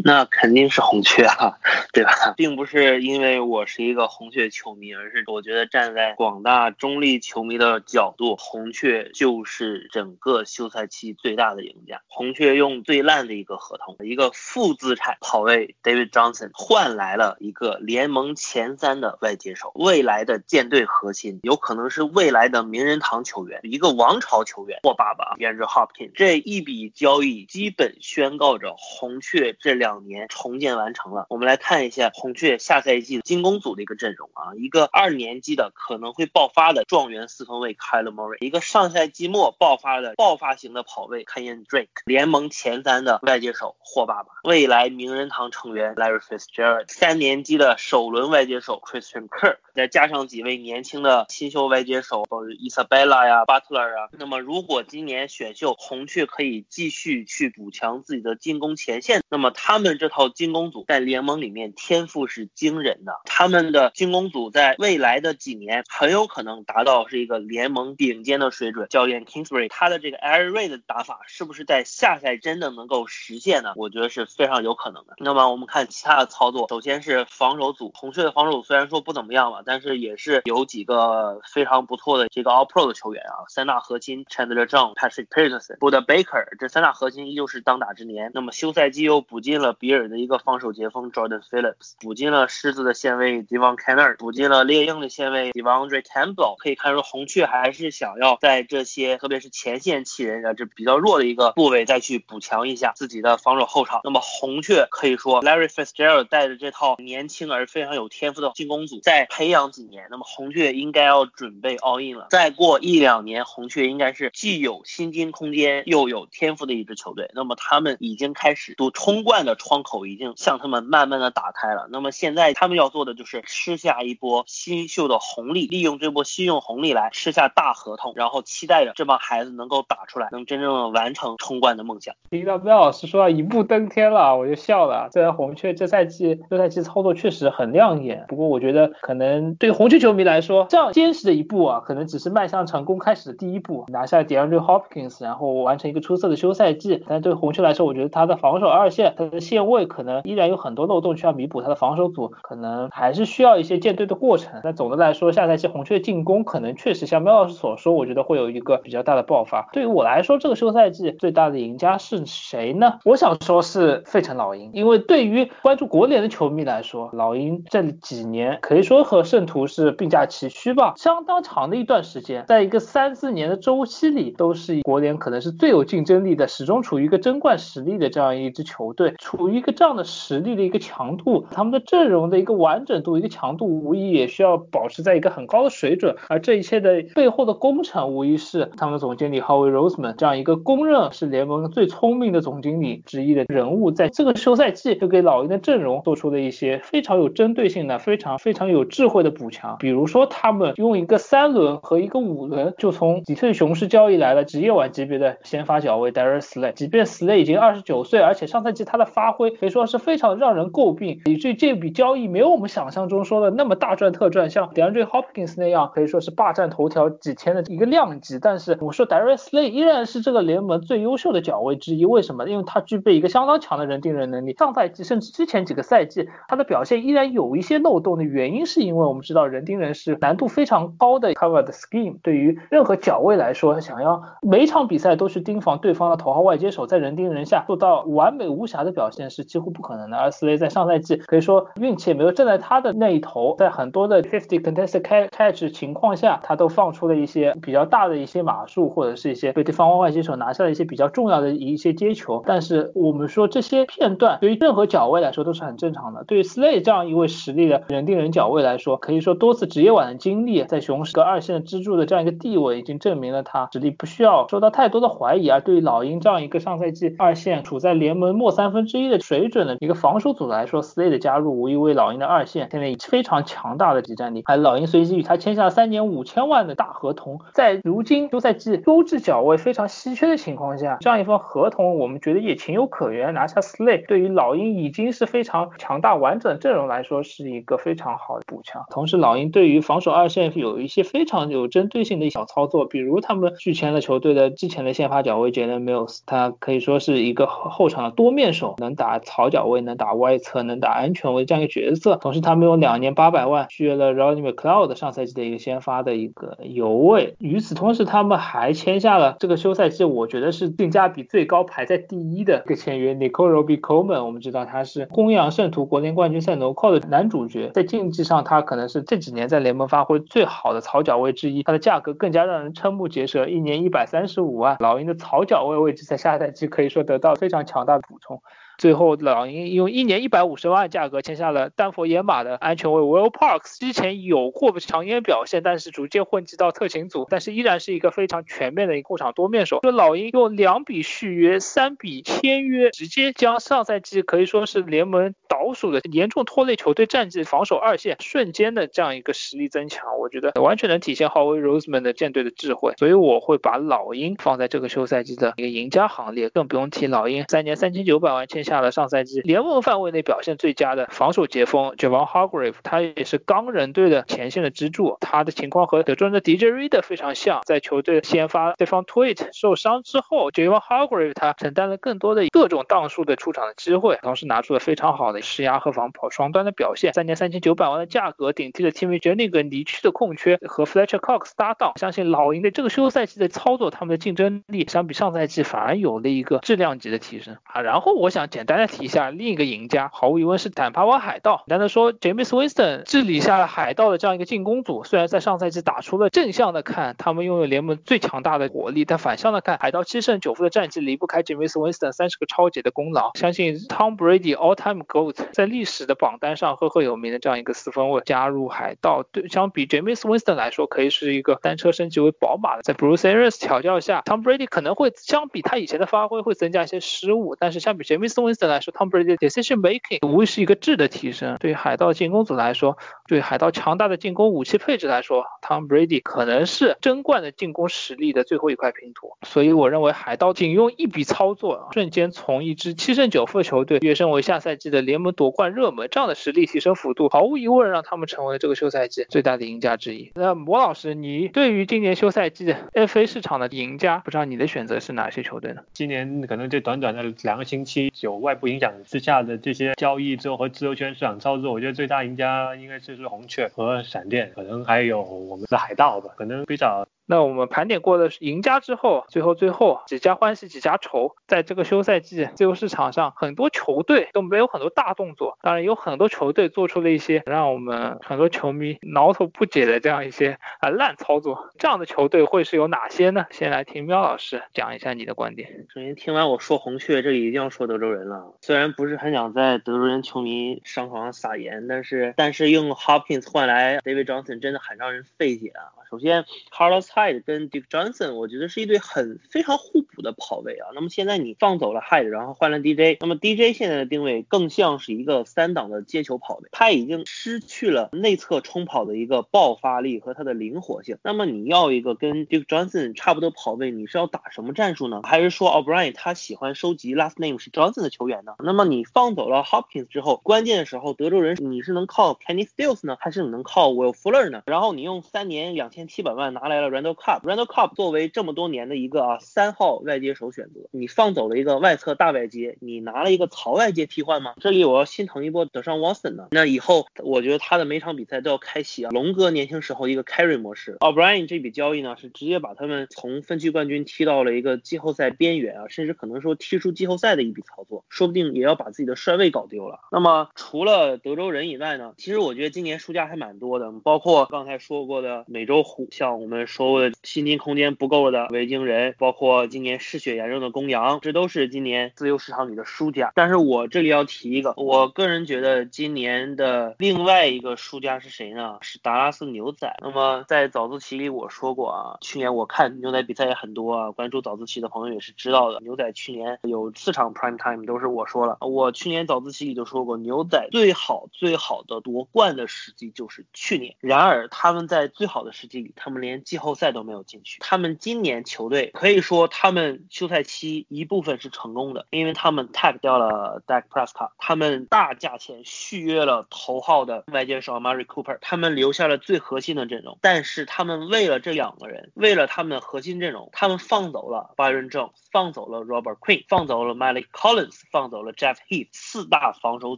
那肯定是红雀啊，对吧？并不是因为我是一个红雀球迷，而是我觉得站在广大中立球迷的角度，红雀就是整个休赛期最大的赢家。红雀用最烂的一个合同，一个负资产跑位 David Johnson 换来了一个联盟前三的外接手，未来的舰队核心，有可能是未来的名人堂球员，一个王朝球员。我爸爸 Andrew Hopkins 这一笔交易基本宣告着红雀这两。两年重建完成了，我们来看一下红雀下赛季进攻组的一个阵容啊，一个二年级的可能会爆发的状元四分卫 Kyle Murray，一个上赛季末爆发的爆发型的跑位 Kenyon Drake，联盟前三的外接手霍爸爸，未来名人堂成员 Larry Fitzgerald，三年级的首轮外接手 Christian Kirk，再加上几位年轻的新秀外接手，包括 Isabella 呀、Butler 啊。那么如果今年选秀红雀可以继续去补强自己的进攻前线，那么他。们这套进攻组在联盟里面天赋是惊人的，他们的进攻组在未来的几年很有可能达到是一个联盟顶尖的水准。教练 Kingsbury 他的这个 air raid 的打法是不是在下赛真的能够实现呢？我觉得是非常有可能的。那么我们看其他的操作，首先是防守组，红雀的防守组虽然说不怎么样吧，但是也是有几个非常不错的这个 All Pro 的球员啊，三大核心 Chandler Jones、Patrick Peterson、Bud Baker，这三大核心依旧是当打之年。那么休赛季又补进了比尔的一个防守截锋 Jordan Phillips，补进了狮子的线位 Devon Kennard，补进了猎鹰的线位 Devondre Campbell。可以看出红雀还是想要在这些特别是前线气人的这比较弱的一个部位再去补强一下自己的防守后场。那么红雀可以说 Larry Fitzgerald 带着这套年轻而非常有天赋的进攻组再培养几年，那么红雀应该要准备 all in 了。再过一两年，红雀应该是既有薪金空间又有天赋的一支球队。那么他们已经开始赌冲冠的窗口已经向他们慢慢的打开了。那么现在他们要做的就是吃下一波新秀的红利，利用这波新秀红利来吃下大合同，然后期待着这帮孩子能够打出来，能真正的完成冲冠的梦想。听到彪老师说要一步登天了，我就笑了。虽然红雀这赛季这赛季操作确实很亮眼，不过我觉得可能对红雀球迷来说，这样坚实的一步啊，可能只是迈向成功开始的第一步，拿下 DeAndre Hopkins，然后完成一个出色的休赛季。但对红雀来说，我觉得他的防守二线，他的线位可能依然有很多漏洞需要弥补，他的防守组可能还是需要一些建队的过程。那总的来说，下赛季红雀进攻可能确实像喵老师所说，我觉得会有一个比较大的爆发。对于我来说，这个休赛季最大的赢家是谁呢？我想说是费城老鹰，因为对于关注国联的球迷来说，老鹰这几年可以说和圣徒是并驾齐驱吧，相当长的一段时间，在一个三四年的周期里，都是国联可能是最有竞争力的，始终处于一个争冠实力的这样一支球队，处于一个这样的实力的一个强度，他们的阵容的一个完整度、一个强度，无疑也需要保持在一个很高的水准。而这一切的背后的工程，无疑是他们总经理 Howie Roseman 这样一个公认是联盟最聪明的总经理之一的人物，在这个休赛季就给老鹰的阵容做出了一些非常有针对性的、非常非常有智慧的补强。比如说，他们用一个三轮和一个五轮，就从底特律雄狮交易来了职业碗级别的先发脚位 Darius Slay。即便 Slay 已经二十九岁，而且上赛季他的发发挥可以说是非常让人诟病，以至于这笔交易没有我们想象中说的那么大赚特赚，像 DeAndre Hopkins 那样可以说是霸占头条几天的一个量级。但是我说 Darius Slay 依然是这个联盟最优秀的角位之一，为什么？因为他具备一个相当强的人盯人能力。上赛季甚至之前几个赛季，他的表现依然有一些漏洞的原因，是因为我们知道人盯人是难度非常高的 cover 的 scheme，对于任何角位来说，想要每场比赛都去盯防对方的头号外接手，在人盯人下做到完美无瑕的表现在是几乎不可能的。而斯雷在上赛季可以说运气也没有站在他的那一头，在很多的 fifty contested catch 情况下，他都放出了一些比较大的一些码数，或者是一些被对方外接手拿下了一些比较重要的一些接球。但是我们说这些片段对于任何脚位来说都是很正常的。对于 Slay 这样一位实力的人盯人脚位来说，可以说多次职业碗的经历，在雄狮的二线支柱的这样一个地位，已经证明了他实力不需要受到太多的怀疑。而对于老鹰这样一个上赛季二线处在联盟末三分之的水准的一个防守组来说，Slay 的加入无疑为老鹰的二线添了非常强大的集战力。而老鹰随即与他签下三年五千万的大合同，在如今休赛季优质脚位非常稀缺的情况下，这样一份合同我们觉得也情有可原。拿下 Slay 对于老鹰已经是非常强大完整阵容来说是一个非常好的补强。同时，老鹰对于防守二线有一些非常有针对性的小操作，比如他们续签了球队的之前的先发脚位 Jalen Mills，他可以说是一个后场的多面手，能打草脚位，能打外侧，能打安全位这样一个角色。同时，他们有两年八百万续约了 Rodney McLeod 上赛季的一个先发的一个游位。与此同时，他们还签下了这个休赛季我觉得是性价比最高、排在第一的一个签约 Nicole Roby Coleman。我们知道他是公羊圣徒国联冠军赛 No Call 的男主角，在竞技上他可能是这几年在联盟发挥最好的草脚位之一。他的价格更加让人瞠目结舌，一年一百三十五万。老鹰的草脚位位置在下赛季可以说得到非常强大的补充。最后，老鹰用一年一百五十万价格签下了丹佛野马的安全卫 Will Parks。之前有过不抢眼表现，但是逐渐混迹到特勤组，但是依然是一个非常全面的一个后场多面手。这老鹰用两笔续约，三笔签约，直接将上赛季可以说是联盟倒数的严重拖累球队战绩防守二线瞬间的这样一个实力增强，我觉得完全能体现 Howie Roseman 的舰队的智慧。所以我会把老鹰放在这个休赛季的一个赢家行列，更不用提老鹰三年三千九百万签下。下了上赛季联盟范围内表现最佳的防守截锋 Javon Hargrave，他也是钢人队的前线的支柱。他的情况和德州人的 DJ Reader 非常像，在球队先发对方 Tweet 受伤之后，Javon Hargrave 他承担了更多的各种档数的出场的机会，同时拿出了非常好的施压和防跑双端的表现。三年三千九百万的价格顶替了 Timmy j e n n i n g 离去的空缺，和 Fletcher Cox 搭档，相信老鹰的这个休赛季的操作，他们的竞争力相比上赛季反而有了一个质量级的提升啊。然后我想简简单的提一下另一个赢家，毫无疑问是坦帕湾海盗。简单的说，James Winston 治理下了海盗的这样一个进攻组，虽然在上赛季打出了正向的看，他们拥有联盟最强大的火力，但反向的看，海盗七胜九负的战绩离不开 James Winston 三十个超级的功劳。相信 Tom Brady All Time Goat 在历史的榜单上赫赫有名的这样一个四分卫加入海盗，对相比 James Winston 来说，可以是一个单车升级为宝马的。在 Bruce Arians 调教下，Tom Brady 可能会相比他以前的发挥会增加一些失误，但是相比 James Winston 来说，Tom Brady 的 decision making 无疑是一个质的提升。对于海盗进攻组来说，对海盗强大的进攻武器配置来说，Tom Brady 可能是争冠的进攻实力的最后一块拼图。所以我认为海盗仅用一笔操作，瞬间从一支七胜九负的球队跃升为下赛季的联盟夺冠热门，这样的实力提升幅度，毫无疑问让他们成为了这个休赛季最大的赢家之一。那魔老师，你对于今年休赛季 FA 市场的赢家，不知道你的选择是哪些球队呢？今年可能这短短的两个星期，有外部影响之下的这些交易之后和自由权市场操作，我觉得最大赢家应该就是红雀和闪电，可能还有我们的海盗吧，可能比较。那我们盘点过了赢家之后，最后最后几家欢喜几家愁，在这个休赛季自由市场上，很多球队都没有很多大动作，当然有很多球队做出了一些让我们很多球迷挠头不解的这样一些啊烂操作。这样的球队会是有哪些呢？先来听喵老师讲一下你的观点。首先听完我说红雀，这里一定要说德州人了。虽然不是很想在德州人球迷伤口上撒盐，但是但是用 Hopkins 换来 David Johnson 真的很让人费解啊。首先，Carlos Hyde 跟 Dick Johnson，我觉得是一对很非常互补的跑位啊。那么现在你放走了 Hyde，然后换了 DJ，那么 DJ 现在的定位更像是一个三档的接球跑位，他已经失去了内侧冲跑的一个爆发力和他的灵活性。那么你要一个跟 Dick Johnson 差不多跑位，你是要打什么战术呢？还是说 O'Brien 他喜欢收集 last name 是 Johnson 的球员呢？那么你放走了 Hopkins 之后，关键的时候德州人你是能靠 Kenny Stills 呢，还是你能靠 Will Fuller 呢？然后你用三年两千。七百万拿来了 Randall Cobb，Randall Cobb 作为这么多年的一个啊三号外接手选择，你放走了一个外侧大外接，你拿了一个槽外接替换吗？这里我要心疼一波德尚 Watson 呢。那以后我觉得他的每场比赛都要开启啊龙哥年轻时候一个 carry 模式。O'Brien 这笔交易呢是直接把他们从分区冠军踢到了一个季后赛边缘啊，甚至可能说踢出季后赛的一笔操作，说不定也要把自己的帅位搞丢了。那么除了德州人以外呢，其实我觉得今年输家还蛮多的，包括刚才说过的美洲虎。像我们说过的薪金空间不够的维京人，包括今年失血严重的公羊，这都是今年自由市场里的输家。但是我这里要提一个，我个人觉得今年的另外一个输家是谁呢？是达拉斯牛仔。那么在早自习里我说过啊，去年我看牛仔比赛也很多啊，关注早自习的朋友也是知道的。牛仔去年有四场 prime time 都是我说了，我去年早自习里就说过，牛仔最好最好的夺冠的时机就是去年。然而他们在最好的时机里。他们连季后赛都没有进去。他们今年球队可以说，他们休赛期一部分是成功的，因为他们 tag 掉了 Dak Prescott，他们大价钱续约了头号的外接手 Mary Cooper，他们留下了最核心的阵容。但是他们为了这两个人，为了他们的核心阵容，他们放走了 Byron Jones，放走了 Robert Quinn，放走了 Malik Collins，放走了 Jeff Heath，四大防守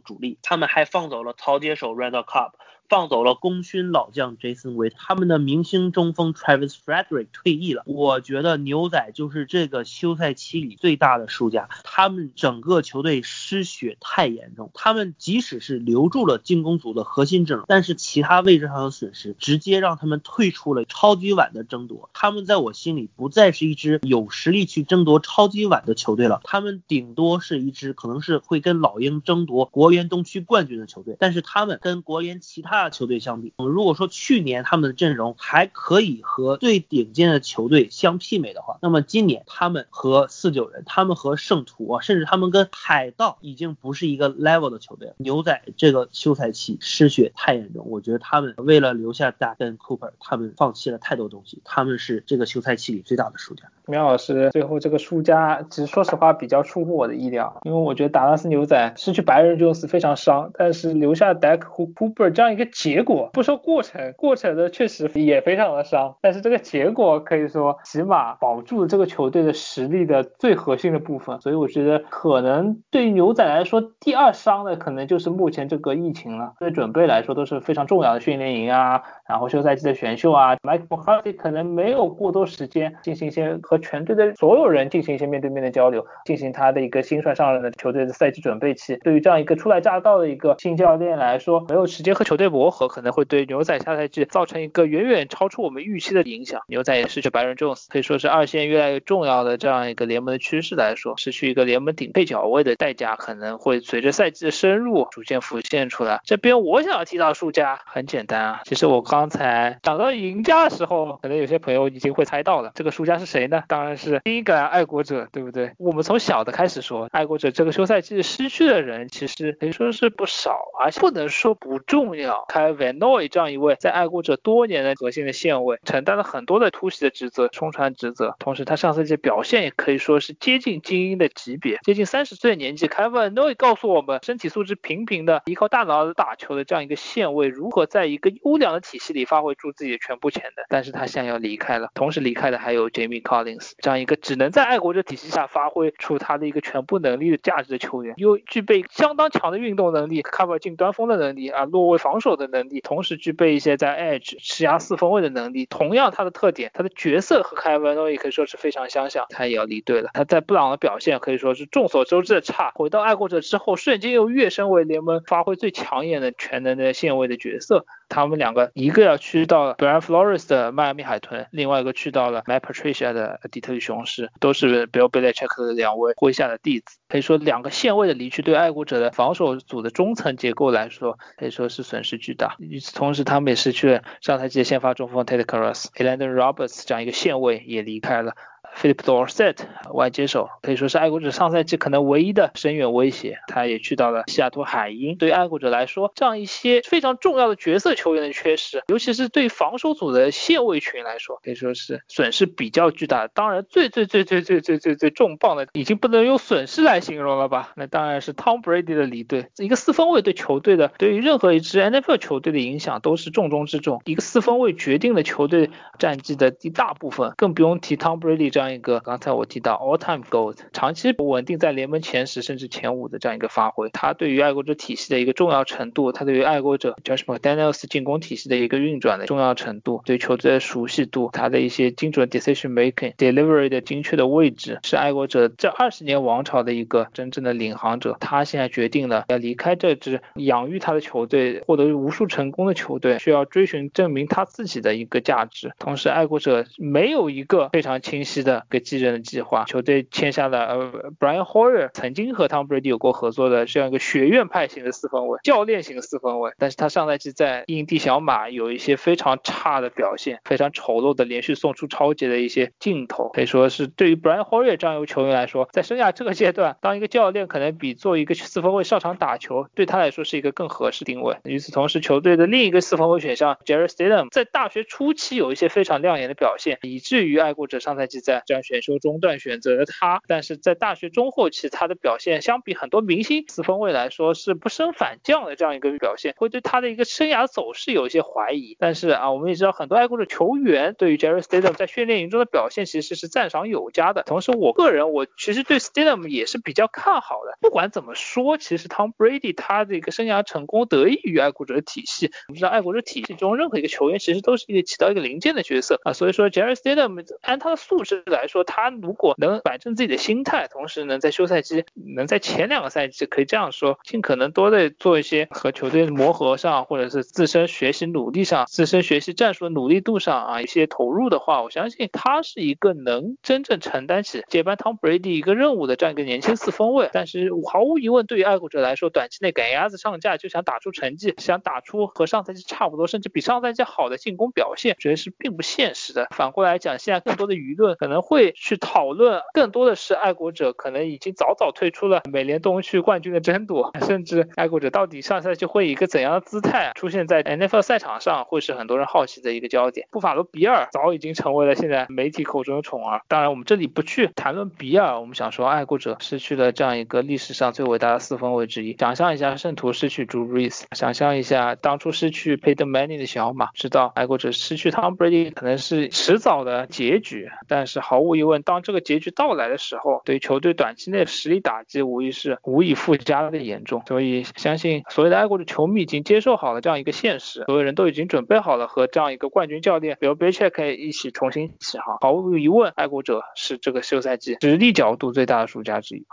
主力。他们还放走了超接手 Randall Cobb。放走了功勋老将 Jason Wade，他们的明星中锋 Travis Frederick 退役了。我觉得牛仔就是这个休赛期里最大的输家。他们整个球队失血太严重，他们即使是留住了进攻组的核心阵容，但是其他位置上的损失直接让他们退出了超级碗的争夺。他们在我心里不再是一支有实力去争夺超级碗的球队了，他们顶多是一支可能是会跟老鹰争夺国联东区冠军的球队。但是他们跟国联其他他的球队相比，如果说去年他们的阵容还可以和最顶尖的球队相媲美的话，那么今年他们和四九人，他们和圣徒啊，甚至他们跟海盗已经不是一个 level 的球队了。牛仔这个休赛期失血太严重，我觉得他们为了留下大跟 Cooper，他们放弃了太多东西，他们是这个休赛期里最大的输家。苗老师最后这个输家，其实说实话比较出乎我的意料，因为我觉得达拉斯牛仔失去白人 Jones 非常伤，但是留下 Deck 和 Cooper 这样一个结果，不说过程，过程呢确实也非常的伤，但是这个结果可以说起码保住了这个球队的实力的最核心的部分，所以我觉得可能对于牛仔来说，第二伤的可能就是目前这个疫情了，对准备来说都是非常重要的训练营啊，然后休赛季的选秀啊，Mike McCarthy 可能没有过多时间进行一些和全队的所有人进行一些面对面的交流，进行他的一个新帅上任的球队的赛季准备期。对于这样一个初来乍到的一个新教练来说，没有时间和球队磨合，可能会对牛仔下赛季造成一个远远超出我们预期的影响。牛仔也失去白人 Jones，可以说是二线越来越重要的这样一个联盟的趋势来说，失去一个联盟顶配角位的代价，可能会随着赛季的深入逐渐浮现出来。这边我想要提到输家，很简单啊，其实我刚才讲到赢家的时候，可能有些朋友已经会猜到了，这个输家是谁呢？当然是新英格兰爱国者，对不对？我们从小的开始说，爱国者这个休赛季失去的人其实可以说是不少，而且不能说不重要。开 Van o y 这样一位在爱国者多年的核心的线位，承担了很多的突袭的职责、冲传职责，同时他上赛季表现也可以说是接近精英的级别，接近三十岁的年纪，开 Van Noy 告诉我们，身体素质平平的，依靠大脑打球的这样一个线位，如何在一个优良的体系里发挥出自己的全部潜能。但是他现在要离开了，同时离开的还有 Jamie Collins 这样一个只能在爱国者体系下发挥出他的一个全部能力的价值的球员，又具备相当强的运动能力，cover 进端锋的能力啊，落位防守的能力，同时具备一些在 edge 施压四分位的能力。同样，他的特点，他的角色和凯文诺也可以说是非常相像。他也要离队了。他在布朗的表现可以说是众所周知的差，回到爱国者之后，瞬间又跃升为联盟发挥最抢眼的全能的线位的角色。他们两个一个要去到 Brian Flores 的迈阿密海豚，另外一个去到了 Matt Patricia 的底特律雄狮，都是 Bill Belichick 的两位麾下的弟子。可以说，两个线位的离去对爱国者的防守组的中层结构来说，可以说是损失巨大。与此同时，他们也失去了上赛季的先发中锋 Ted Karras、Elandon Roberts 这样一个线位也离开了。Philip Dorsett 外接手可以说是爱国者上赛季可能唯一的深远威胁，他也去到了西雅图海鹰。对于爱国者来说，这样一些非常重要的角色球员的缺失，尤其是对防守组的线位群来说，可以说是损失比较巨大的。当然，最最最最最最最最重磅的，已经不能用损失来形容了吧？那当然是 Tom Brady 的离队。一个四分卫对球队的，对于任何一支 NFL 球队的影响都是重中之重。一个四分卫决定了球队战绩的一大部分，更不用提 Tom Brady 这样。这样一个，刚才我提到 all time gold，长期稳定在联盟前十甚至前五的这样一个发挥，他对于爱国者体系的一个重要程度，他对于爱国者 Josh McDaniels 进攻体系的一个运转的重要程度，对球队的熟悉度，他的一些精准 decision making，delivery 的精确的位置，是爱国者这二十年王朝的一个真正的领航者。他现在决定了要离开这支养育他的球队，获得无数成功的球队，需要追寻证明他自己的一个价值。同时，爱国者没有一个非常清晰的。个继任的计划，球队签下了呃 Brian Hoyer，曾经和 Tom Brady 有过合作的这样一个学院派型的四分卫，教练型四分卫，但是他上赛季在印第小马有一些非常差的表现，非常丑陋的连续送出超级的一些镜头，可以说是对于 Brian Hoyer 这样一位球员来说，在生涯这个阶段，当一个教练可能比做一个四分卫上场打球，对他来说是一个更合适定位。与此同时，球队的另一个四分卫选项 Jerry Stidham 在大学初期有一些非常亮眼的表现，以至于爱国者上赛季在这样选秀中段选择了他，但是在大学中后期，他的表现相比很多明星四分卫来说是不升反降的这样一个表现，会对他的一个生涯走势有一些怀疑。但是啊，我们也知道很多爱国者球员对于 Jerry Stidham 在训练营中的表现其实是赞赏有加的。同时，我个人我其实对 Stidham 也是比较看好的。不管怎么说，其实 Tom Brady 他的一个生涯成功得益于爱国者的体系。我们知道爱国者体系中任何一个球员其实都是一个起到一个零件的角色啊，所以说 Jerry Stidham 按他的素质来。说，他如果能摆正自己的心态，同时能在休赛期能在前两个赛季可以这样说，尽可能多的做一些和球队磨合上，或者是自身学习努力上、自身学习战术的努力度上啊一些投入的话，我相信他是一个能真正承担起接班 Tom Brady 一个任务的这样一个年轻四分卫。但是毫无疑问，对于爱国者来说，短期内赶鸭子上架就想打出成绩，想打出和上赛季差不多，甚至比上赛季好的进攻表现，觉得是并不现实的。反过来讲，现在更多的舆论可能会去讨论，更多的是爱国者可能已经早早退出了美联东区冠军的争夺，甚至爱国者到底上赛季会以一个怎样的姿态出现在 NFL 赛场上，会是很多人好奇的一个焦点。布法罗比尔早已经成为了现在媒体口中的宠儿。当然，我们这里不去谈论比尔，我们想说爱国者失去了这样一个历史上最伟大的四分卫之一。想象一下圣徒失去 Drew Brees，想象一下当初失去 Peyton Manning 的小马，知道爱国者失去 Tom Brady 可能是迟早的结局。但是毫无疑问，当这个结局到来的时候，对球队短期内实力打击无疑是无以复加的严重。所以相信所有的爱国者球迷已经接受好了这样一个现实，所有人都已经准备好了和这样一个冠军教练比如贝切克一起重新起航。毫无疑问，爱国者是这个休赛季实力角度最大的输家之一。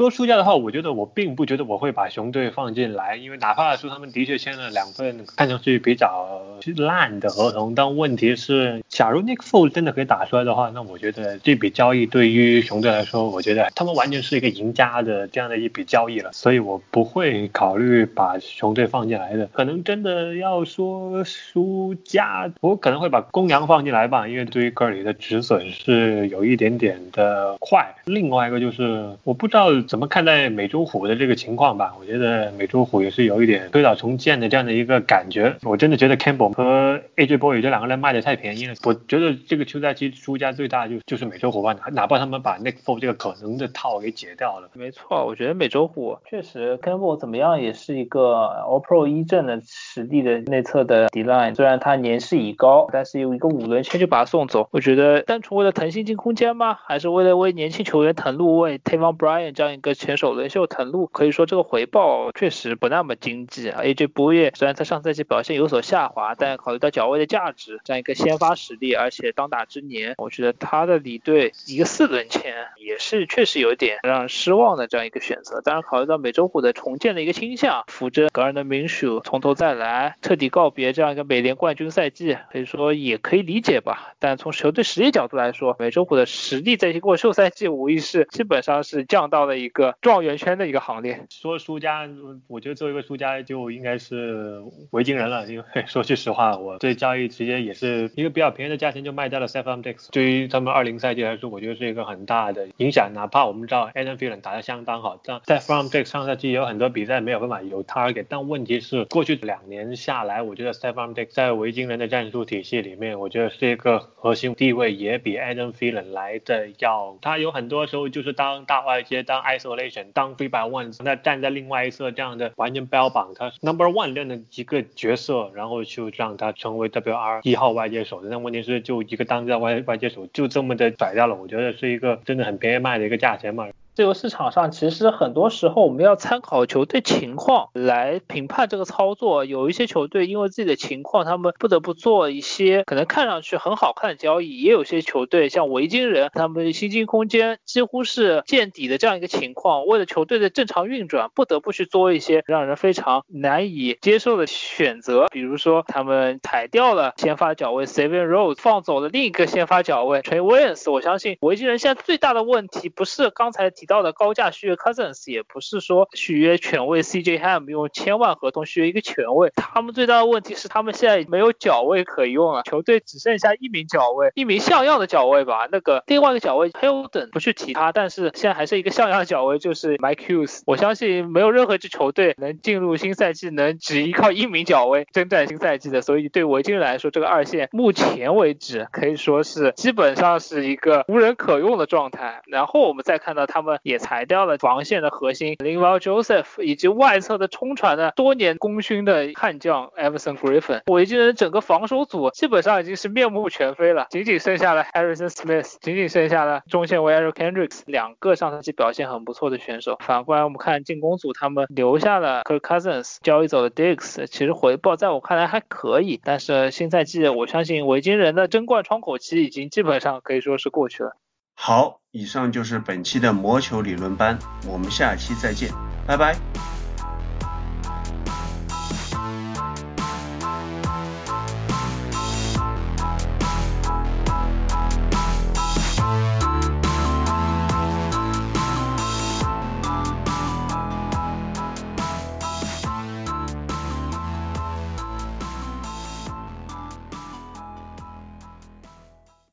说输家的话，我觉得我并不觉得我会把熊队放进来，因为哪怕说他们的确签了两份看上去比较烂的合同，但问题是，假如 Nick Foles 真的可以打出来的话，那我觉得这笔交易对于熊队来说，我觉得他们完全是一个赢家的这样的一笔交易了，所以我不会考虑把熊队放进来的。可能真的要说输家，我可能会把公羊放进来吧，因为对于科里的止损是有一点点的快。另外一个就是我不知道。怎么看待美洲虎的这个情况吧？我觉得美洲虎也是有一点推倒重建的这样的一个感觉。我真的觉得 Campbell 和 AJ Boy 这两个人卖的太便宜了。我觉得这个休赛期输家最大就就是美洲虎吧，哪怕他们把 Nick Fole 这个可能的套给解掉了。没错，我觉得美洲虎确实 Campbell 怎么样也是一个 All Pro 一阵的实力的内侧的 D line，虽然他年事已高，但是有一个五轮签就把他送走，我觉得单纯为了腾新进空间吗？还是为了为年轻球员腾路，为 Tavon Bryan 这样一个前首轮秀腾路，可以说这个回报确实不那么经济啊。AJ 波耶虽然他上赛季表现有所下滑，但考虑到脚位的价值，这样一个先发实力，而且当打之年，我觉得他的离队一个四轮签也是确实有点让人失望的这样一个选择。当然，考虑到美洲虎的重建的一个倾向，扶着格尔的名属从头再来，彻底告别这样一个美联冠军赛季，可以说也可以理解吧。但从球队实力角度来说，美洲虎的实力在经过秀赛季无疑是基本上是降到了一一个。状元圈的一个行列。说输家，我觉得作为一个输家就应该是维京人了。因为 说句实话，我这交易直接也是一个比较便宜的价钱就卖掉了 Stephon Dix。对于他们二零赛季来说，我觉得是一个很大的影响。哪怕我们知道 Adam Thielen 打得相当好，但 Stephon Diggs 上赛季有很多比赛没有办法有 target。但问题是，过去两年下来，我觉得 Stephon Dix 在维京人的战术体系里面，我觉得是一个核心地位也比 Adam Thielen 来的要。他有很多时候就是当大外接，当 isolation。当 free by one，那站在另外一侧这样的完全标榜他 number one 这样的一个角色，然后就让他成为 WR 一号外接手。那问题是就一个当家外外接手就这么的甩掉了，我觉得是一个真的很便宜卖的一个价钱嘛。自由市场上，其实很多时候我们要参考球队情况来评判这个操作。有一些球队因为自己的情况，他们不得不做一些可能看上去很好看的交易；也有些球队像维京人，他们薪金空间几乎是见底的这样一个情况，为了球队的正常运转，不得不去做一些让人非常难以接受的选择。比如说，他们裁掉了先发角位 Seven Rose，放走了另一个先发角位 Trey Williams。我相信维京人现在最大的问题不是刚才提。到的高价续约 Cousins 也不是说续约权位 CJ Ham 用千万合同续约一个权位，他们最大的问题是他们现在没有脚位可用了，球队只剩下一名脚位，一名像样的脚位吧。那个另外一个脚位 Hilton 不去提他，但是现在还是一个像样的脚位，就是 Mike Hughes。我相信没有任何一支球队能进入新赛季能只依靠一名脚位征战新赛季的，所以对维京人来说，这个二线目前为止可以说是基本上是一个无人可用的状态。然后我们再看到他们。也裁掉了防线的核心 Linval Joseph，以及外侧的冲传的多年功勋的悍将 Everson Griffin。维京人整个防守组基本上已经是面目全非了，仅仅剩下了 Harrison Smith，仅仅剩下了中线为 Eric Kendricks 两个上赛季表现很不错的选手。反过来我们看进攻组，他们留下了 Kirk Cousins，交易走了 Diggs，其实回报在我看来还可以，但是新赛季我相信维京人的争冠窗口期已经基本上可以说是过去了。好，以上就是本期的魔球理论班，我们下期再见，拜拜。